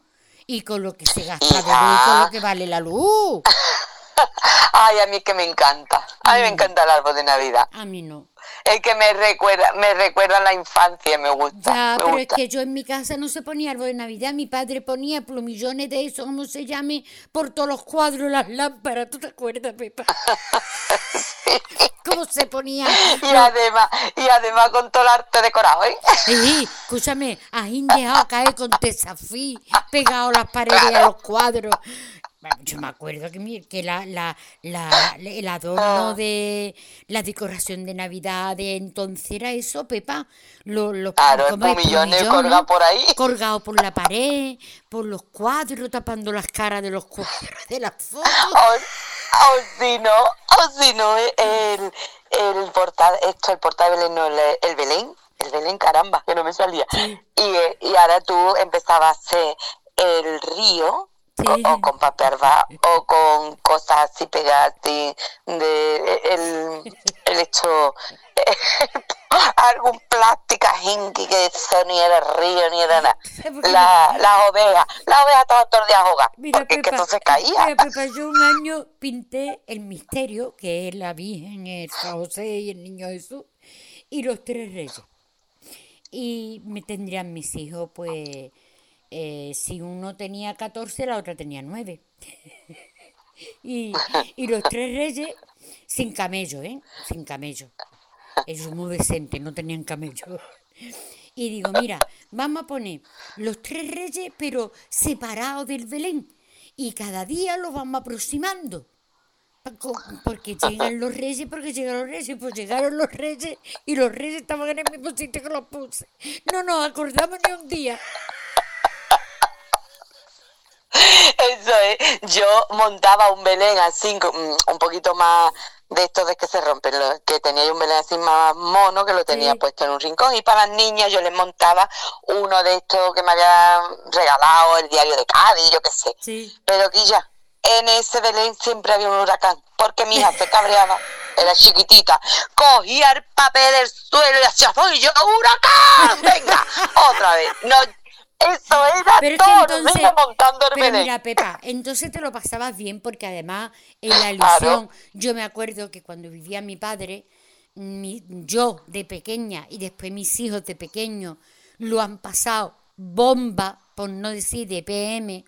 Speaker 1: Y con lo que se gasta de luz, con lo que vale la luz. <laughs>
Speaker 5: Ay, a mí que me encanta. A mí me encanta el árbol de Navidad.
Speaker 1: A mí no.
Speaker 5: Es que me recuerda, me recuerda la infancia, me gusta.
Speaker 1: Ya, pero es que yo en mi casa no se ponía árbol de Navidad, mi padre ponía plumillones de eso, como se llame, por todos los cuadros, las lámparas. ¿Tú te acuerdas, Pepa? <laughs> ¿Cómo se ponía? <laughs>
Speaker 5: Y además, y además con todo el arte decorado, ¿eh? <laughs>
Speaker 1: Sí, escúchame, has dejado caer con tesafí, pegado las paredes a los cuadros. Yo me acuerdo que, que la, la, la, el adorno ah. de la decoración de Navidad de entonces era eso, Pepa.
Speaker 5: Los, los claro, millones colgados por ahí. <laughs>
Speaker 1: Colgado por la pared, por los cuadros, tapando las caras de los cuadros de las fotos.
Speaker 5: O, si no, o si no, el, el portal, esto, el portal de Belén, no, el, el Belén, el Belén, caramba, que no me salía. Y, y ahora tú empezabas a hacer el río o, con papel o con cosas así pegadas de, el, el hecho <laughs> algún plástico jinky que eso ni era río ni era nada <laughs> la, las ovejas las ovejas todos los días porque Pepa, que entonces caía
Speaker 1: mira, Pepa, yo un año pinté el misterio que es la Virgen el José y el Niño Jesús y los tres reyes y me tendrían mis hijos pues eh, si uno tenía 14, la otra tenía 9. <laughs> y, los tres reyes sin camello, ¿eh? Sin camello. Es muy decente, no tenían camello. Y digo, mira, vamos a poner los tres reyes, pero separados del Belén. Y cada día los vamos aproximando. Porque llegan los reyes, porque llegaron los reyes, pues llegaron los reyes y los reyes estaban en el mismo sitio que los puse. No nos acordamos ni un día.
Speaker 5: Eso es. Yo montaba un Belén así, mm, un poquito más de estos de que se rompen, que tenía un Belén así más mono, que lo tenía puesto en un rincón. Y para las niñas yo les montaba uno de estos que me había regalado el diario de Cádiz, yo qué sé. Pero aquí ya, en ese Belén siempre había un huracán, porque mi hija se cabreaba, era chiquitita, cogía el papel del suelo y hacía, ¡Soy yo, huracán! ¡Venga! Otra vez. No eso era pero todo, entonces, montando el
Speaker 1: pero mira, Pepa, entonces te lo pasabas bien porque además en la ilusión, yo me acuerdo que cuando vivía mi padre, yo de pequeña y después mis hijos de pequeño lo han pasado bomba, por no decir de PM,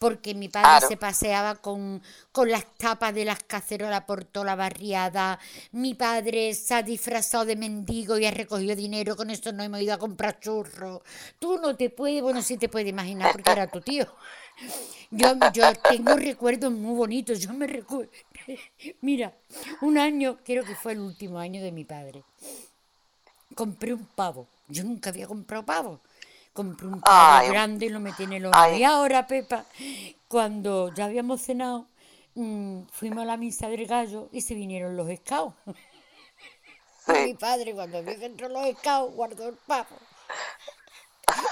Speaker 1: porque mi padre se paseaba con, con, las tapas de las cacerolas por toda la barriada, mi padre se ha disfrazado de mendigo y ha recogido dinero, con eso no hemos ido a comprar churros. Tú no te puedes, bueno, sí te puedes imaginar porque era tu tío. Yo, yo tengo recuerdos muy bonitos, yo me recuerdo, mira, un año, creo que fue el último año de mi padre, compré un pavo, yo nunca había comprado pavo compré un pavo grande y lo metí en el horno. Y ahora, Pepa, cuando ya habíamos cenado, mm, fuimos a la misa del gallo y se vinieron los escaos. <laughs> <laughs> Mi padre, cuando vio que entró los escaos, guardó el pavo.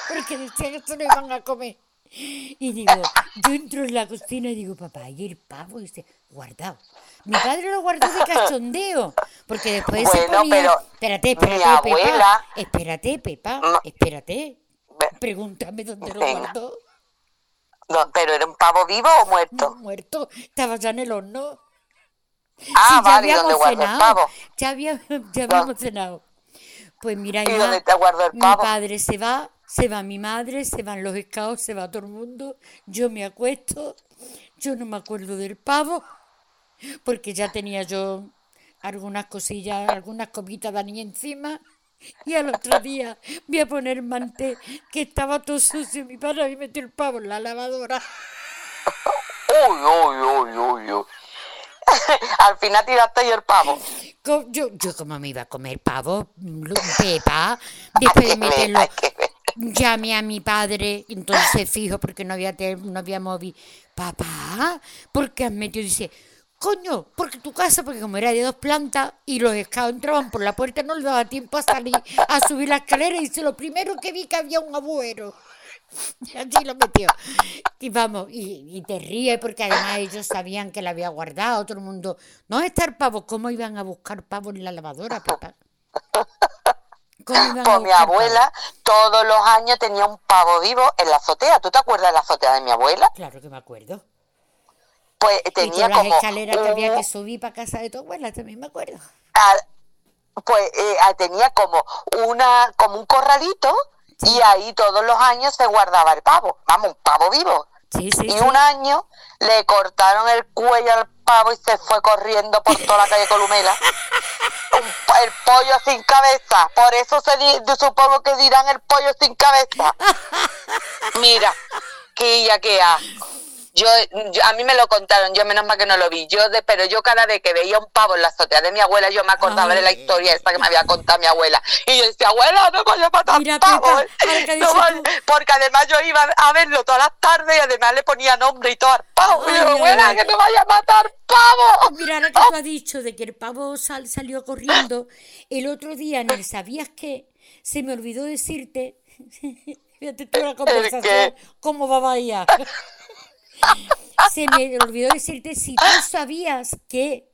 Speaker 1: Porque decía que esto no iban a comer. Y digo, yo entro en la cocina y digo, papá, ¿y el pavo? Y dice, guardado. Mi padre lo guardó de cachondeo, porque después se ponía... espérate, espérate, Pepa, espérate, Pepa, espérate. Pregúntame dónde lo guardó.
Speaker 5: No, ¿Pero era un pavo vivo o muerto?
Speaker 1: muerto, estaba ya en el horno.
Speaker 5: Ah, vale, ¿dónde guardó el pavo?
Speaker 1: Ya, había, <laughs> ya habíamos cenado. Pues mira,
Speaker 5: ¿Y dónde te guardo el pavo?
Speaker 1: Mi padre se va, se va mi madre, se van los escados, se va todo el mundo. Yo me acuesto, yo no me acuerdo del pavo, porque ya tenía yo algunas cosillas, algunas comitas de niña encima. Y al otro día voy a poner manté, que estaba todo sucio. Mi padre había metido el pavo en la lavadora.
Speaker 5: Uy, uy, uy, uy, <laughs> Al final tiraste ahí el pavo.
Speaker 1: Yo, yo como me iba a comer pavo, Pepa, después de meterlo, llamé a mi padre, entonces fijo porque no había, no había móvil. Papá, ¿por qué has metido? Dice, Coño, porque tu casa, porque como era de dos plantas y los escados entraban por la puerta, no le daba tiempo a salir, a subir la escalera y dice, lo primero que vi que había un agujero. Y <laughs> así lo metió. Y vamos, y, te ríes porque además ellos sabían que la había guardado, todo el mundo. No está el pavo, ¿cómo iban a buscar pavo en la lavadora, papá?
Speaker 5: Pues mi abuela todos los años tenía un pavo vivo en la azotea. ¿Tú te acuerdas de la azotea de mi abuela?
Speaker 1: Claro que me acuerdo
Speaker 5: pues tenía
Speaker 1: y
Speaker 5: como...
Speaker 1: las escaleras que había que subir para casa de tu abuela, también me acuerdo.
Speaker 5: Ah, pues eh, ah, tenía como una como un corralito y ahí todos los años se guardaba el pavo, vamos, un pavo vivo.
Speaker 1: Sí, sí,
Speaker 5: y un año le cortaron el cuello al pavo y se fue corriendo por toda la calle Columela. <laughs> el pollo sin cabeza. Por eso se supongo que dirán el pollo sin cabeza. <laughs> Mira, que ya que yo, a mí me lo contaron, yo menos mal que no lo vi. Yo de, pero yo cada vez que veía un pavo en la azotea de mi abuela, yo me acordaba de la historia esta que me había contado mi abuela. Y yo decía, abuela, no vaya a matar pavo. <laughs> porque además yo iba a verlo todas las tardes y además le ponía nombre y todo al pavo. y yo, abuela, que no vaya a matar pavo.
Speaker 1: Mira, lo que <laughs> tú has dicho de que el pavo salió corriendo, el otro día, ni sabías que se me olvidó decirte, <laughs> fíjate tú la conversación, cómo va a vaya. Se me olvidó decirte si tú sabías que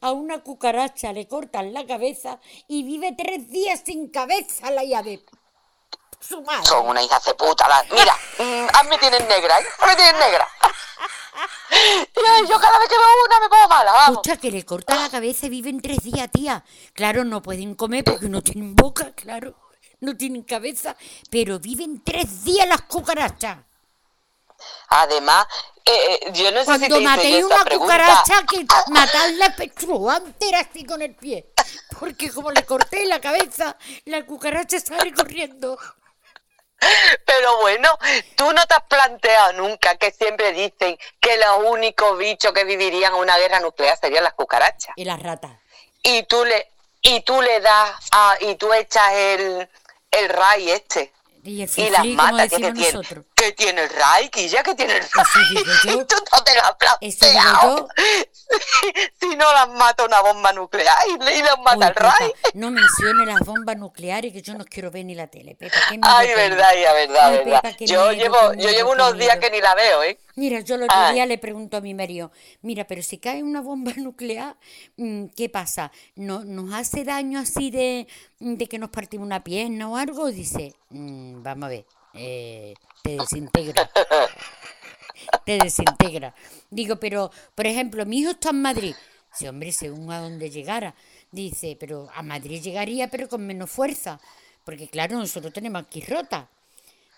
Speaker 1: a una cucaracha le cortan la cabeza y vive tres días sin cabeza la llave. Su madre.
Speaker 5: Son una hija de puta. Mira, mm, a mí me tienen negra, ¿eh? A mí me tienen negra. yo cada vez que veo una me pongo mala, vamos.
Speaker 1: Escucha, que le corta la cabeza y viven tres días, tía. Claro, no pueden comer porque no tienen boca, claro. No tienen cabeza, pero viven tres días las cucarachas.
Speaker 5: Además, eh, eh, yo no sé
Speaker 1: Cuando
Speaker 5: si
Speaker 1: matéis una cucaracha, que matarla entera así con el pie. Porque como le corté la cabeza, la cucaracha sale corriendo.
Speaker 5: Pero bueno, tú no te has planteado nunca que siempre dicen que los únicos bichos que vivirían una guerra nuclear serían las cucarachas.
Speaker 1: Y las ratas.
Speaker 5: Y tú le, y tú le das a, y tú echas el, el ray este
Speaker 1: y, el las mata, que, tiene,
Speaker 5: que tiene el Reiki, ya que tiene el Reiki. <laughs> Tú no te lo has planteado. <laughs> Si, no las mata una bomba nuclear y, las mata el Reiki.
Speaker 1: No mencione las bombas nucleares que yo no quiero ver ni la tele. Pepa,
Speaker 5: Ay, verdad, ya, verdad, verdad. yo llevo, yo llevo unos días que ni la veo, ¿eh?
Speaker 1: Mira, yo el otro día le pregunto a mi marido, mira, pero si cae una bomba <laughs> nuclear, mm, ¿qué pasa? ¿No, ¿Nos hace daño así de, de que nos partimos una pierna o algo? Dice, mm, vamos a ver, eh, te desintegra. <laughs> te desintegra. Digo, pero, por ejemplo, mi hijo está en Madrid. Dice, hombre, según a dónde llegara. Dice, pero a Madrid llegaría, pero con menos fuerza. Porque claro, nosotros tenemos aquí rota.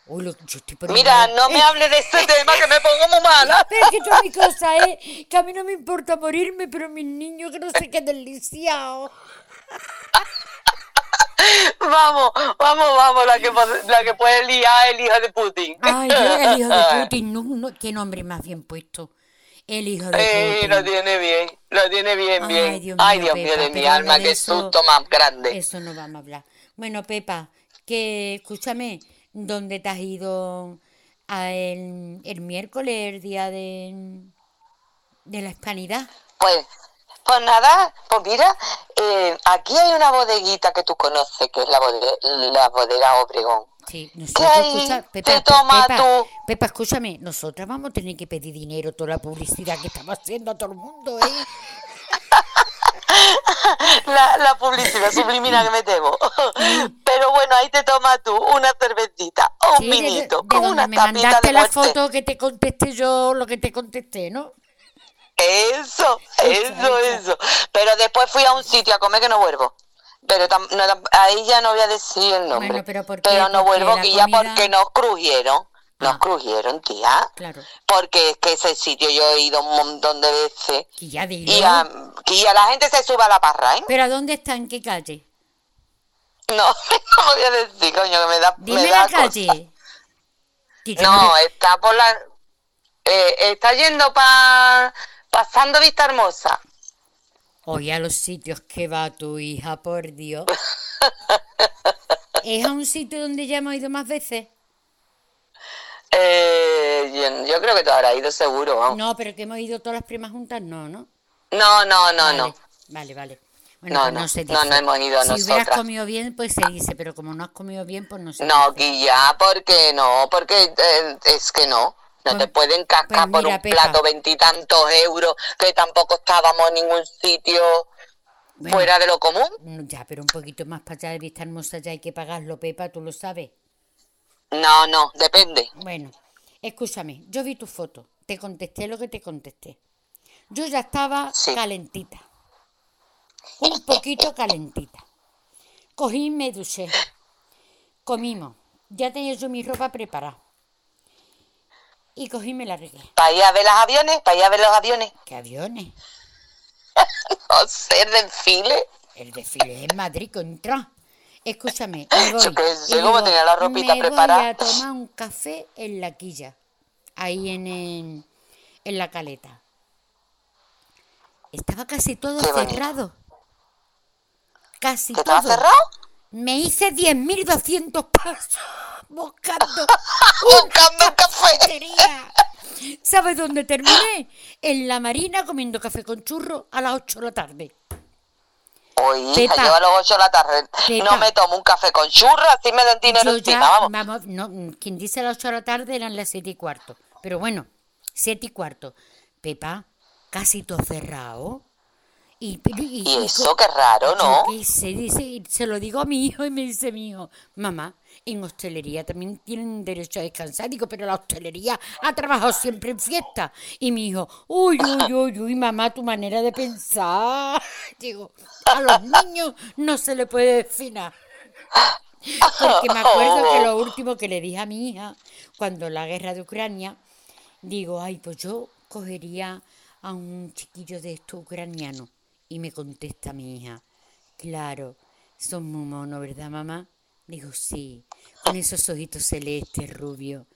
Speaker 5: Mira, no me hable de este <laughs> tema que me pongo muy mala.
Speaker 1: Pero que toda mi cosa es que a mí no me importa morirme, pero mis niños que no se queden lisiados. <laughs>
Speaker 5: vamos, vamos, vamos, la que, la que puede liar el hijo de Putin.
Speaker 1: Ay, el hijo de <laughs> Putin, no, qué nombre más bien puesto. El hijo de eh, Putin.
Speaker 5: Lo tiene bien, lo tiene bien, bien. Ay, Dios mío, de mi alma, qué susto más grande.
Speaker 1: Eso no vamos a hablar. Bueno, Pepa, que escúchame, ¿dónde te has ido el, el miércoles, el día de, de la hispanidad?
Speaker 5: Pues pues nada, pues mira, eh, aquí hay una bodeguita que tú conoces, que es la bodega, la bodega Obregón.
Speaker 1: Sí, nosotros, escucha, Pepa, te toma tú. Pepa, escúchame, nosotras vamos a tener que pedir dinero toda la publicidad que estamos haciendo a todo el mundo, ¿eh?
Speaker 5: La, la, publicidad sublimina que metemos. Pero bueno, ahí te tomas tú una cervecita o un vinito con una
Speaker 1: me
Speaker 5: tapita
Speaker 1: de la foto que te contesté yo, lo que te contesté, ¿no?
Speaker 5: Eso, eso, eso. Pero después fui a un sitio a comer que no vuelvo. Pero ahí ya no voy a decir el nombre. pero, no vuelvo aquí ya porque nos crujieron. Nos ah. crujieron, tía.
Speaker 1: Claro.
Speaker 5: Porque es que ese sitio yo he ido un montón de veces.
Speaker 1: Y ya
Speaker 5: Y a, la gente se sube a la parra, ¿eh?
Speaker 1: ¿Pero a dónde está? ¿En qué calle?
Speaker 5: No, <laughs> no voy a decir, coño, que me da.
Speaker 1: Dime
Speaker 5: me
Speaker 1: la calle.
Speaker 5: No, está por la. Eh, está yendo para Pasando Vista Hermosa.
Speaker 1: Oye, a los sitios que va tu hija, por Dios. <laughs> ¿Es a un sitio donde ya hemos ido más veces?
Speaker 5: Eh, yo, creo que tú habrás ido seguro,
Speaker 1: No, pero que hemos ido todas las primas juntas, no, ¿no?
Speaker 5: No, no, no, no.
Speaker 1: Vale, vale.
Speaker 5: Bueno, no, pues no, no, no, hemos ido
Speaker 1: si hubieras comido bien, pues se dice, pero como no has comido bien, pues no se
Speaker 5: No, Guilla, ¿por qué no? Porque eh, es que no. No te pues, pueden cascar pues por un plato veintitantos euros que tampoco estábamos en ningún sitio fuera de lo común.
Speaker 1: Mm, ya, pero un poquito más para allá de Vista Hermosa ya hay que pagarlo, Pepa, tú lo sabes.
Speaker 5: No, no, depende.
Speaker 1: Bueno, escúchame, yo vi tu foto, te contesté lo que te contesté. Yo ya estaba calentita, un poquito calentita. Cogí y me duché, comimos, ya tenía yo mi ropa preparada y cogí y me la arreglé.
Speaker 5: ¿Para ir a ver los aviones? ¿Para ir a ver los aviones?
Speaker 1: ¿Qué aviones? <laughs>
Speaker 5: no sé, el desfile.
Speaker 1: El desfile es en Madrid contra. Escúchame, <laughs> me voy.
Speaker 5: Yo tenía la ropita
Speaker 1: me
Speaker 5: preparada.
Speaker 1: Voy a tomar un café en la quilla, ahí en, en, la caleta. Estaba casi todo cerrado. Casi todo.
Speaker 5: ¿Estaba cerrado?
Speaker 1: Me hice 10.200 pasos buscando, <laughs>
Speaker 5: buscando un café.
Speaker 1: ¿Sabes dónde terminé? En la marina comiendo café con churro a las 8 de la tarde.
Speaker 5: Oye, hija, yo a las 8 de la tarde no me tomo un café con churro, así me dan dinero encima, vamos.
Speaker 1: no, quien dice a las 8 de la tarde eran las 7 y cuarto. Pero bueno, 7 y cuarto. Pepa, casi todo cerrado.
Speaker 5: Y, eso, qué raro, ¿no?
Speaker 1: se, dice, se lo digo a mi hijo y me dice mi hijo, mamá, en hostelería también tienen derecho a descansar. Digo, pero la hostelería ha trabajado siempre en fiesta. Y mi hijo, uy, uy, <laughs> uy, uy, mamá, tu manera de pensar. <laughs> Digo, a los niños no se le puede definir. Porque me acuerdo que lo último que le dije a mi hija, cuando la guerra de Ucrania, digo, ay, pues yo cogería a un chiquillo de estos ucranianos. Y me contesta mi hija, claro, son muy monos, ¿verdad, mamá? Digo, sí, con esos ojitos celestes, rubio.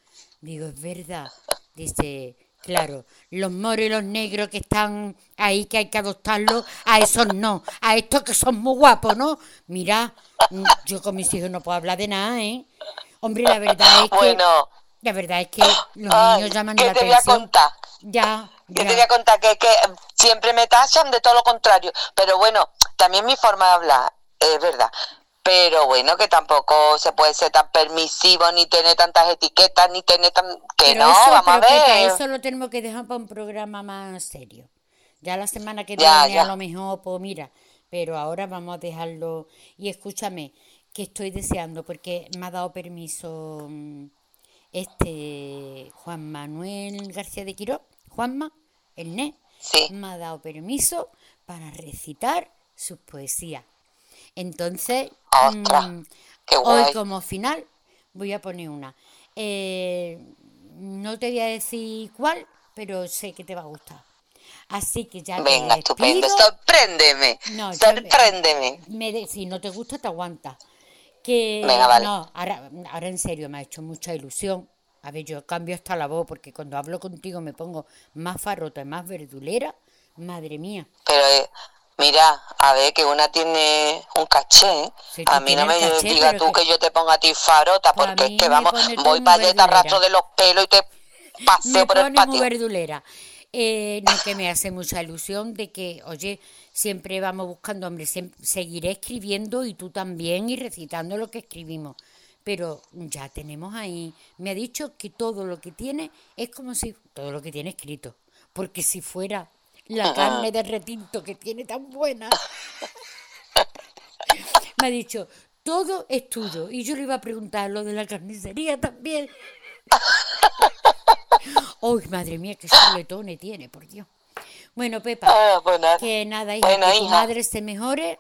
Speaker 1: Digo, es verdad. Dice, claro, los moros y los negros que están ahí, que hay que adoptarlos, a esos no, a estos que son muy guapos, ¿no? Mira, mm, yo con mis hijos no puedo hablar de nada, ¿eh? Hombre, la verdad es que...
Speaker 5: Bueno.
Speaker 1: La verdad es que los niños llaman
Speaker 5: ¿qué
Speaker 1: la
Speaker 5: te Voy a contar?
Speaker 1: Ya,
Speaker 5: ¿Qué te voy a contar? Que, que siempre me tachan de todo lo contrario. Pero bueno, también mi forma de hablar, es verdad pero bueno, que tampoco se puede ser tan permisivo, ni tener tantas etiquetas, ni tener tan... Que no, vamos a ver.
Speaker 1: eso lo tenemos que dejar para un programa más serio. Ya la semana que viene a lo mejor, pues mira, pero ahora vamos a dejarlo. Y escúchame, que estoy deseando, porque me ha dado permiso mm, este Juan Manuel García de Quiró, Juanma, el NE, me ha dado permiso para recitar sus poesías. Entonces, mm, hoy como final voy a poner una. Eh, no te voy a decir cuál, pero sé que te va a gustar. Así que ya
Speaker 5: Venga, estupendo. Sorpréndeme. No, Sorpréndeme.
Speaker 1: Me, si no te gusta, te aguanta. Que,
Speaker 5: Venga, vale.
Speaker 1: No, ahora, ahora en serio me ha hecho mucha ilusión. A ver, yo cambio hasta la voz porque cuando hablo contigo me pongo más farrota y más verdulera. Madre mía.
Speaker 5: Pero eh, mira, a ver, que una tiene un caché. a mí no me digas tú que... yo te ponga a ti farota porque es que vamos, voy para allá te arrastro de los pelos y te paseo por el patio.
Speaker 1: Muy verdulera. Eh, no que me hace mucha ilusión de que, oye, siempre vamos buscando, hombre, seguiré escribiendo y tú también y recitando lo que escribimos. Pero ya tenemos ahí, me ha dicho que todo lo que tiene es como si, todo lo que tiene escrito, porque si fuera la carne de retinto que tiene tan buena, <laughs> me ha dicho, todo es tuyo. Y yo le iba a preguntar lo de la carnicería también. <laughs> ¡Uy, madre mía, qué soletones tiene, por Dios! Bueno, Pepa, ah, pues que nada, hija, que tu madre se mejore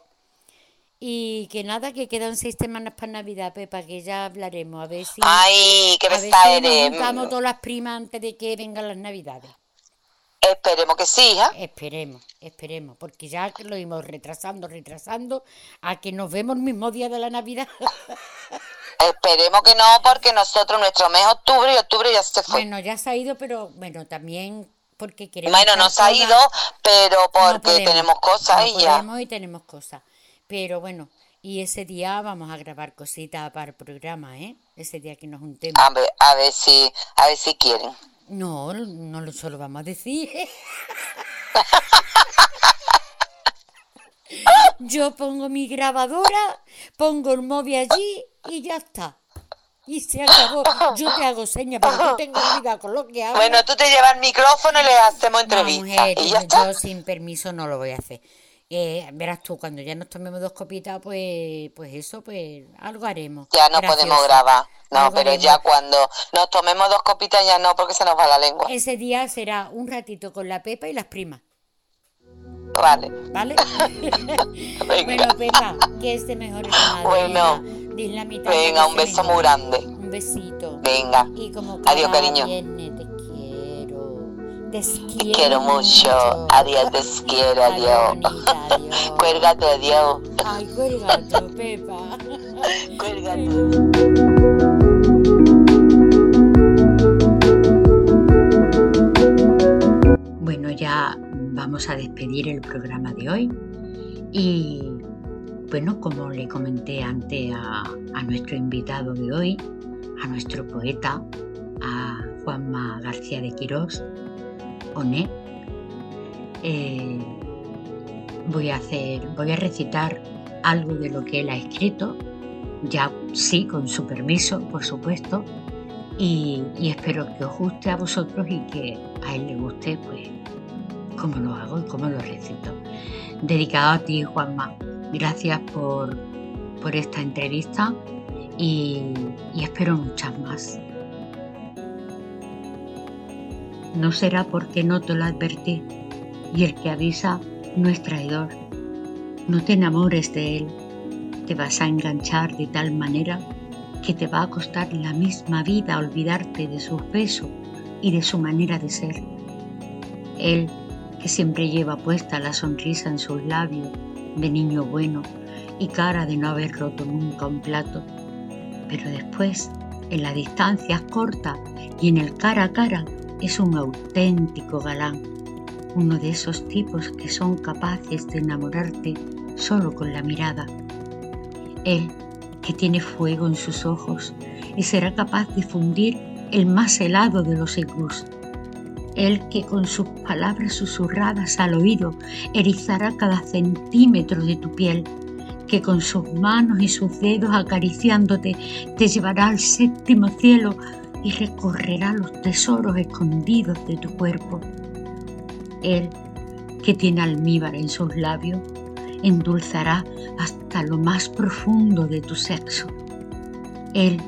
Speaker 1: y que nada, que quedan seis semanas para Navidad, Pepa, que ya hablaremos, a ver si...
Speaker 5: ¡Ay, qué
Speaker 1: a
Speaker 5: ver si
Speaker 1: nos todas las primas antes de que vengan las Navidades.
Speaker 5: Esperemos que sí, ¿eh?
Speaker 1: Esperemos, esperemos, porque ya lo íbamos retrasando, retrasando, a que nos vemos el mismo día de la Navidad. <laughs>
Speaker 5: Esperemos que no, porque nosotros, nuestro mes octubre y octubre ya se fue.
Speaker 1: Bueno, ya se ha ido, pero bueno, también porque queremos.
Speaker 5: Bueno, no se ha ido, pero porque tenemos cosas y ya.
Speaker 1: y tenemos cosas. Pero bueno, y ese día vamos a grabar cositas para el programa, ¿eh? Ese día que nos juntemos.
Speaker 5: A ver, a ver si, a ver si quieren.
Speaker 1: No, no lo solo vamos a decir. Yo pongo mi grabadora, pongo el móvil allí y ya está. Y se acabó. Yo te hago señas, pero tú tengo cuidado con lo que hago.
Speaker 5: Bueno, tú te llevas el micrófono y le hacemos entrevista. y ya está.
Speaker 1: Yo sin permiso no lo voy a hacer. Eh, verás tú, cuando ya nos tomemos dos copitas, pues, pues eso, pues algo haremos.
Speaker 5: Ya no podemos grabar. No, pero ya cuando nos tomemos dos copitas ya no, porque se nos va la lengua.
Speaker 1: Ese día será un ratito con la Pepa y las primas.
Speaker 5: Vale.
Speaker 1: ¿Vale? <laughs> bueno, Pepa, que este mejor
Speaker 5: Bueno. Venga, un beso muy grande.
Speaker 1: Un besito.
Speaker 5: Venga.
Speaker 1: Y como
Speaker 5: Adiós, cariño.
Speaker 1: Te quiero, quiero
Speaker 5: mucho. Adiós, te quiero, adiós. <laughs> Cuélgate, adiós.
Speaker 1: Ay, cuélgate, Pepa. <laughs>
Speaker 5: cuélgate.
Speaker 2: Bueno, ya vamos a despedir el programa de hoy y bueno, como le comenté antes a, nuestro invitado de hoy, a nuestro poeta, a Juanma García de Quirós, Oné, eh, voy a recitar algo de lo que él ha escrito, ya sí, con su permiso, por supuesto, y, espero que os guste a vosotros y que a él le guste, pues, cómo lo hago y cómo lo recito. Dedicado a ti, Juanma. Gracias por, esta entrevista y espero muchas más. No será porque no te lo advertí y el que avisa no es traidor. No te enamores de él, te vas a enganchar de tal manera que te va a costar la misma vida olvidarte de su peso y de su manera de ser. Él, que siempre lleva puesta la sonrisa en sus labios de niño bueno y cara de no haber roto nunca un plato, pero después, en la distancia corta y en el cara a cara, es un auténtico galán, uno de esos tipos que son capaces de enamorarte solo con la mirada. Él que tiene fuego en sus ojos y será capaz de fundir el más helado de los iglús. Él que con sus palabras susurradas al oído erizará cada centímetro de tu piel, que con sus manos y sus dedos acariciándote te llevará al séptimo cielo y recorrerá los tesoros escondidos de tu cuerpo. Él que tiene almíbar en sus labios endulzará hasta lo más profundo de tu sexo. Él,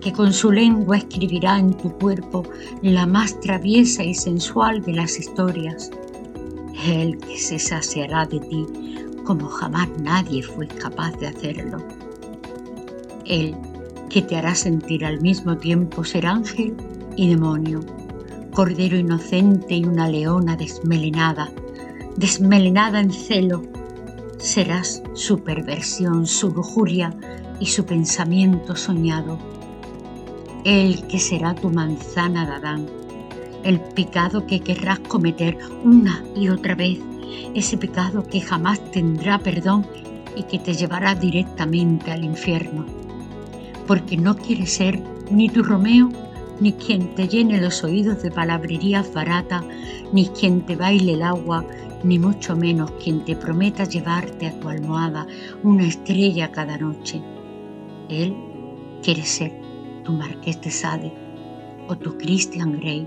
Speaker 2: que con su lengua escribirá en tu cuerpo la más traviesa y sensual de las historias. Él que se saciará de ti como jamás nadie fue capaz de hacerlo. Él
Speaker 1: que te hará sentir al mismo tiempo ser ángel y demonio, cordero inocente y una leona desmelenada, desmelenada en celo. Serás su perversión, su lujuria y su pensamiento soñado. El que será tu manzana de Adán, el pecado que querrás cometer una y otra vez, ese pecado que jamás tendrá perdón y que te llevará directamente al infierno, porque no quieres ser ni tu Romeo, ni quien te llene los oídos de palabrerías baratas, ni quien te baile el agua, ni mucho menos quien te prometa llevarte a tu almohada una estrella cada noche. Él quiere ser tu Marqués de Sade o tu Christian Grey,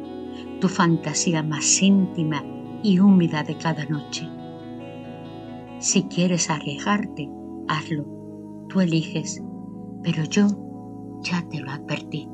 Speaker 1: tu fantasía más íntima y húmeda de cada noche. Si quieres arriesgarte, hazlo. Tú eliges, pero yo ya te lo advertí.